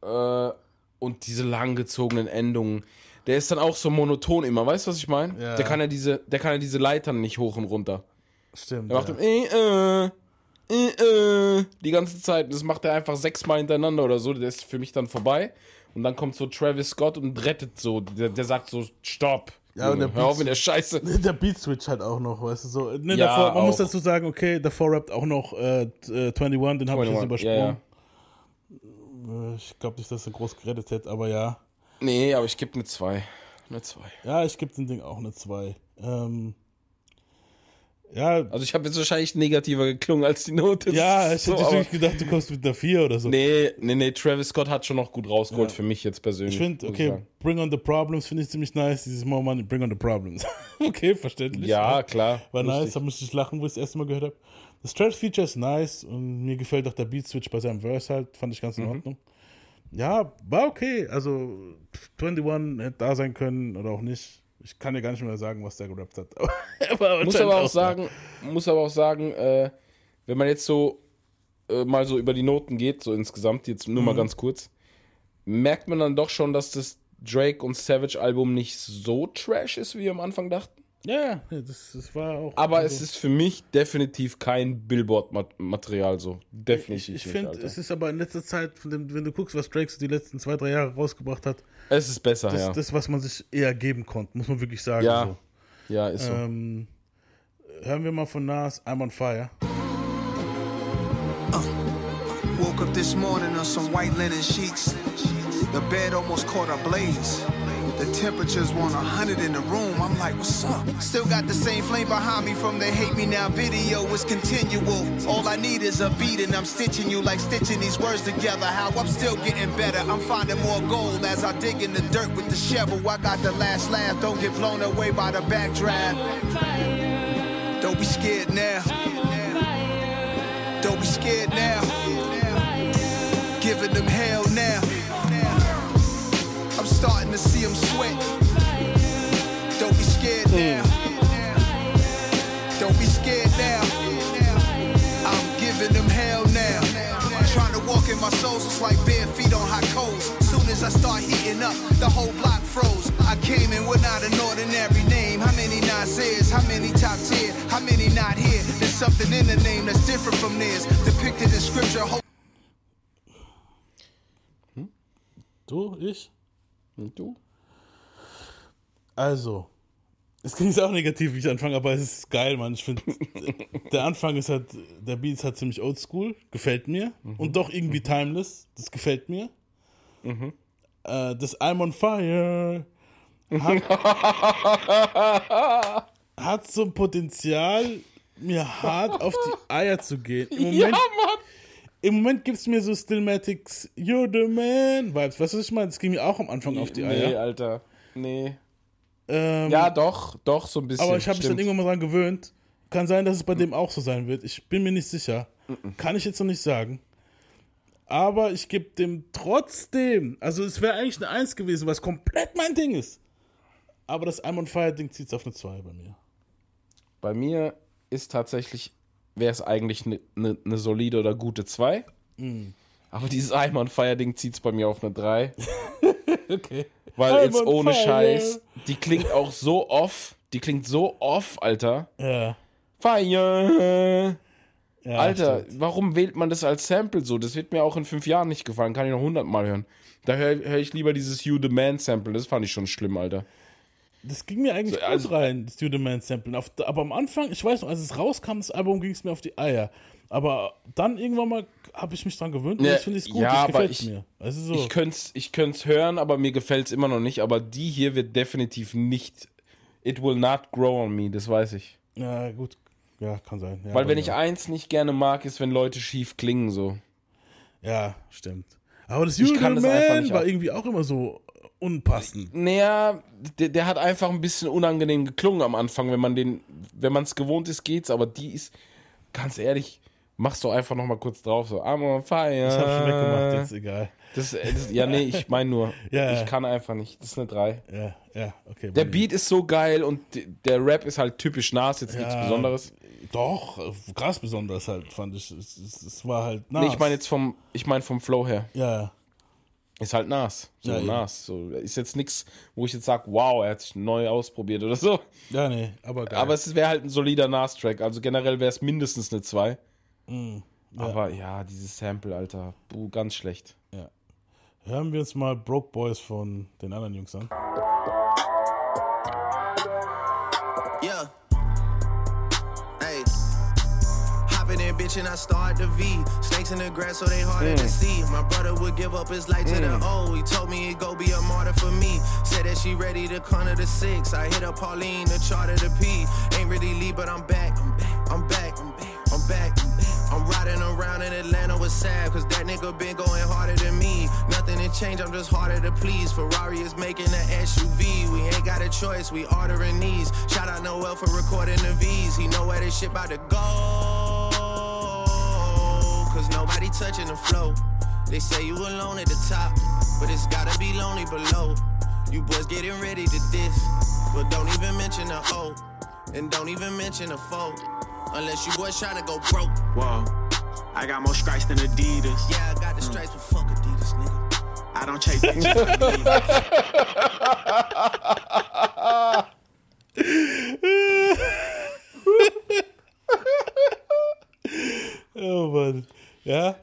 Äh, und diese langgezogenen Endungen. Der ist dann auch so monoton immer, weißt du, was ich meine? Ja. Der kann ja diese, der kann ja diese Leitern nicht hoch und runter. Stimmt. Der macht ja. dann, äh, äh, äh, die ganze Zeit. Das macht er einfach sechsmal hintereinander oder so. Der ist für mich dann vorbei. Und dann kommt so Travis Scott und rettet so. Der, der sagt so, stopp. Ja, und der hör auf in der Scheiße. Der Beat Switch halt auch noch, weißt du so. Ne, ja, davor, man auch. muss dazu sagen, okay, davor rappt auch noch äh, 21, den habe ich jetzt übersprungen. Ja, ja. Äh, ich glaube nicht, dass er groß gerettet hätte, aber ja. Nee, aber ich gebe eine 2. Eine 2. Ja, ich gebe dem Ding auch eine 2. Ähm, ja. Also ich habe jetzt wahrscheinlich negativer geklungen als die Note. Ja, ich so, hätte wirklich gedacht, du kommst mit einer 4 oder so. Nee, nee, nee, Travis Scott hat schon noch gut rausgeholt ja. für mich jetzt persönlich. Ich finde, okay, Bring on the Problems finde ich ziemlich nice. Dieses More Money, Bring on the Problems. okay, verständlich. Ja, klar. War lustig. nice, da musste ich lachen, wo ich das erste Mal gehört habe. Das Trash Feature ist nice und mir gefällt auch der Beat Switch bei seinem Verse halt, fand ich ganz in mhm. Ordnung ja, war okay. Also 21 hätte da sein können oder auch nicht. Ich kann dir gar nicht mehr sagen, was der gerappt hat. aber muss aber auch, auch sagen, muss aber auch sagen, äh, wenn man jetzt so äh, mal so über die Noten geht, so insgesamt, jetzt nur mhm. mal ganz kurz, merkt man dann doch schon, dass das Drake und Savage Album nicht so trash ist, wie wir am Anfang dachten. Ja, das, das war auch. Aber also es ist für mich definitiv kein Billboard-Material so. Definitiv. Ich, ich finde, es ist aber in letzter Zeit, dem, wenn du guckst, was Drake so die letzten zwei, drei Jahre rausgebracht hat. Es ist besser, das, ja. Das, was man sich eher geben konnte, muss man wirklich sagen. Ja, so. ja ist so. Ähm, hören wir mal von Nas, I'm on fire. Uh, woke up this morning on some white linen sheets. The bed almost caught a blaze. The temperatures want a hundred in the room. I'm like, what's up? Still got the same flame behind me from the hate me now video. It's continual. All I need is a beat and I'm stitching you like stitching these words together. How I'm still getting better. I'm finding more gold as I dig in the dirt with the shovel. I got the last laugh. Don't get blown away by the backdraft. Don't be scared now. Don't be scared now. Starting to see them sweat. Don't be scared hmm. now. Don't be scared now. I'm giving them hell now. Trying to walk in my soles, it's like bare feet on hot coals. Soon as I start heating up, the whole block froze. I came in with not an ordinary name. How many Nasers? How many top tier? How many not here? There's something in the name that's different from theirs. Depicted in scripture. Hmm? Du, ich? Und du? Also, Es klingt auch negativ, wie ich anfange, aber es ist geil, Mann. Ich finde, der Anfang ist halt, der Beat ist halt ziemlich oldschool, gefällt mir. Mhm. Und doch irgendwie mhm. timeless, das gefällt mir. Mhm. Äh, das I'm on Fire hat, hat so ein Potenzial, mir hart auf die Eier zu gehen. Im Moment, ja, Mann. Im Moment gibt es mir so Stillmatics You're the Man Vibes. Weißt du, was ich meine? Das ging mir auch am Anfang auf die Eier. Nee, Alter. Nee. Ähm, ja, doch, doch, so ein bisschen. Aber ich habe mich dann irgendwann mal dran gewöhnt. Kann sein, dass es bei dem auch so sein wird. Ich bin mir nicht sicher. Kann ich jetzt noch nicht sagen. Aber ich gebe dem trotzdem, also es wäre eigentlich eine Eins gewesen, was komplett mein Ding ist. Aber das I'm on Fire Ding zieht es auf eine 2 bei mir. Bei mir ist tatsächlich, wäre es eigentlich eine ne, ne solide oder gute 2. Mm. Aber dieses I'm on Fire Ding zieht es bei mir auf eine 3. okay. Weil I'm jetzt ohne fire. Scheiß, die klingt auch so off. Die klingt so off, Alter. Ja. Fire. Ja, Alter, stimmt. warum wählt man das als Sample so? Das wird mir auch in fünf Jahren nicht gefallen. Kann ich noch hundertmal hören. Da höre hör ich lieber dieses You the Man Sample. Das fand ich schon schlimm, Alter. Das ging mir eigentlich so, also, gut rein, the Man Sample. aber am Anfang, ich weiß noch, als es rauskam, das Album ging es mir auf die Eier. Aber dann irgendwann mal habe ich mich dran gewöhnt und ja, das finde ich gut, ja, das gefällt mir. Also so. Ich könnte es ich hören, aber mir gefällt es immer noch nicht. Aber die hier wird definitiv nicht, it will not grow on me, das weiß ich. Ja, gut, ja, kann sein. Ja, Weil wenn ja. ich eins nicht gerne mag, ist, wenn Leute schief klingen so. Ja, stimmt. Aber das You Man war irgendwie auch immer so unpassend. Naja, der, der, hat einfach ein bisschen unangenehm geklungen am Anfang, wenn man den, wenn man es gewohnt ist, geht's, aber die ist, ganz ehrlich, machst du einfach noch mal kurz drauf, so, I'm on fire. Ich hab schon weggemacht, jetzt egal. Das, das ja, nee, ich meine nur, ja, ich kann einfach nicht. Das ist eine 3. Ja, ja, okay. Der Beat ist so geil und der Rap ist halt typisch Nas, jetzt ja, nichts Besonderes. Doch, krass besonders halt, fand ich. Es, es, es war halt Nas. Nee, ich meine jetzt vom, ich meine vom Flow her. Ja, Ist halt Nas. So ja, Nas. So, ist jetzt nichts, wo ich jetzt sage, wow, er hat sich neu ausprobiert oder so. Ja, nee, aber geil. Aber es wäre halt ein solider Nas-Track. Also generell wäre es mindestens eine 2. Mm, ja. Aber ja, dieses Sample, Alter, buh, ganz schlecht. Ja. Hören wir uns mal Broke Boys von den anderen Jungs an. Hopping in, bitch, and I start the V. Snakes in the grass, so they harder mm. to see. My brother would give up his life mm. to the mm. O. He told me he'd go be a martyr for me. Said that she ready to corner the six. I hit up Pauline, the charter the P. Ain't really leave, but I'm back. I'm back. I'm back. I'm back. I'm back. I'm riding around in Atlanta with Sav, cause that nigga been going harder than me. Nothing to change, I'm just harder to please. Ferrari is making an SUV. We ain't got a choice, we ordering these. Shout out Noel for recording the V's. He know where this shit about to go. Cause nobody touching the flow. They say you alone at the top, but it's gotta be lonely below. You boys getting ready to diss, but don't even mention the O. And don't even mention the foe. Unless you boys trying to go broke. Whoa, I got more stripes than Adidas. Yeah, I got the stripes, but fuck Adidas, nigga. I don't chase bitches. oh Mann. Ja,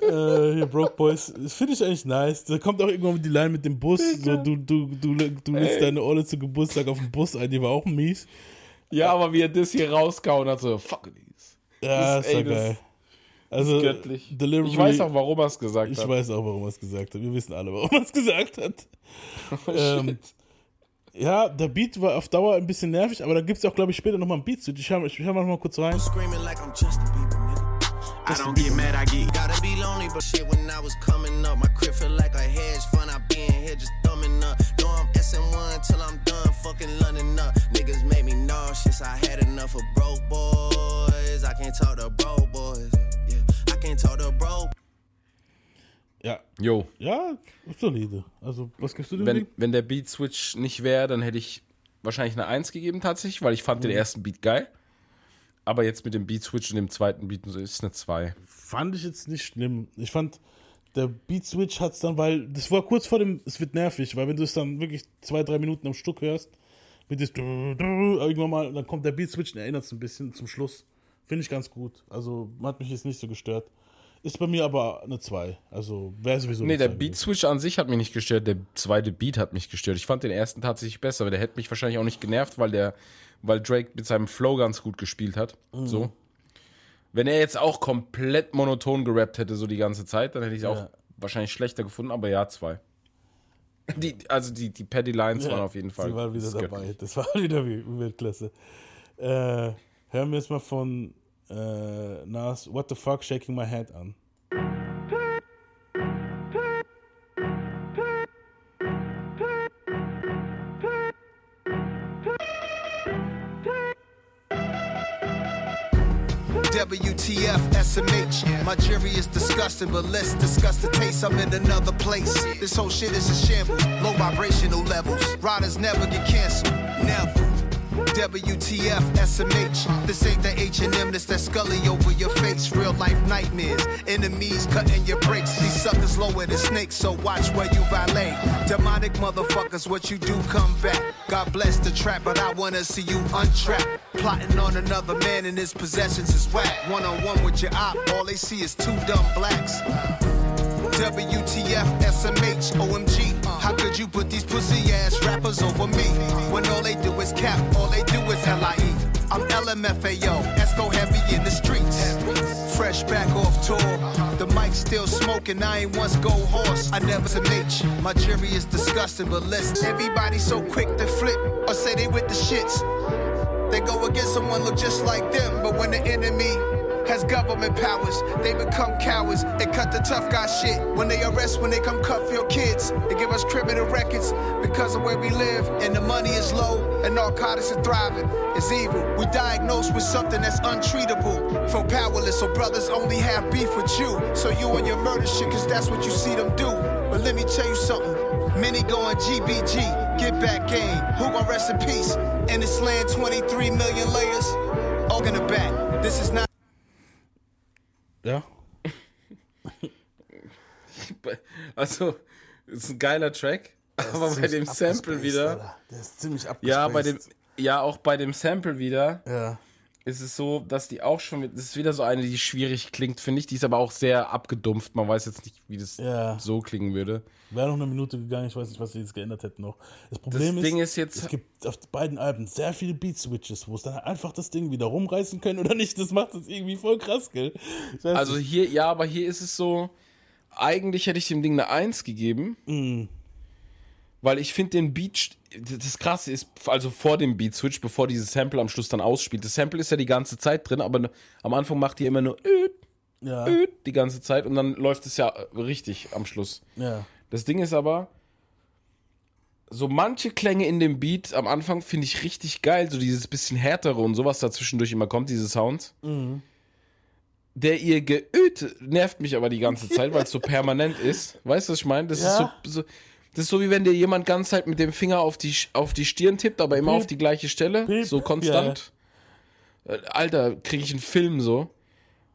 äh, hier Broke Boys, das finde ich eigentlich nice. Da kommt auch irgendwann die Line mit dem Bus. So, du, du, du, du lässt deine Olle zu Geburtstag auf dem Bus ein, die war auch mies. Ja, aber wie er das hier rauskauen hat, so, fuck these. Ja, das, ist ey, geil. Also, ist göttlich. Delivery, ich weiß auch, warum er es gesagt ich hat. Ich weiß auch, warum er es gesagt hat. Wir wissen alle, warum er es gesagt hat. Oh, ähm, ja, der Beat war auf Dauer ein bisschen nervig, aber da gibt es auch, glaube ich, später nochmal ein Beat zu. Ich höre ich hör mal noch mal kurz rein. I don't get mad, I get Gotta be lonely, but shit when I was coming up, my crib feel like a hedge fund. I be in here just thumbing up. Know I'm SN1 till I'm done fucking London up. Niggas make me nauseous. I had enough of broke boys. I can't talk to broke boys. Yeah, I can't talk to broke. Ja. Jo. Ja, solide. Also, was gibst du denn? Wenn, wenn der Beat Switch nicht wäre, dann hätte ich wahrscheinlich eine 1 gegeben tatsächlich, weil ich fand mhm. den ersten Beat geil. Aber jetzt mit dem Beat Switch und dem zweiten Beat ist es eine 2. Fand ich jetzt nicht schlimm. Ich fand, der Beat Switch hat es dann, weil das war kurz vor dem, es wird nervig, weil wenn du es dann wirklich zwei, drei Minuten am Stück hörst, wird es irgendwann mal, dann kommt der Beat Switch und erinnert es ein bisschen zum Schluss. Finde ich ganz gut. Also hat mich jetzt nicht so gestört. Ist bei mir aber eine 2. Also wäre sowieso Nee, der Beat Switch an sich hat mich nicht gestört, der zweite Beat hat mich gestört. Ich fand den ersten tatsächlich besser, aber der hätte mich wahrscheinlich auch nicht genervt, weil der, weil Drake mit seinem Flow ganz gut gespielt hat. Mhm. So. Wenn er jetzt auch komplett monoton gerappt hätte, so die ganze Zeit, dann hätte ich es ja. auch wahrscheinlich schlechter gefunden, aber ja, zwei. Die, also die, die Paddy Lines ja, waren auf jeden Fall. Die waren wieder dabei. Das war wieder Weltklasse. Äh, hören wir jetzt mal von äh, Nas What the Fuck Shaking My Head an. WTF, SMH. My jury is disgusting, but let's discuss the taste. I'm in another place. This whole shit is a shambles. Low vibrational levels. Riders never get canceled. Never. WTF, SMH. This ain't the H&M, this that Scully over your face. Real life nightmares. Enemies cutting your brakes. These suckers lower than snakes, so watch where you violate. Demonic motherfuckers, what you do, come back. God bless the trap, but I wanna see you untrapped. Plotting on another man and his possessions is whack. One on one with your op, all they see is two dumb blacks. WTF, SMH, OMG. How could you put these pussy ass rappers over me? When all they do is cap, all they do is LIE. I'm LMFAO, Esco heavy in the streets. Fresh back off tour. The mic still smoking, I ain't once go horse. I never to H. My jury is disgusting, but listen. Everybody so quick to flip or say they with the shits. They go against someone look just like them, but when the enemy has government powers. They become cowards and cut the tough guy shit. When they arrest, when they come cuff your kids, they give us criminal records because of where we live. And the money is low and narcotics are thriving. It's evil. We diagnosed with something that's untreatable. For powerless, so brothers only have beef with you. So you and your murder shit, cause that's what you see them do. But let me tell you something. Many going GBG, get back game. Who gon' rest in peace? In this land, 23 million layers. All the back. This is not. Ja. also, ist ein geiler Track, aber bei dem Sample wieder. Alter. Der ist ziemlich abgespaced. Ja, bei dem, ja, auch bei dem Sample wieder. Ja. Ist es so, dass die auch schon, das ist wieder so eine, die schwierig klingt, finde ich. Die ist aber auch sehr abgedumpft. Man weiß jetzt nicht, wie das ja. so klingen würde. Wäre noch eine Minute gegangen, ich weiß nicht, was sie jetzt geändert hätten noch. Das Problem das ist, ist jetzt, es gibt auf beiden Alben sehr viele Beat-Switches, wo es dann einfach das Ding wieder rumreißen können oder nicht. Das macht es irgendwie voll krass, gell? Also hier, ja, aber hier ist es so, eigentlich hätte ich dem Ding eine 1 gegeben. Mm. Weil ich finde den Beat, das Krasse ist, also vor dem Beat-Switch, bevor dieses Sample am Schluss dann ausspielt. Das Sample ist ja die ganze Zeit drin, aber am Anfang macht die immer nur ja. die ganze Zeit und dann läuft es ja richtig am Schluss. Ja. Das Ding ist aber, so manche Klänge in dem Beat am Anfang finde ich richtig geil, so dieses bisschen härtere und sowas dazwischendurch immer kommt, diese Sounds. Mhm. Der ihr geöt nervt mich aber die ganze Zeit, weil es so permanent ist. Weißt du, was ich meine? Das ja. ist so, so, das ist so wie wenn dir jemand ganz halt mit dem Finger auf die, auf die Stirn tippt, aber immer Piep. auf die gleiche Stelle, Piep. so konstant. Ja. Äh, Alter, kriege ich einen Film so.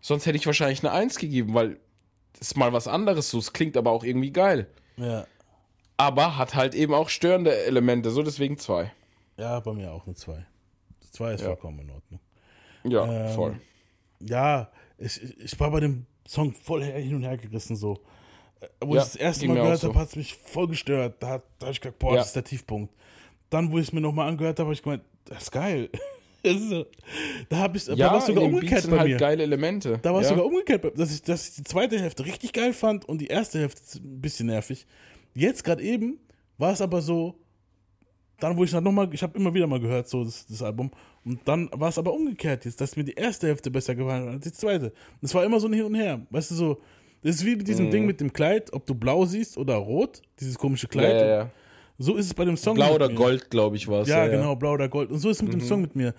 Sonst hätte ich wahrscheinlich eine Eins gegeben, weil das ist mal was anderes so. Es klingt aber auch irgendwie geil. Ja. Aber hat halt eben auch störende Elemente, so deswegen zwei. Ja, bei mir auch eine zwei. Zwei ist ja. vollkommen in Ordnung. Ja, ähm, voll. Ja, ich, ich war bei dem Song voll hin und her gerissen so. Wo ja, ich das erste Mal gehört so. habe, hat es mich voll gestört. Da, da habe ich gedacht, boah, ja. das ist der Tiefpunkt. Dann, wo ich es mir nochmal angehört habe, habe ich gemeint, das ist geil. so, da habe ich ja, da war sogar umgekehrt bei halt mir. geile Elemente. Da war es sogar umgekehrt, dass ich, dass ich die zweite Hälfte richtig geil fand und die erste Hälfte ein bisschen nervig. Jetzt gerade eben war es aber so, dann wo ich dann nochmal, ich habe immer wieder mal gehört, so das, das Album, und dann war es aber umgekehrt jetzt, dass mir die erste Hälfte besser gefallen hat als die zweite. Das war immer so ein Hin und Her, weißt du, so, das ist wie mit diesem mm. Ding mit dem Kleid, ob du blau siehst oder rot, dieses komische Kleid. Ja, ja, ja. So ist es bei dem Song. Blau oder mir. Gold, glaube ich, war es. Ja, genau, blau oder Gold. Und so ist es mit mhm. dem Song mit mir.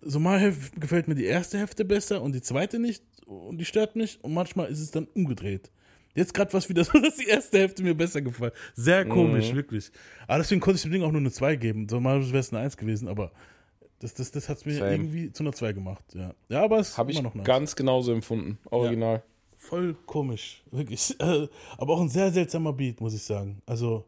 So mal gefällt mir die erste Hälfte besser und die zweite nicht und die stört mich und manchmal ist es dann umgedreht. Jetzt gerade was wieder so, dass die erste Hälfte mir besser gefallen. Sehr komisch, mhm. wirklich. Aber deswegen konnte ich dem Ding auch nur eine 2 geben. Mal wäre es eine 1 gewesen, aber das, das, das hat es mir Same. irgendwie zu einer 2 gemacht. Ja, ja aber es Habe ich noch nice. ganz genauso empfunden. Original. Ja, voll komisch, wirklich. aber auch ein sehr seltsamer Beat, muss ich sagen. Also,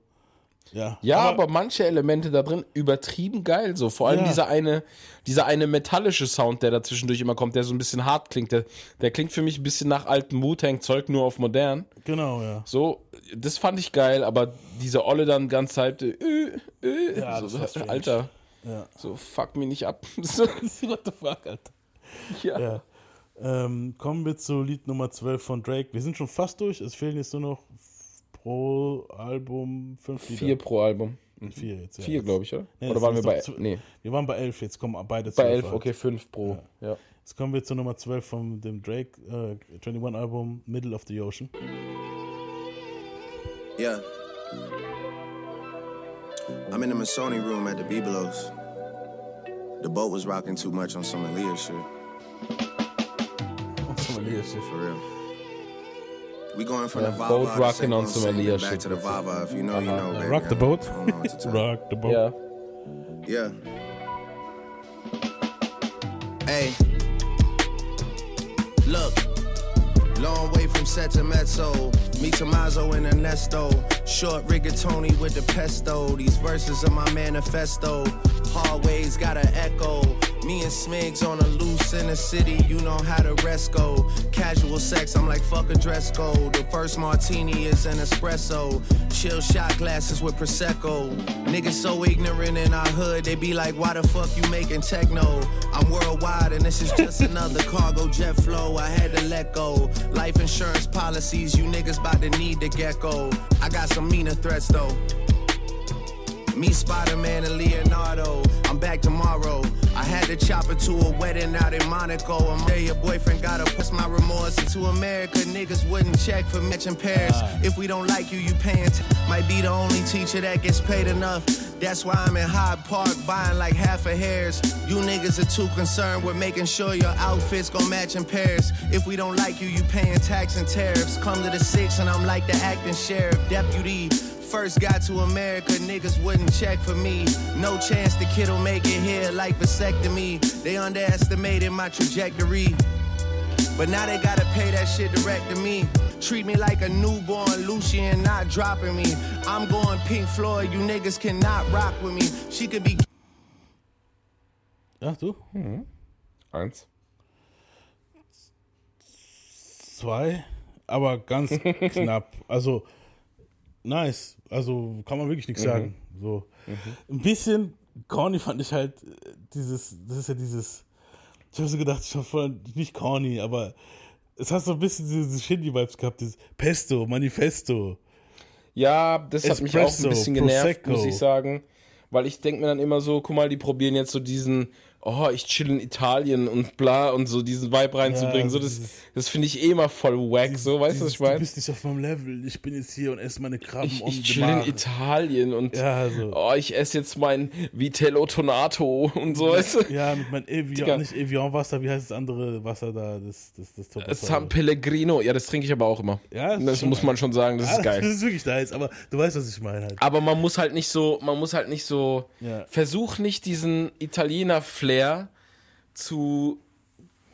Ja, ja aber, aber, manche Elemente da drin übertrieben geil. So vor allem ja. dieser eine, dieser eine metallische Sound, der da zwischendurch immer kommt, der so ein bisschen hart klingt. Der, der klingt für mich ein bisschen nach altem Wu-Tang-Zeug, nur auf modern. Genau, ja. So, das fand ich geil, aber diese Olle dann ganz Zeit, äh, äh, ja, so, das Alter. Ja. So, fuck mich nicht ab. so, what the fuck, Alter. Ja. ja. Ähm, kommen wir zu Lied Nummer 12 von Drake. Wir sind schon fast durch. Es fehlen jetzt nur noch pro Album fünf Lieder. Vier pro Album. Vier jetzt, ja. Vier, glaube ich, oder? Nee, oder waren wir bei. Nee. Wir waren bei elf, jetzt kommen beide Bei elf, okay, fünf pro. Ja. ja. Jetzt kommen wir zur Nummer 12 von dem Drake äh, 21 Album, Middle of the Ocean. Yeah. I'm in the Masoni room at the Bibelos. The boat was rocking too much on some Aaliyah shit. On Aaliyah shit. For real. We going from yeah, the Vava boat rocking on some Aaliyah back shit. to the Vava. If you know, uh -huh. you know. Baby, rock the boat. rock the boat. Yeah. Yeah. Hey. Look. Long way from set to mezzo. Me Tommaso and Ernesto. Short rigatoni with the pesto. These verses are my manifesto. Hallways got an echo. Me and Smigs on a loose in the city, you know how the rest go. Casual sex, I'm like fuck a dress code. The first martini is an espresso. Chill shot glasses with prosecco. Niggas so ignorant in our hood, they be like, why the fuck you making techno? I'm worldwide and this is just another cargo jet flow. I had to let go. Life insurance policies, you niggas about to need the gecko. I got some meaner threats though. Me, Spider Man, and Leonardo. I'm back tomorrow. I had to chop it to a wedding out in Monaco. I'm there, your boyfriend gotta push my remorse into America. Niggas wouldn't check for matching pairs. Uh. If we don't like you, you paying. T- might be the only teacher that gets paid enough. That's why I'm in Hyde Park buying like half a hairs. You niggas are too concerned with making sure your outfits gon' match in pairs. If we don't like you, you paying tax and tariffs. Come to the six and I'm like the acting sheriff, deputy first got to America, niggas wouldn't check for me. No chance the kid'll make it here like vasectomy. They underestimated my trajectory. But now they gotta pay that shit direct to me. Treat me like a newborn Lucian, not dropping me. I'm going Pink Floyd, you niggas cannot rock with me. She could be. Ach du? Mhm. Eins. Zwei, aber ganz knapp. Also nice. Also kann man wirklich nichts mhm. sagen. So. Mhm. Ein bisschen corny fand ich halt dieses, das ist ja dieses, ich habe so gedacht, ich habe voll, nicht corny, aber es hat so ein bisschen diese Shindy-Vibes gehabt, dieses Pesto, Manifesto. Ja, das Espresso, hat mich auch ein bisschen genervt, Prosecco. muss ich sagen. Weil ich denke mir dann immer so, guck mal, die probieren jetzt so diesen oh, ich chill in Italien und bla und so diesen Vibe reinzubringen. Ja, so, das, das finde ich eh immer voll wack, dieses, so, weißt du, was ich meine? Du bist nicht auf meinem Level. Ich bin jetzt hier und esse meine Krabben Ich, ich chill in Italien und ja, so. oh, ich esse jetzt mein Vitello Tonato und so, ja, weißt du? Ja, mit meinem Evian, nicht Evian Wasser, wie heißt das andere Wasser da? Das, das, das, das San Pellegrino, ja, das trinke ich aber auch immer. Ja, das, das muss man schon sagen, das ja, ist geil. Das ist wirklich nice, aber du weißt, was ich meine halt. Aber man muss halt nicht so, man muss halt nicht so, versuch nicht diesen Italiener-Flair zu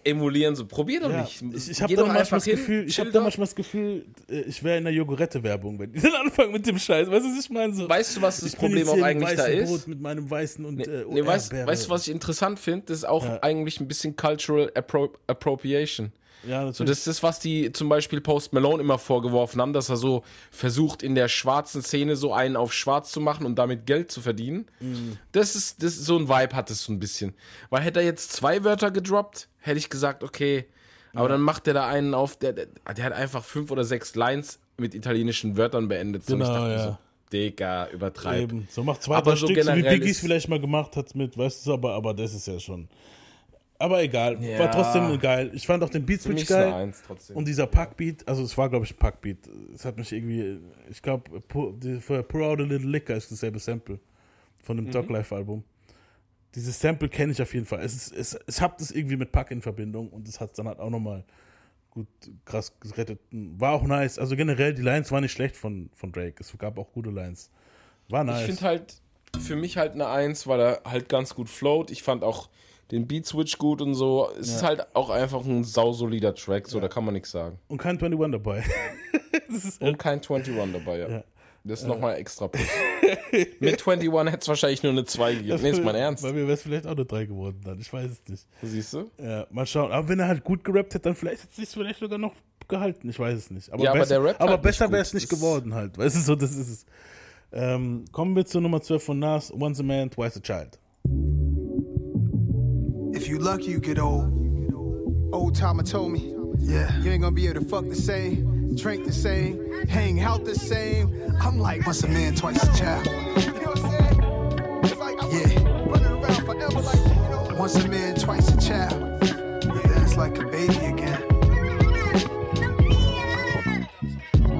emulieren. So, probier doch ja, nicht. Ich, ich habe da, manchmal das Gefühl, ich hab da manchmal das Gefühl, äh, ich wäre in der Jogurette-Werbung, wenn die dann anfangen mit dem Scheiß. Weißt du, was ich meine? So, weißt du, was das Problem auch eigentlich da ist? Brot mit meinem weißen und nee, äh, nee, weißt, weißt, du, was ich interessant finde? Das ist auch ja. eigentlich ein bisschen Cultural Appro Appropriation. Ja, so, das ist, was die zum Beispiel Post Malone immer vorgeworfen haben, dass er so versucht, in der schwarzen Szene so einen auf schwarz zu machen und damit Geld zu verdienen. Mhm. Das ist, das so ein Vibe hat es so ein bisschen. Weil hätte er jetzt zwei Wörter gedroppt, hätte ich gesagt, okay. Aber ja. dann macht er da einen auf, der, der, der, hat einfach fünf oder sechs Lines mit italienischen Wörtern beendet. So, genau, ja. So, Digga, übertreibt. Eben. So macht zwei, aber drei so Stück, so wie Biggies vielleicht mal gemacht hat mit, weißt du, aber, aber das ist ja schon. Aber egal, ja. war trotzdem geil. Ich fand auch den Beat Switch geil. Und dieser Packbeat, also es war glaube ich ein Packbeat. Es hat mich irgendwie, ich glaube, für Pour Out a Little Liquor ist dasselbe Sample von dem mhm. Dog Life Album. Dieses Sample kenne ich auf jeden Fall. Es, ist, es, es hat das irgendwie mit Pack in Verbindung und es hat dann halt auch nochmal gut krass gerettet. War auch nice. Also generell, die Lines waren nicht schlecht von, von Drake. Es gab auch gute Lines. War nice. Ich finde halt für mich halt eine Eins, weil er halt ganz gut float. Ich fand auch den Beat Switch gut und so. Es ja. ist halt auch einfach ein sausolider Track, so ja. da kann man nichts sagen. Und kein 21 dabei. und kein 21 dabei, ja. ja. Das ist nochmal extra plus. Mit 21 hätte es wahrscheinlich nur eine 2 gegeben. Nee, ist mein Ernst. Bei mir wäre es vielleicht auch eine 3 geworden dann. Ich weiß es nicht. Siehst du? Ja, mal schauen. Aber wenn er halt gut gerappt hätte, dann vielleicht hätte es sich vielleicht sogar noch gehalten. Ich weiß es nicht. Aber ja, besser, aber der Rap aber halt besser wäre es nicht geworden halt. Weißt du, so, das ist es. Ähm, kommen wir zur Nummer 12 von Nas. Once a man, twice a child. If you lucky, you get old. Old timer told me, yeah, you ain't gonna be able to fuck the same, drink the same, hang out the same. I'm like, once a man, twice a child. You know what I'm saying? Like I yeah. forever like, you know. Once a man, twice a child. Then it's like a baby again.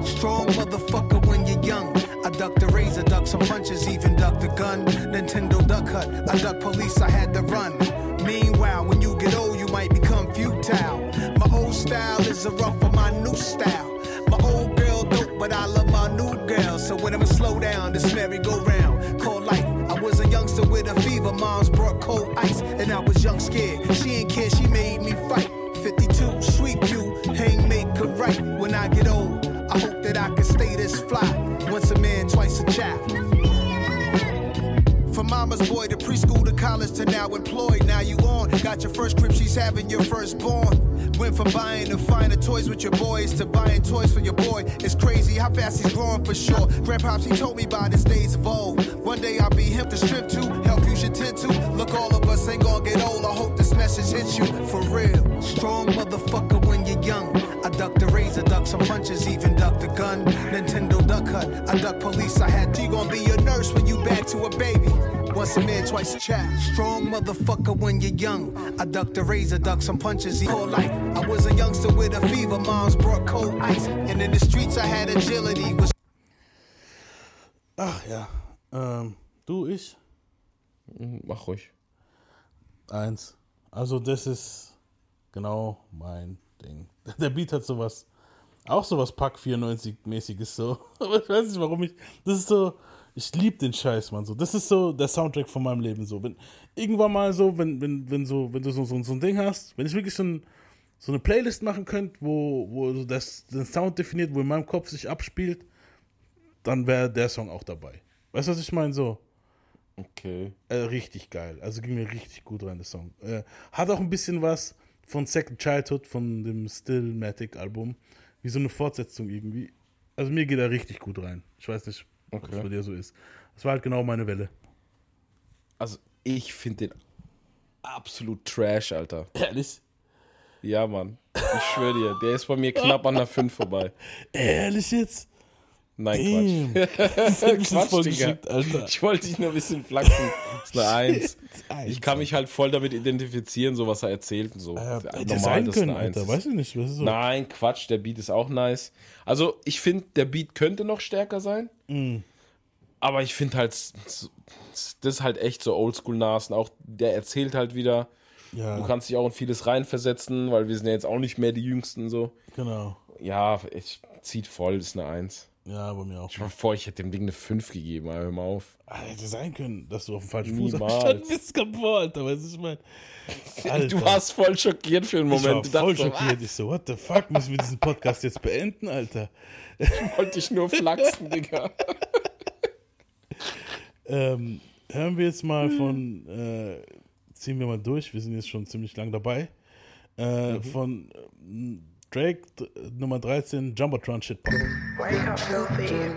Strong motherfucker when you're young. I duck the razor, duck some punches, even duck the gun. Nintendo duck hut, I duck police, I had to run. Meanwhile, when you get old, you might become futile. My old style is a rough for my new style. My old girl dope, but I love my new girl. So when I'ma slow down, this merry go round. Call life. I was a youngster with a fever. Moms brought cold ice, and I was young scared. She ain't care, she made me fight. 52, sweet you, hang make her right. When I get old, I hope that I can stay this fly. Once a man, twice a child. From mama's boy to Got your first crib, she's having your firstborn. Went from buying the finer toys with your boys to buying toys for your boy. It's crazy how fast he's growing for sure. Grandpops, he told me by this days of old. One day I'll be him to strip to, help you should tend to. Look, all of us ain't gonna get old. I hope this message hits you for real. Strong motherfucker when you're young. I duck the razor, duck some punches, even duck the gun. Nintendo duck hut, I duck police. I had you gonna be your nurse when you back to a baby. Once a man, twice a child. Strong motherfucker when you're young. I duck the razor, duck some punches, he called life. I was a youngster with a fever, moms brought cold ice. And in the streets I had agility. Was Ach ja. Ähm, du, ich? Mhm, mach ruhig. Eins. Also das ist genau mein Ding. Der Beat hat sowas, auch sowas Pack 94-mäßiges so. Aber ich weiß nicht, warum ich, das ist so, ich liebe den Scheiß, Mann. So, das ist so der Soundtrack von meinem Leben. So, wenn irgendwann mal so, wenn, wenn, wenn so, wenn du so, so, so ein Ding hast, wenn ich wirklich so, ein, so eine Playlist machen könnte, wo, wo so das, den Sound definiert, wo in meinem Kopf sich abspielt, dann wäre der Song auch dabei. Weißt du, was ich meine? So. Okay. Äh, richtig geil. Also ging mir richtig gut rein, der Song. Äh, hat auch ein bisschen was von Second Childhood, von dem Stillmatic-Album. Wie so eine Fortsetzung irgendwie. Also mir geht er richtig gut rein. Ich weiß nicht, okay. was bei dir so ist. Das war halt genau meine Welle. Also ich finde den absolut trash, Alter. Ehrlich? Ja, Mann. Ich schwöre dir, der ist bei mir knapp an der 5 vorbei. Ehrlich jetzt? Nein, Damn. Quatsch. Quatsch, Digga. Alter. Ich wollte dich nur ein bisschen flachsen. Das ist eine Eins. Ich kann mich halt voll damit identifizieren, so was er erzählt und so. Äh, Normal, sein das können, Alter. Weißt du nicht, was ist so? Nein, Quatsch, der Beat ist auch nice. Also, ich finde, der Beat könnte noch stärker sein. Mm. Aber ich finde halt, das ist halt echt so Oldschool-Nasen. Auch der erzählt halt wieder. Ja. Du kannst dich auch in vieles reinversetzen, weil wir sind ja jetzt auch nicht mehr die Jüngsten so. Genau. Ja, ich zieht voll, ist eine Eins. Ja, bei mir auch. Ich war vor, ich hätte dem Ding eine 5 gegeben, aber hör mal auf. Ah, hätte sein können, dass du auf dem falschen Fuß gestanden bist, kaputt, Alter, weißt du, ich meine. Du warst voll schockiert für einen Moment. Ich war voll schockiert. Ich so, what the fuck, müssen wir diesen Podcast jetzt beenden, Alter? Ich wollte dich nur flachsen, Digga. ähm, hören wir jetzt mal von, äh, ziehen wir mal durch, wir sind jetzt schon ziemlich lang dabei, äh, mhm. von äh, Drake Nummer 13, Jumbotron Shit Pop. Wake up, filthy.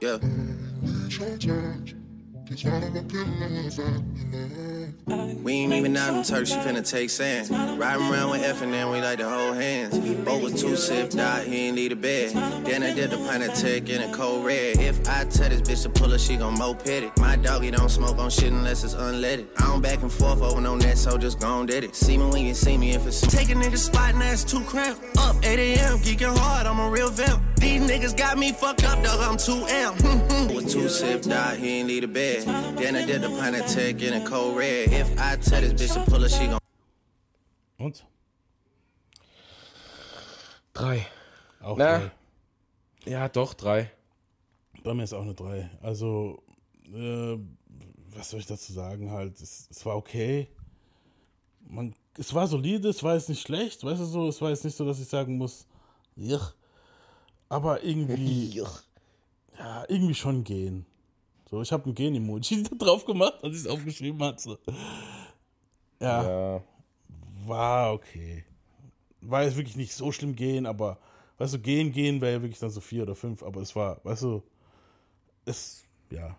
Yeah. We ain't even out in Turks, she finna take sand. Riding around with F and then we like to hold hands. Both was two sipped out, he ain't need a bed. Then I did the pint of in a cold red. If I tell this bitch to pull her, she gon' moped it. My doggy don't smoke on shit unless it's unleaded. I don't back and forth over no net, so just gon' did it. See me when you see me if it's Take a nigga spot and that's too cramped. Up 8 a.m., geeking hard, I'm a real vamp. These niggas got me fucked up, dog, I'm too amp. with two sipped out, he ain't need a bed. Then I did the pint of in a cold red. If I tell this bitch to pull her, she gon' Und? Drei. Auch Na? drei. Ja, doch, drei. Bei mir ist auch eine drei. Also, äh, was soll ich dazu sagen? Halt, es, es war okay. Man, es war solide, es war jetzt nicht schlecht, weißt du so, es war jetzt nicht so, dass ich sagen muss, Juch. aber irgendwie, Ja, irgendwie schon gehen. So, ich habe ein Gen-Emoji drauf gemacht, als ich es aufgeschrieben hatte. Ja. ja. War okay. War jetzt wirklich nicht so schlimm gehen, aber weißt du, gehen, gehen wäre ja wirklich dann so vier oder fünf, aber es war, weißt du, es, ja.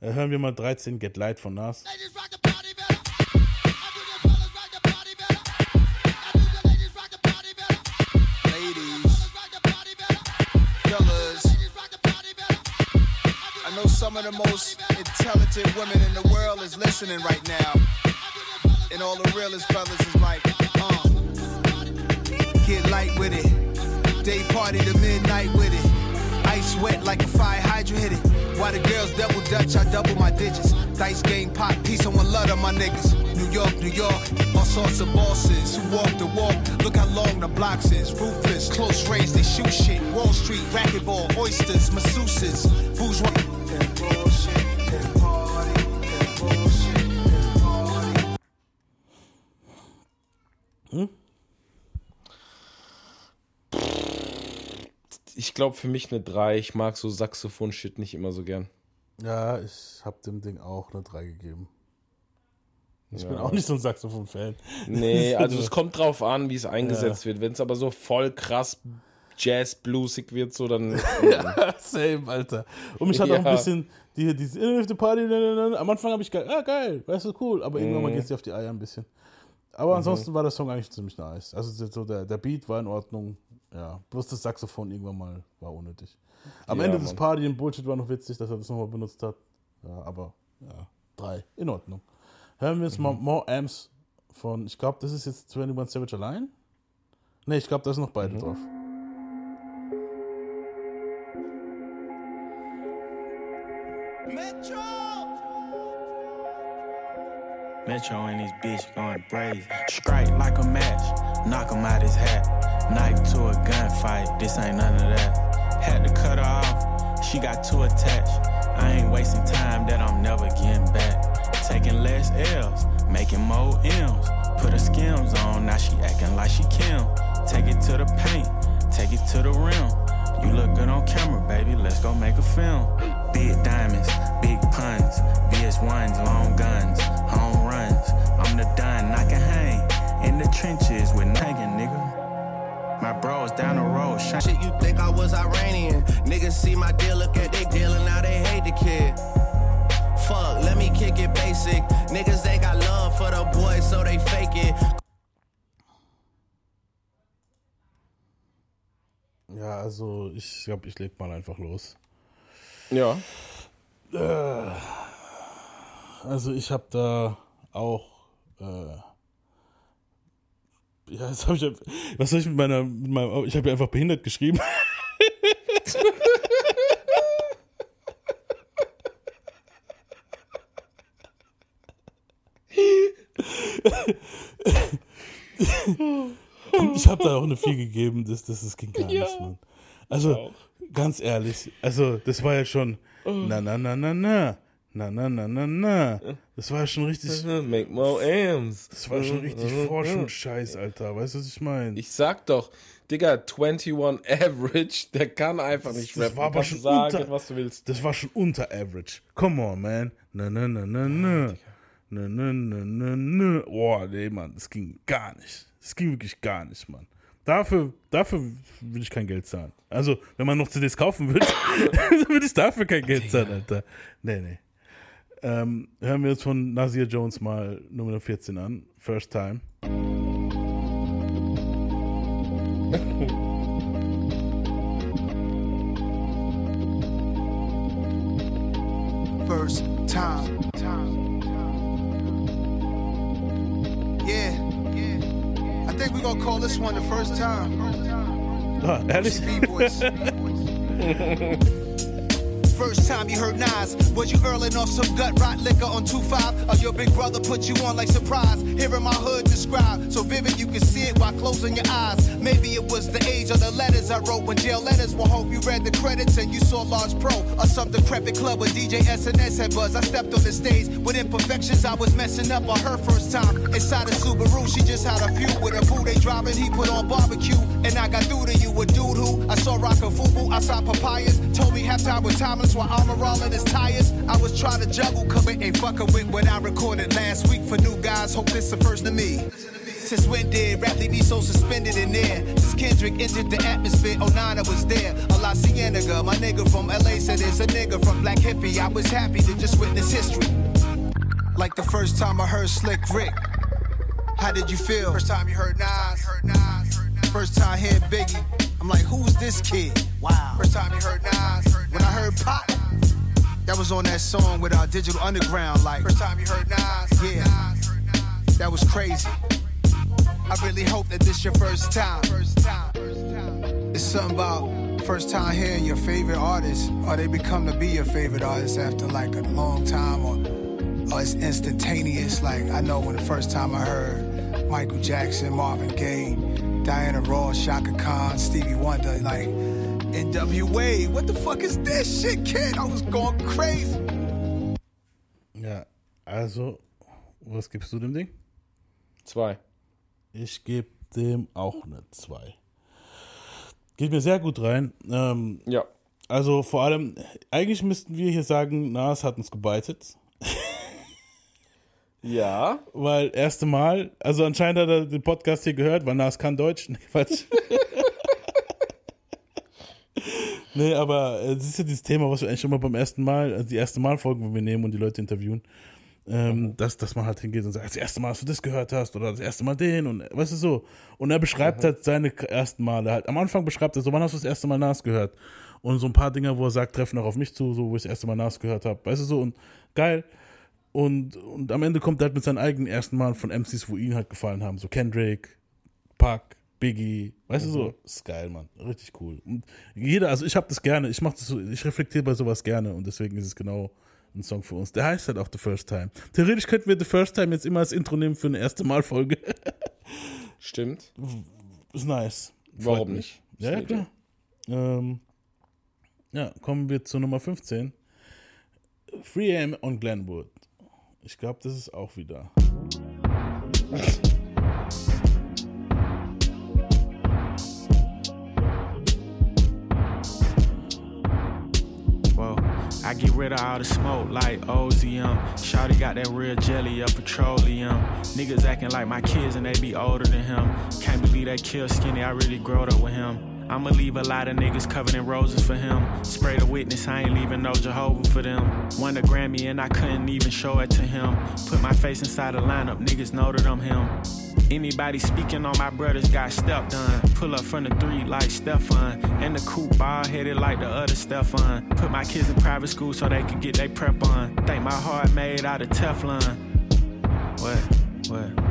Äh, hören wir mal 13 Get Light von Nas. Ladies rock the party better. some of the most intelligent women in the world is listening right now. And all the realest brothers is like, uh, get light with it. Day party to midnight with it. Ice wet like a fire hydrant hit it. While the girls double dutch, I double my digits. Dice game pop, peace, on one love of my niggas. New York, New York, all sorts of bosses who walk the walk. Look how long the blocks is. Ruthless, close range, they shoot shit. Wall Street, racquetball, oysters, masseuses, bourgeois. Hm? Ich glaube für mich eine 3. Ich mag so Saxophon-Shit nicht immer so gern. Ja, ich habe dem Ding auch eine 3 gegeben. Ich ja. bin auch nicht so ein Saxophon-Fan. Nee, also es kommt drauf an, wie es eingesetzt ja. wird. Wenn es aber so voll krass Jazz-bluesig wird, so dann. ja, same, Alter. Und mich hat ja. auch ein bisschen die, dieses Inner the Party, am Anfang habe ich geil, ah, geil, weißt du, cool, aber irgendwann mhm. mal geht es dir auf die Eier ein bisschen. Aber mhm. ansonsten war der Song eigentlich ziemlich nice. Also so der, der Beat war in Ordnung. Ja, bloß das Saxophon irgendwann mal war unnötig. Am ja, Ende Mann. des Party im Bullshit war noch witzig, dass er das nochmal benutzt hat. Ja, aber ja, drei. In Ordnung. Hören wir jetzt mhm. mal More Amps von, ich glaube, das ist jetzt 21 Savage allein. Ne, ich glaube, da sind noch beide mhm. drauf. Metro and his bitch going brazen. Strike like a match, knock him out his hat. Knife to a gunfight, this ain't none of that. Had to cut her off, she got too attached. I ain't wasting time that I'm never getting back. Taking less L's, making more M's. Put her skims on, now she acting like she Kim. Take it to the paint, take it to the rim. You look good on camera, baby, let's go make a film. Big diamonds, big puns, VS1s, long guns, home runs. I'm the done, I can hang in the trenches with nagging, nigga. My bros down the road, shine. Shit, you think I was Iranian? Niggas see my deal, look at they deal, and now they hate the kid. Fuck, let me kick it basic. Niggas, they got love for the boys, so they fake it. Ja, also ich glaube, ich leg mal einfach los. Ja. Äh, also ich habe da auch. Äh, ja, jetzt habe ich. Was soll ich mit meiner. Mit meinem, ich habe ja einfach behindert geschrieben. Und ich habe da auch eine 4 gegeben, das, das, das ging gar ja. nicht, Mann. Also, ganz ehrlich, also das war ja schon oh. na na na na na. Na, na, na, na, na. Das war schon richtig. Make more Amps. Das war schon richtig Forschungsscheiß, Alter. Weißt du, was ich meine? Ich sag doch, Digga, 21 Average, der kann einfach nicht rappen. Das war aber schon sagen, unter, was du willst. Das war schon unter Average. Come on, man. Na, na, na, na, na. Na, na, na, na, na. Boah, nee, Mann, das ging gar nicht. Das ging wirklich gar nicht, Mann. Dafür, dafür würde ich kein Geld zahlen. Also, wenn man noch CDs kaufen würde, würde ich dafür kein Geld zahlen, Alter. Nee, nee. Ähm, hören wir jetzt von Nasir Jones mal Nummer 14 an. First Time. First time. Yeah. I think we're gonna call this one the first time. Ah, ehrlich? first time you heard Nas? Was you earling off some gut rot liquor on 2-5? Or your big brother put you on like surprise? Hearing my hood described, so vivid you can see it while closing your eyes. Maybe it was the age of the letters I wrote when jail letters will hope you read the credits and you saw Large Pro or some decrepit club where DJ SNS had buzz. I stepped on the stage with imperfections I was messing up on her first time. Inside a Subaru, she just had a few with a boo they driving. He put on barbecue, and I got through to you a dude who I saw rockin' fubu outside papayas. Told me halftime was timeless while armor all in his tires. I was trying to juggle, coming ain't fucking with what I recorded last week for new guys. Hope this the first to me. Since when did rap me so suspended in there? Since Kendrick entered the atmosphere, oh, Onana was there. A La Cienega, my nigga from LA said it's a nigga from Black Hippie. I was happy to just witness history. Like the first time I heard Slick Rick. How did you feel? First time you heard Nas. First time hearing Biggie. I'm like, who's this kid? Wow. First time you heard Nas. When I heard Pop, that was on that song with our Digital Underground. Like, first time you heard Nas. Yeah. That was crazy. I really hope that this your first time. It's something about first time hearing your favorite artist, or they become to be your favorite artist after like a long time, or, or it's instantaneous. Like I know when the first time I heard Michael Jackson, Marvin Gaye, Diana Ross, Shaka Khan, Stevie Wonder, like NWA. What the fuck is this shit, kid? I was going crazy. Ja, also, was gibst du dem Ding? Zwei. Ich gebe dem auch eine 2. Geht mir sehr gut rein. Ähm, ja. Also vor allem, eigentlich müssten wir hier sagen, Nas hat uns gebeitet. ja. Weil erste Mal, also anscheinend hat er den Podcast hier gehört, weil Nas kann Deutsch. Nee, Quatsch. nee, aber es ist ja dieses Thema, was wir eigentlich immer beim ersten Mal, also die erste Mal Folgen, wo wir nehmen und die Leute interviewen ähm, mhm. dass, dass man halt hingeht und sagt, das erste Mal, dass du das gehört hast oder das erste Mal den und weißt du so. Und er beschreibt mhm. halt seine ersten Male halt. Am Anfang beschreibt er so, wann hast du das erste Mal Nas gehört? Und so ein paar Dinge, wo er sagt, treffen auch auf mich zu, so wo ich das erste Mal Nas gehört habe. Weißt du so und geil. Und, und am Ende kommt er halt mit seinen eigenen ersten Mal von MCs, wo ihn halt gefallen haben. So Kendrick, Pac, Biggie, weißt mhm. du so, mhm. ist geil, Mann, richtig cool. Und jeder, also ich habe das gerne, ich mache das so, ich reflektiere bei sowas gerne und deswegen ist es genau ein Song für uns. Der heißt halt auch The First Time. Theoretisch könnten wir The First Time jetzt immer als Intro nehmen für eine erste Mal-Folge. Stimmt. Ist nice. Warum nicht? Ja, ja, klar. Ähm, ja, kommen wir zu Nummer 15. 3am on Glenwood. Ich glaube, das ist auch wieder. I get rid of all the smoke like OZM. Shawty got that real jelly of petroleum. Niggas acting like my kids and they be older than him. Can't believe that kill skinny, I really growed up with him. I'ma leave a lot of niggas covered in roses for him. Spray the witness, I ain't leaving no Jehovah for them. Won a Grammy and I couldn't even show it to him. Put my face inside the lineup, niggas know that I'm him. Anybody speaking on my brothers got stepped on. Pull up from the three like Stefan. And the coupe ball headed like the other Stefan. Put my kids in private school so they could get their prep on. Think my heart made out of Teflon. What? What?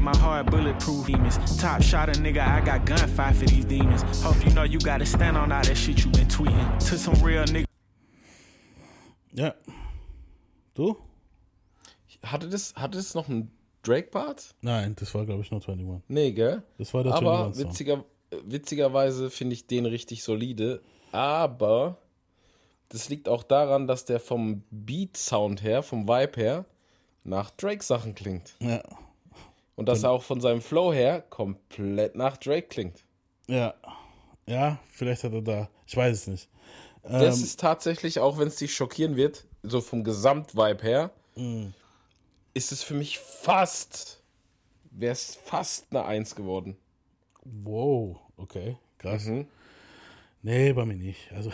Think my heart bulletproof demons. Top shot a nigga, I got gunfire for these demons. Hope you know you gotta stand on all that shit you been tweeting. To some real nigga. Ja. Du? Hatte das, hatte das noch ein Drake-Part? Nein, das war, glaube ich, nur 21. Nee, gell? Das war der Aber witziger, witzigerweise finde ich den richtig solide. Aber das liegt auch daran, dass der vom Beat-Sound her, vom Vibe her, nach Drake-Sachen klingt. Ja. Und dass er auch von seinem Flow her komplett nach Drake klingt. Ja. Ja, vielleicht hat er da. Ich weiß es nicht. Das ähm, ist tatsächlich, auch wenn es dich schockieren wird, so vom Gesamtvibe her, mhm ist es für mich fast, wäre es fast eine Eins geworden. Wow, okay, krass. Mhm. Nee, bei mir nicht. Also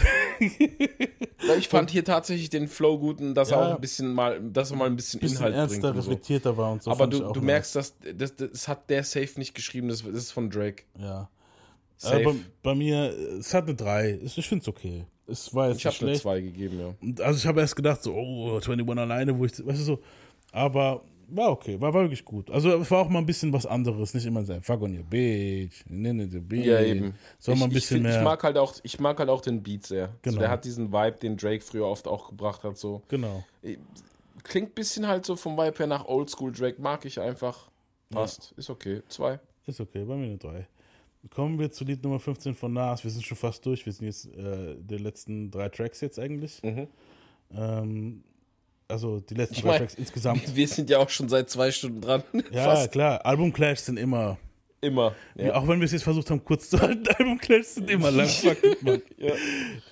ich fand hier tatsächlich den Flow gut und dass ja, er auch ein bisschen mal, dass er mal ein bisschen, bisschen Inhalt ernster, bringt. reflektierter so. war und so. Aber du, du merkst, dass das, das hat der Safe nicht geschrieben, das, ist von Drake. Ja. Safe. Bei, bei, mir, es hat eine 3. Ich finde es okay. Es war jetzt ich habe eine 2 gegeben, ja. also ich habe erst gedacht, so, oh, 21 alleine, wo ich, weißt du so, aber war okay, war, war wirklich gut. Also es war auch mal ein bisschen was anderes, nicht immer sein Fuck on your bitch, nenne the beat. Ja, eben. So ich, mal ein bisschen ich, mehr. Ich mag halt auch, ich mag halt auch den Beat sehr. Genau. So, der hat diesen Vibe, den Drake früher oft auch gebracht hat. So. Genau. Klingt ein bisschen halt so vom Vibe her nach Oldschool Drake, mag ich einfach. Passt, ja. ist okay. Zwei. Ist okay, bei mir eine drei. Kommen wir zu Lied Nummer 15 von Nas. Wir sind schon fast durch. Wir sind jetzt äh, die letzten drei Tracks jetzt eigentlich. Mhm. Ähm, also die letzten ich drei mein, Tracks insgesamt. Wir sind ja auch schon seit zwei Stunden dran. Ja, Fast. klar. Album-Clash sind immer. Immer. Ja. Auch wenn wir es jetzt versucht haben, kurz zu halten, Album-Clash sind immer lang. ja.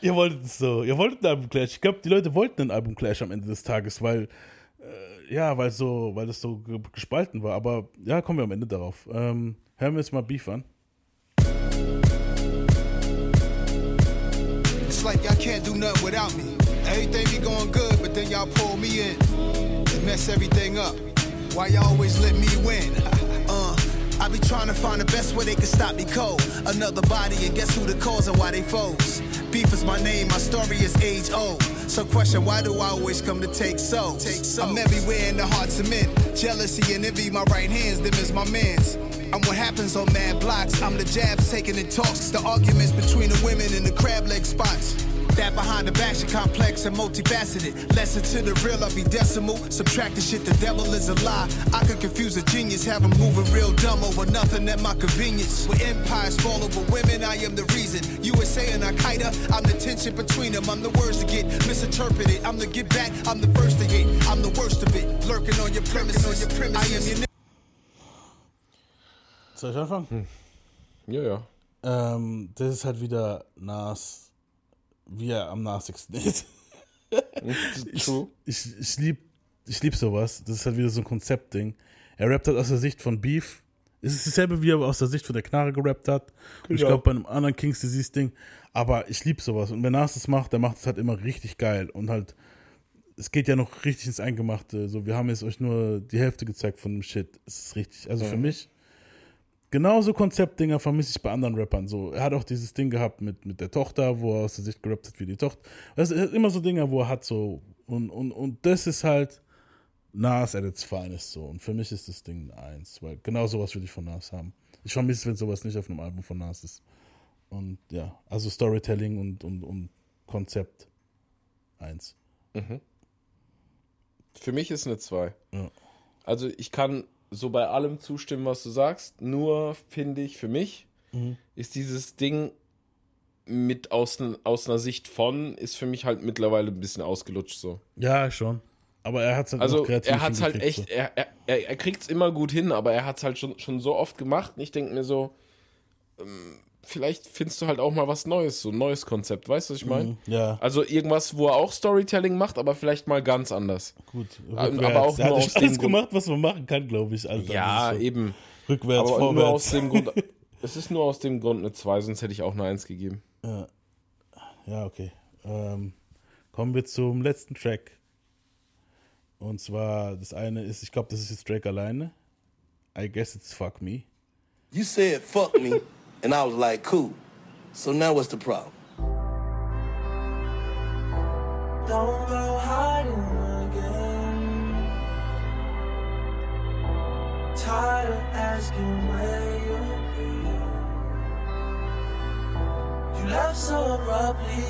Ihr wolltet es so. Ihr wolltet ein Album-Clash. Ich glaube, die Leute wollten einen Album-Clash am Ende des Tages, weil. Äh, ja, weil so, weil es so gespalten war. Aber ja, kommen wir am Ende darauf. Ähm, hören wir jetzt mal Beef an. It's like y'all can't do nothing without me. Everything be going good, y'all pull me in and mess everything up. Why y'all always let me win? uh, I be trying to find the best way they can stop me cold. Another body, and guess who the cause and why they foes? Beef is my name, my story is age old. So question, why do I always come to take so? I'm everywhere in the hearts of men. Jealousy and envy, my right hands, them is my mans. I'm what happens on mad blocks. I'm the jabs taking in talks. The arguments between the women in the crab leg spots. That behind the back shit complex and multifaceted. Lesson to the real, I'll be decimal. Subtract the shit, the devil is a lie. I could confuse a genius, have him moving real dumb over nothing at my convenience. With empires fall over women, I am the reason. USA and Al Qaeda, I'm the tension between them. I'm the words to get misinterpreted. I'm the get back, I'm the first to get. I'm the worst of it. Lurking on your premises. On your premises. I am your Soll ich anfangen? Hm. Ja, ja. Ähm, das um, ist halt wieder Nas wie er am nassigsten ist. ich, ich, ich liebe ich lieb sowas. Das ist halt wieder so ein Konzeptding. Er rappt halt aus der Sicht von Beef. Es ist dasselbe, wie er aus der Sicht von der Knarre gerappt hat. Und ich glaube, bei einem anderen Kings Disease Ding. Aber ich liebe sowas. Und wenn Nas das macht, der macht es halt immer richtig geil. Und halt, es geht ja noch richtig ins Eingemachte. So, wir haben jetzt euch nur die Hälfte gezeigt von dem Shit. Es ist richtig. Also ja. für mich Genauso Konzeptdinger vermisse ich bei anderen Rappern. So, er hat auch dieses Ding gehabt mit, mit der Tochter, wo er aus der Sicht gerappt hat wie die Tochter. Das ist immer so Dinge, wo er hat so. Und, und, und das ist halt Nas at its finest so. Und für mich ist das Ding eins, weil genau sowas würde ich von Nas haben. Ich vermisse, wenn sowas nicht auf einem Album von Nas ist. Und ja, also Storytelling und, und, und Konzept eins. Mhm. Für mich ist eine zwei. Ja. Also ich kann so bei allem zustimmen, was du sagst. Nur finde ich, für mich mhm. ist dieses Ding mit aus, aus einer Sicht von, ist für mich halt mittlerweile ein bisschen ausgelutscht so. Ja, schon. Aber er hat es halt also kreativ er hat es halt echt, so. er, er, er kriegt es immer gut hin, aber er hat es halt schon, schon so oft gemacht und ich denke mir so, ähm, vielleicht findest du halt auch mal was Neues, so ein neues Konzept, weißt du, was ich meine? Mhm, ja. Also irgendwas, wo er auch Storytelling macht, aber vielleicht mal ganz anders. Gut, rückwärts. aber auch er nur hat aus alles gemacht, was man machen kann, glaube ich. Alter. Ja, so eben. Rückwärts, aber vorwärts. Nur aus dem Grund, es ist nur aus dem Grund eine 2, sonst hätte ich auch eine 1 gegeben. Ja, ja okay. Ähm, kommen wir zum letzten Track. Und zwar, das eine ist, ich glaube, das ist jetzt Drake alleine. I guess it's Fuck Me. You said fuck me. And I was like, cool. So now what's the problem? Don't go hiding again. Tired of asking where you've been. You left so abruptly.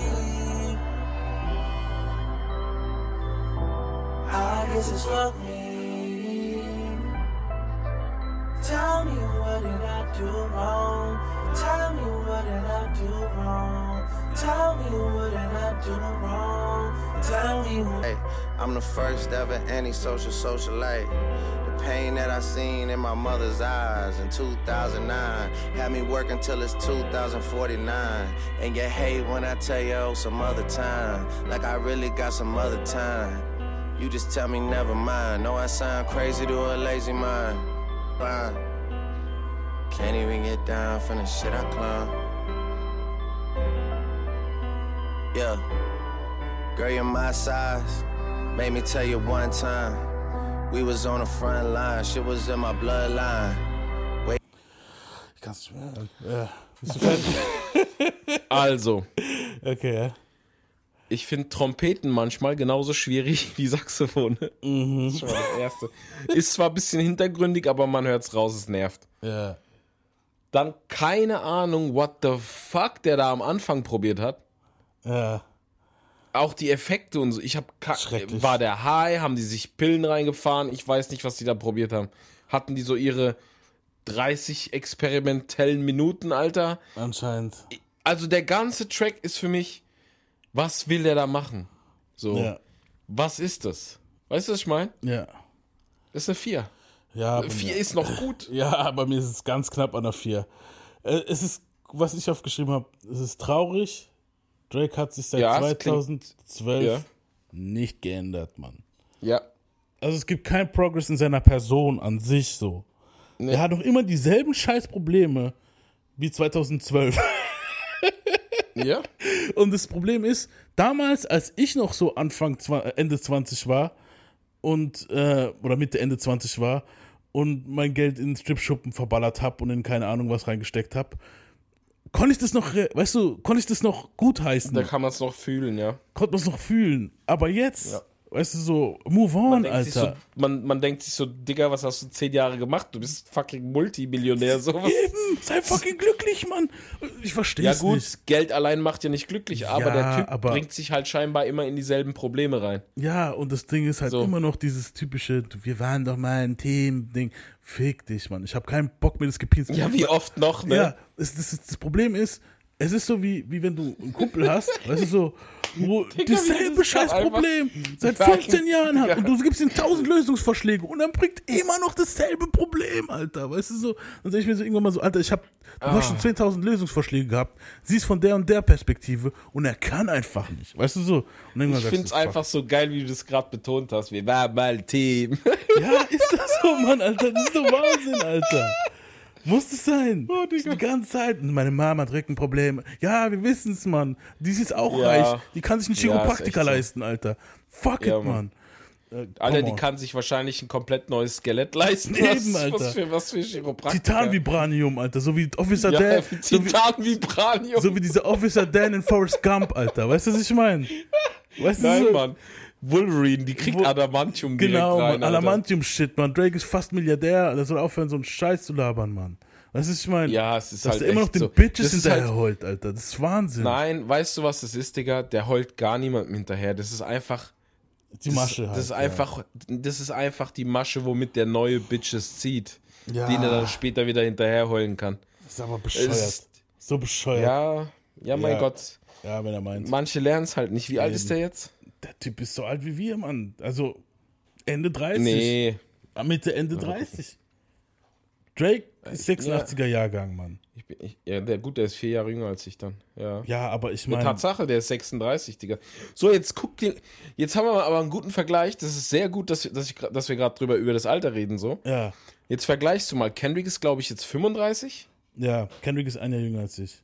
I guess it's fuck me. Tell me what did I do wrong? Tell me what did I do wrong? Tell me what did I do wrong? Tell me what. Hey, I'm the first ever antisocial socialite. The pain that I seen in my mother's eyes in 2009 had me working till it's 2049. And you hate when I tell you oh some other time, like I really got some other time. You just tell me never mind. Know I sound crazy to a lazy mind. Fine. Can't even get down from the shit I climb. Yeah, girl, you're my size. Made me tell you one time. We was on the front line, shit was in my bloodline. Wait. Ich kann's nicht mehr. Ja. Bist du fertig? also. Okay, ja. Ich finde Trompeten manchmal genauso schwierig wie Saxophone. Mhm. Das ist schon mal das Erste. Ist zwar ein bisschen hintergründig, aber man hört es raus, es nervt. Ja. Dann keine Ahnung, what the fuck der da am Anfang probiert hat. Ja. Auch die Effekte und so. Ich habe war der High, haben die sich Pillen reingefahren? Ich weiß nicht, was die da probiert haben. Hatten die so ihre 30 experimentellen Minuten, Alter? Anscheinend. Also der ganze Track ist für mich was will der da machen? So, ja. was ist das? Weißt du, was ich meine? Ja. Das ist eine 4. Ja, 4 ist noch gut. Ja, aber mir ist es ganz knapp an der 4. Äh, es ist, was ich aufgeschrieben habe, es ist traurig. Drake hat sich seit ja, 2012 ja. nicht geändert, Mann. Ja. Also es gibt keinen Progress in seiner Person an sich so. Nee. Er hat noch immer dieselben Scheißprobleme wie 2012. Ja. Und das Problem ist, damals, als ich noch so Anfang, Ende 20 war und, äh, oder Mitte, Ende 20 war und mein Geld in Stripschuppen verballert habe und in keine Ahnung was reingesteckt habe, konnte ich das noch, weißt du, konnte ich das noch gut heißen. Da kann man es noch fühlen, ja. Konnte man es noch fühlen. Aber jetzt, ja. Weißt du, so, move on, man Alter. So, man, man denkt sich so, Digga, was hast du zehn Jahre gemacht? Du bist fucking Multimillionär, sowas. Eben, sei fucking glücklich, Mann. Ich verstehe es Ja gut, nicht. Geld allein macht ja nicht glücklich, aber ja, der Typ aber bringt sich halt scheinbar immer in dieselben Probleme rein. Ja, und das Ding ist halt so. immer noch dieses typische, wir waren doch mal ein Team-Ding. Fick dich, Mann. Ich habe keinen Bock mehr, das Gepinst. Ja, wie oft noch, ne? Ja, das, das, das Problem ist, es ist so wie, wie wenn du einen Kumpel hast, weißt du, so, wo dasselbe Scheißproblem seit 15 Jahren hat und du gibst ihm tausend Lösungsvorschläge und dann bringt immer noch dasselbe Problem, Alter, weißt du, so, dann sag ich mir so irgendwann mal so, Alter, ich hab, du ah. hast schon 10.000 Lösungsvorschläge gehabt, siehst von der und der Perspektive und er kann einfach nicht, weißt du, so. ich find's du, einfach so geil, wie du das gerade betont hast, wir waren mal Team. Ja, ist das so, Mann, Alter, das ist doch Wahnsinn, Alter. Muss es sein. Oh, die ganze Zeit. Und meine Mama hat Rückenprobleme. Ja, wir wissen es, Mann. Die ist auch ja. reich. Die kann sich einen Chiropraktiker ja, leisten, Alter. Fuck ja, it, Mann. Äh, Alter, die kann sich wahrscheinlich ein komplett neues Skelett leisten. Eben, was, Alter. Was für, was für Chiropraktiker. Titan-Vibranium, Alter. So wie Officer Dan. Titan-Vibranium. So, so, wie dieser Officer Dan in Forrest Gump, Alter. Weißt du, was ich meine? Weißt du, Nein, so, Mann. Wolverine, die kriegt Wo, Adamantium Genau, rein, Adamantium-Shit, man. Drake ist fast Milliardär, der soll aufhören, so einen Scheiß zu labern, Mann. Weißt du, ich meine? Ja, es ist dass halt der immer noch den so. Bitches hinterher halt, heult, Alter. Das ist Wahnsinn. Nein, weißt du, was das ist, Digga? Der heult gar niemandem hinterher. Das ist einfach. Die Masche das, halt. Das ist, einfach, ja. das ist einfach die Masche, womit der neue Bitches zieht. Ja. Den er dann später wieder hinterher heulen kann. Das ist aber bescheuert. Ist, so bescheuert. Ja, ja, mein ja. Gott. Ja, wenn er meint. Manche lernen es halt nicht. Wie Eben. alt ist der jetzt? Der Typ ist so alt wie wir, Mann. Also Ende 30. Nee. Mitte, Ende 30. Drake ist 86er ja. Jahrgang, Mann. Ich bin, ich, ja, der, gut, der ist vier Jahre jünger als ich dann. Ja, ja aber ich meine. Tatsache, der ist 36, Digga. So, jetzt guck dir. Jetzt haben wir aber einen guten Vergleich. Das ist sehr gut, dass, dass, ich, dass wir gerade drüber über das Alter reden, so. Ja. Jetzt vergleichst du mal. Kendrick ist, glaube ich, jetzt 35. Ja, Kendrick ist ein Jahr jünger als ich.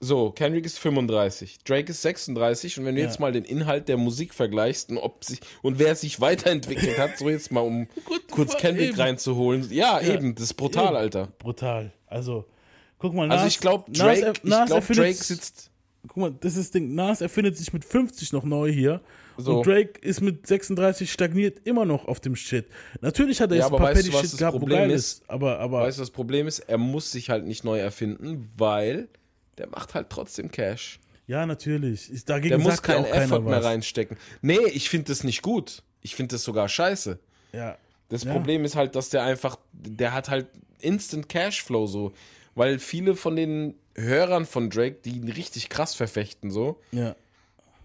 So, Kendrick ist 35, Drake ist 36 und wenn du ja. jetzt mal den Inhalt der Musik vergleichst und ob sich und wer sich weiterentwickelt hat, so jetzt mal um kurz Kendrick eben. reinzuholen. Ja, ja, eben, das ist brutal, eben. Alter. Brutal. Also, guck mal, Nas, Also ich glaube Drake, Nas, glaub, Drake sitzt Guck mal, das ist das Ding, Nas erfindet sich mit 50 noch neu hier so. Und Drake ist mit 36 stagniert immer noch auf dem Shit. Natürlich hat er ja, jetzt ein paar Petty Shit gehabt, wo geil ist, aber, aber. Weißt du, das Problem ist, er muss sich halt nicht neu erfinden, weil der macht halt trotzdem Cash. Ja, natürlich. Ist, dagegen der muss keinen Effort mehr reinstecken. Nee, ich finde das nicht gut. Ich finde das sogar scheiße. Ja. Das ja. Problem ist halt, dass der einfach, der hat halt Instant Cashflow so. Weil viele von den Hörern von Drake, die ihn richtig krass verfechten, so, ja.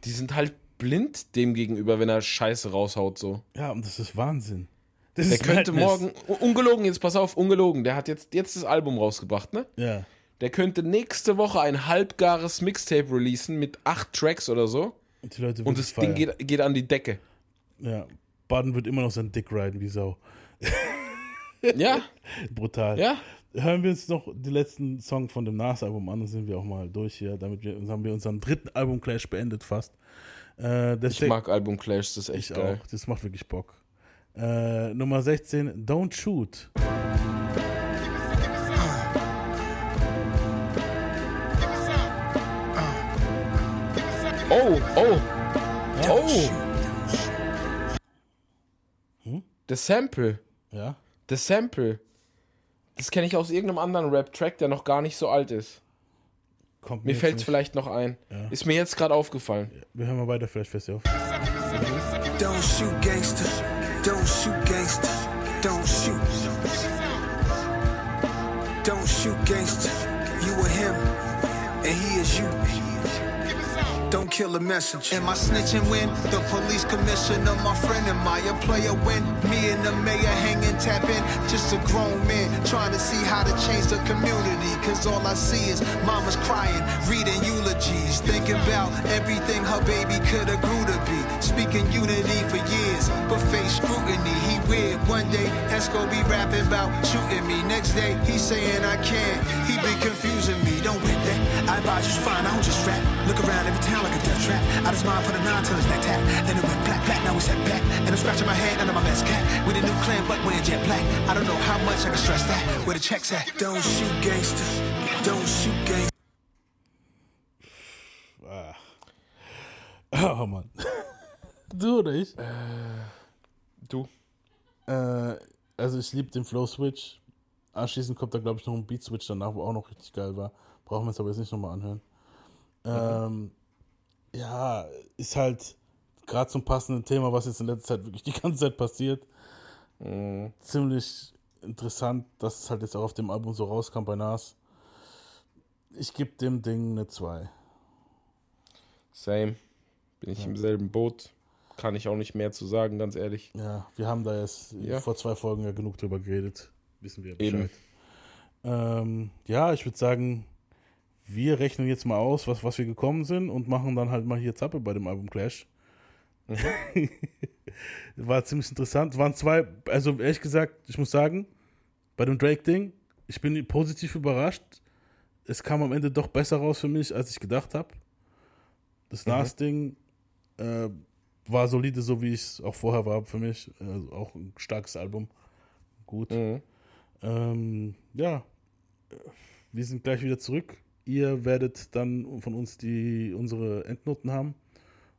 die sind halt blind dem gegenüber, wenn er Scheiße raushaut, so. Ja, und das ist Wahnsinn. Das der könnte Madness. morgen, ungelogen, jetzt pass auf, ungelogen, der hat jetzt, jetzt das Album rausgebracht, ne? Ja. Der könnte nächste Woche ein halbgares Mixtape releasen mit acht Tracks oder so. Und, die Leute und das feiern. Ding geht, geht an die Decke. Ja, Baden wird immer noch sein Dick riden wie Sau. ja. Brutal. Ja. Hören wir uns noch den letzten Song von dem Nas-Album an, dann sind wir auch mal durch hier. Damit wir, haben wir unseren dritten Album-Clash beendet fast. Äh, ich mag Album-Clash, das ist echt geil. Auch. Das macht wirklich Bock. Äh, Nummer 16, Don't Shoot. Oh, Oh, oh. Hm? Das Sample. Ja. Das Sample. Das kenne ich aus irgendeinem anderen Rap-Track, der noch gar nicht so alt ist. Kommt mir fällt es vielleicht noch ein. Ja. Ist mir jetzt gerade aufgefallen. Ja, wir hören mal weiter, vielleicht fest auf. Don't shoot gangster, don't shoot gangster, don't shoot. Don't shoot gangster, Don't kill a message. Am I snitching when the police commissioner, my friend, am I a player when me and the mayor hanging tapping? Just a grown man trying to see how to change the community. Cause all I see is mama's crying, reading eulogies, thinking about everything her baby could have grew to be. Speaking unity for years, but face scrutiny. He weird. One day, Esco be rapping about shooting me. Next day, he's saying I can't. He be confusing me. Don't wait that. I advise you fine, I don't just rap. Trap. I just mind put a nine to his neck tap. Then it went black, black, now we set back. And I'm scratching my head under my best cat. With a new clan, but wearing jet black. I don't know how much I can stress that. Where the checks at? Don't shoot gangster. Don't shoot gangster. Ah. Oh Mann. du oder ich? Äh, du. Äh, also ich liebe den Flow Switch. Anschließend kommt da glaube ich noch ein Beat Switch danach, wo auch noch richtig geil war. Brauchen wir uns aber jetzt nicht nochmal anhören. Ähm, ja, ist halt gerade zum passenden Thema, was jetzt in letzter Zeit wirklich die ganze Zeit passiert. Mhm. Ziemlich interessant, dass es halt jetzt auch auf dem Album so rauskam bei Nas. Ich gebe dem Ding eine 2. Same. Bin ich ja. im selben Boot. Kann ich auch nicht mehr zu sagen, ganz ehrlich. Ja, wir haben da jetzt ja. vor zwei Folgen ja genug drüber geredet. Wissen wir Bescheid. Ähm, ja, ich würde sagen, wir rechnen jetzt mal aus, was, was wir gekommen sind und machen dann halt mal hier Zappe bei dem Album Clash. Mhm. War ziemlich interessant. Waren zwei, also ehrlich gesagt, ich muss sagen, bei dem Drake-Ding, ich bin positiv überrascht. Es kam am Ende doch besser raus für mich, als ich gedacht habe. Das mhm. Nas-Ding äh, war solide, so wie es auch vorher war für mich. Also auch ein starkes Album. Gut. Mhm. Ähm, ja, wir sind gleich wieder zurück Ihr werdet dann von uns die, unsere Endnoten haben.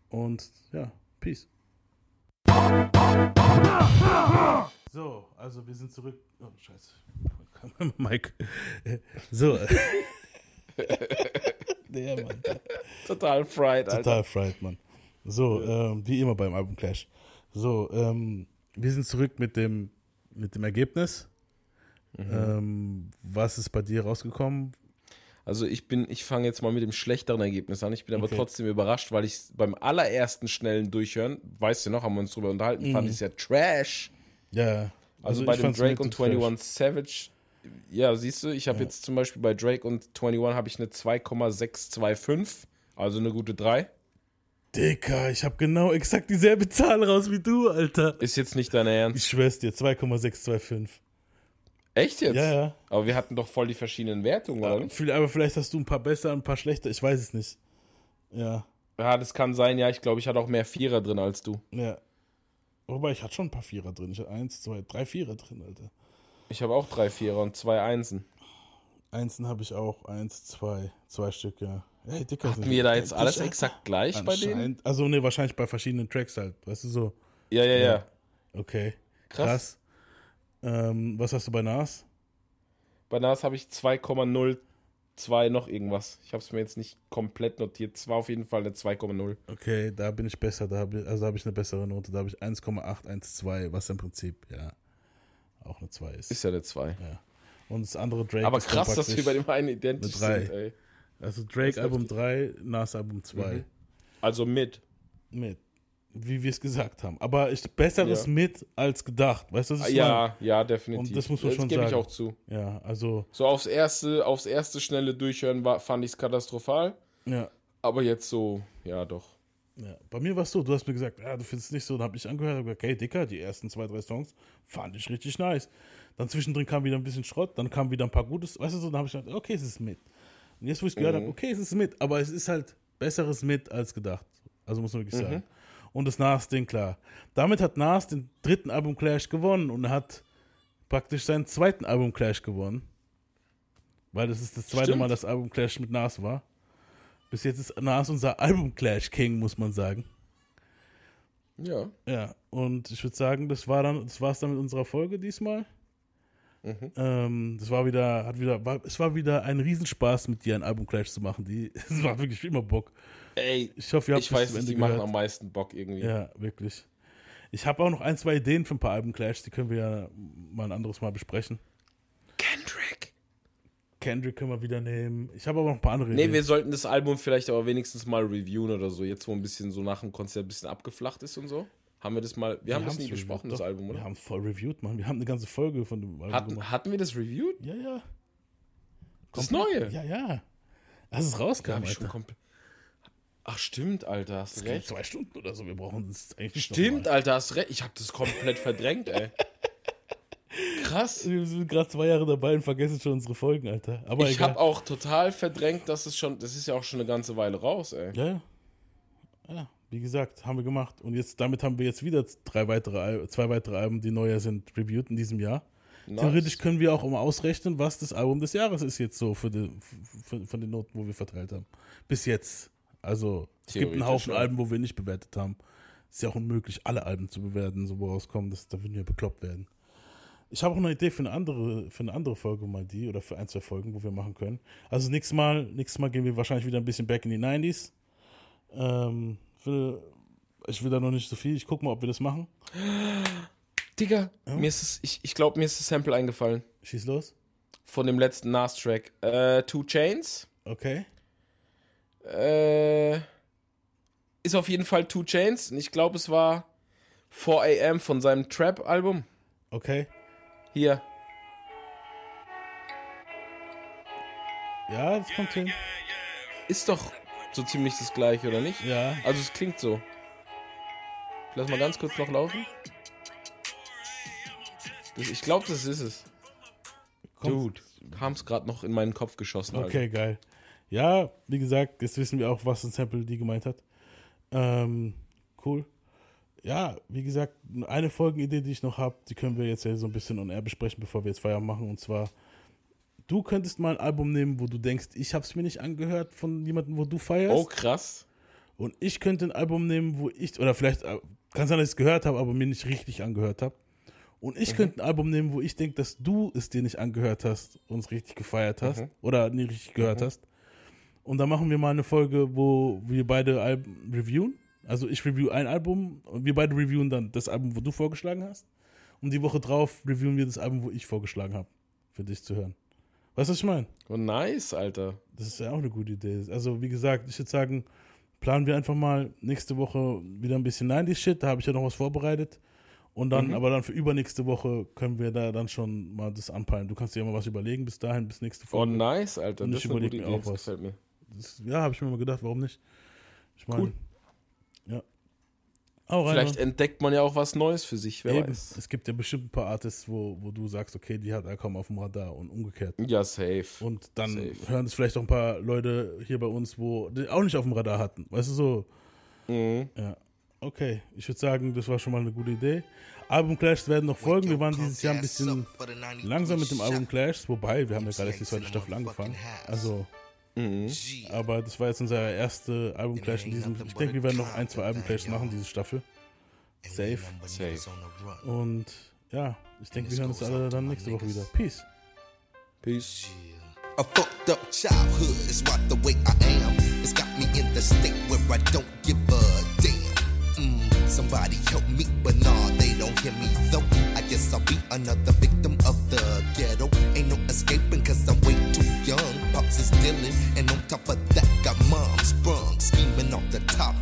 Und ja, Peace. So, also wir sind zurück. Oh, scheiße. Mike. So. Der Mann. Total fried, Alter. Total fried, Mann. So, ähm, wie immer beim Album Clash. So, ähm, wir sind zurück mit dem, mit dem Ergebnis. Mhm. Ähm, was ist bei dir rausgekommen? Also ich bin, ich fange jetzt mal mit dem schlechteren Ergebnis an. Ich bin aber okay. trotzdem überrascht, weil ich beim allerersten schnellen Durchhören, weißt du noch, haben wir uns drüber unterhalten, mhm. fand ich es ja Trash. Ja. Also, also bei dem Drake und 21 Trash. Savage, ja, siehst du, ich habe ja. jetzt zum Beispiel bei Drake und 21 habe ich eine 2,625, also eine gute 3. Dicker, ich habe genau exakt dieselbe Zahl raus wie du, Alter. Ist jetzt nicht dein Ernst? Ich schwör's dir, 2,625. Echt jetzt? Ja, ja. Aber wir hatten doch voll die verschiedenen Wertungen, oder? Ja, aber vielleicht hast du ein paar besser, ein paar schlechter, ich weiß es nicht. Ja. Ja, das kann sein, ja. Ich glaube, ich hatte auch mehr Vierer drin als du. Ja. Wobei, ich hatte schon ein paar Vierer drin. Ich hatte eins, zwei, drei Vierer drin, Alter. Ich habe auch drei Vierer und zwei Einsen. Einsen habe ich auch. Eins, zwei. Zwei Stück, ja. Hey, Dicker, Hatten wir da jetzt alles exakt gleich bei denen? Also, ne, wahrscheinlich bei verschiedenen Tracks halt. Weißt du so? Ja, ja, ja. ja. Okay. Krass. Krass. Ähm, was hast du bei NAS? Bei NAS habe ich 2,02 noch irgendwas. Ich habe es mir jetzt nicht komplett notiert. Es war auf jeden Fall eine 2,0. Okay, da bin ich besser. Da hab ich, also habe ich eine bessere Note. Da habe ich 1,812, was im Prinzip ja auch eine 2 ist. Ist ja eine 2. Ja. Und das andere Drake. Aber krass, dass wir bei dem einen identisch sind, ey. Also Drake Album 3, Nas Album 2. Mhm. Also mit. Mit wie wir es gesagt haben. Aber ich, besseres ja. mit als gedacht. Weißt du, was ich Ja, meine? ja, definitiv. Und das muss man das schon gebe sagen. gebe ich auch zu. Ja, also. So aufs erste, aufs erste schnelle Durchhören war, fand ich es katastrophal. Ja. Aber jetzt so, ja, doch. Ja, bei mir war es so, du hast mir gesagt, ja, du findest es nicht so, dann habe ich angehört und gesagt, okay, Dicker, die ersten zwei, drei Songs fand ich richtig nice. Dann zwischendrin kam wieder ein bisschen Schrott, dann kam wieder ein paar Gutes, weißt du so, dann habe ich gedacht, okay, es ist mit. Und jetzt, wo ich gehört mhm. habe, okay, es ist mit, aber es ist halt besseres mit als gedacht. Also muss man wirklich mhm. Und das Nas-Ding klar. Damit hat Nas den dritten Album Clash gewonnen und hat praktisch seinen zweiten Album Clash gewonnen. Weil das ist das zweite Stimmt. Mal, dass Album Clash mit Nas war. Bis jetzt ist Nas unser Album-Clash King, muss man sagen. Ja. Ja, und ich würde sagen, das war dann, das war's dann mit unserer Folge diesmal. Mhm. Ähm, das war wieder, hat wieder, war, es war wieder ein Riesenspaß, mit dir ein Album-Clash zu machen. Die, es war wirklich immer Bock. Ey, ich hoffe, ihr habt ich weiß, die gehört. machen am meisten Bock irgendwie. Ja, wirklich. Ich habe auch noch ein, zwei Ideen für ein paar Album-Clashs, die können wir ja mal ein anderes Mal besprechen. Kendrick. Kendrick können wir wieder nehmen. Ich habe aber noch ein paar andere Ideen. Nee, wir sollten das Album vielleicht aber wenigstens mal reviewen oder so. Jetzt, wo ein bisschen so nach dem Konzert ein bisschen abgeflacht ist und so. Haben wir das mal, wir, wir haben das nie besprochen, das Album, oder? Wir haben voll reviewed, Mann. Wir haben eine ganze Folge von dem Album hatten, Hatten wir das reviewed? Ja, ja. Das Komplett, Neue? Ja, ja. Als es rauskam, ja, schon komplett. Ach, stimmt, Alter, hast du recht. zwei Stunden oder so, wir brauchen es eigentlich Stimmt, Alter, hast recht. Ich hab das komplett verdrängt, ey. Krass. Wir sind gerade zwei Jahre dabei und vergessen schon unsere Folgen, Alter. Aber ich habe auch total verdrängt, dass es schon, das ist ja auch schon eine ganze Weile raus, ey. Ja, ja. Ja, wie gesagt, haben wir gemacht. Und jetzt, damit haben wir jetzt wieder drei weitere, zwei weitere Alben, die neuer sind, reviewed in diesem Jahr. Nice. Theoretisch können wir auch mal ausrechnen, was das Album des Jahres ist jetzt so für die, für, von den Noten, wo wir verteilt haben. Bis jetzt. Also, es gibt einen Haufen. Alben, wo wir nicht bewertet haben. Ist ja auch unmöglich, alle Alben zu bewerten, so wo rauskommen, das, da würden wir bekloppt werden. Ich habe auch eine Idee für eine andere, für eine andere Folge mal die oder für ein, zwei Folgen, wo wir machen können. Also nächstes Mal, nächstes Mal gehen wir wahrscheinlich wieder ein bisschen back in die 90s. Ähm, für, ich will da noch nicht so viel. Ich gucke mal, ob wir das machen. Digga, ja? mir ist es, ich, ich glaube, mir ist das Sample eingefallen. Schieß los. Von dem letzten Nas-Track. Äh, Two Chains. Okay. Äh, ist auf jeden Fall Two Chains. Und ich glaube, es war 4 AM von seinem Trap-Album. Okay. Hier. Ja, das kommt hin. Ist doch so ziemlich das gleiche, oder nicht? Ja. Also es klingt so. Lass mal ganz kurz noch laufen. Das, ich glaube, das ist es. Dude, kam es gerade noch in meinen Kopf geschossen. Okay, Alter. geil. Ja, wie gesagt, jetzt wissen wir auch, was ein Sample die gemeint hat. Ähm, cool ja, wie gesagt, eine Folgenidee, die ich noch habe, die können wir jetzt ja so ein bisschen on air besprechen, bevor wir jetzt Feier machen. Und zwar, du könntest mal ein Album nehmen, wo du denkst, ich habe es mir nicht angehört von jemandem, wo du feierst. Oh, krass. Und ich könnte ein Album nehmen, wo ich, oder vielleicht äh, kann sein, dass ich es gehört habe, aber mir nicht richtig angehört habe. Und ich mhm. könnte ein Album nehmen, wo ich denke, dass du es dir nicht angehört hast und es richtig gefeiert hast mhm. oder nie richtig gehört mhm. hast. Und dann machen wir mal eine Folge, wo wir beide Alben reviewen also ich review ein Album und wir beide reviewen dann das Album, wo du vorgeschlagen hast. Und die Woche drauf reviewen wir das Album, wo ich vorgeschlagen habe, für dich zu hören. Weißt du, was ich meine? Oh, nice, Alter. Das ist ja auch eine gute Idee. Also, wie gesagt, ich würde sagen, planen wir einfach mal nächste Woche wieder ein bisschen 90-Shit. Da habe ich ja noch was vorbereitet. Und dann, mhm. aber dann für übernächste Woche können wir da dann schon mal das anpeilen. Du kannst dir ja mal was überlegen bis dahin, bis nächste Woche. Oh, nice, Alter. Und ich überlege mir auch was. Mir. Das, ja, habe ich mir mal gedacht, warum nicht? Ich meine, cool. Auch Vielleicht rein. entdeckt man ja auch was Neues für sich, wer Eben. weiß. Es gibt ja bestimmt ein paar Artists, wo, wo du sagst, okay, die hat er kaum auf dem Radar und umgekehrt. Ja, safe. Und dann safe. hören es vielleicht auch ein paar Leute hier bei uns, wo die auch nicht auf dem Radar hatten. Weißt du so? Mhm. Ja. Okay, ich würde sagen, das war schon mal eine gute Idee. Album Clashs werden noch folgen. Wir waren dieses Jahr ein bisschen langsam mit dem Album Clashs, wobei wir haben ja gerade erst die zweite Staffel angefangen. Also Mhm. Aber das war jetzt unser erster Album-Clash in diesem. Ich denke, wir werden noch ein, zwei Album-Clashs machen, diese Staffel. Safe. Safe. Und ja, ich denke, wir hören uns alle dann nächste Woche wieder. Peace. Peace. A fucked up childhood is what the way I am. It's got me in the state where I don't give a damn. Mm, somebody help me, but nah, they don't hear me though. I guess I'll be another victim of the ghetto. Ain't no escaping cause I'm too young. Pops is dealing, and on top of that, got mom sprung, scheming off the top.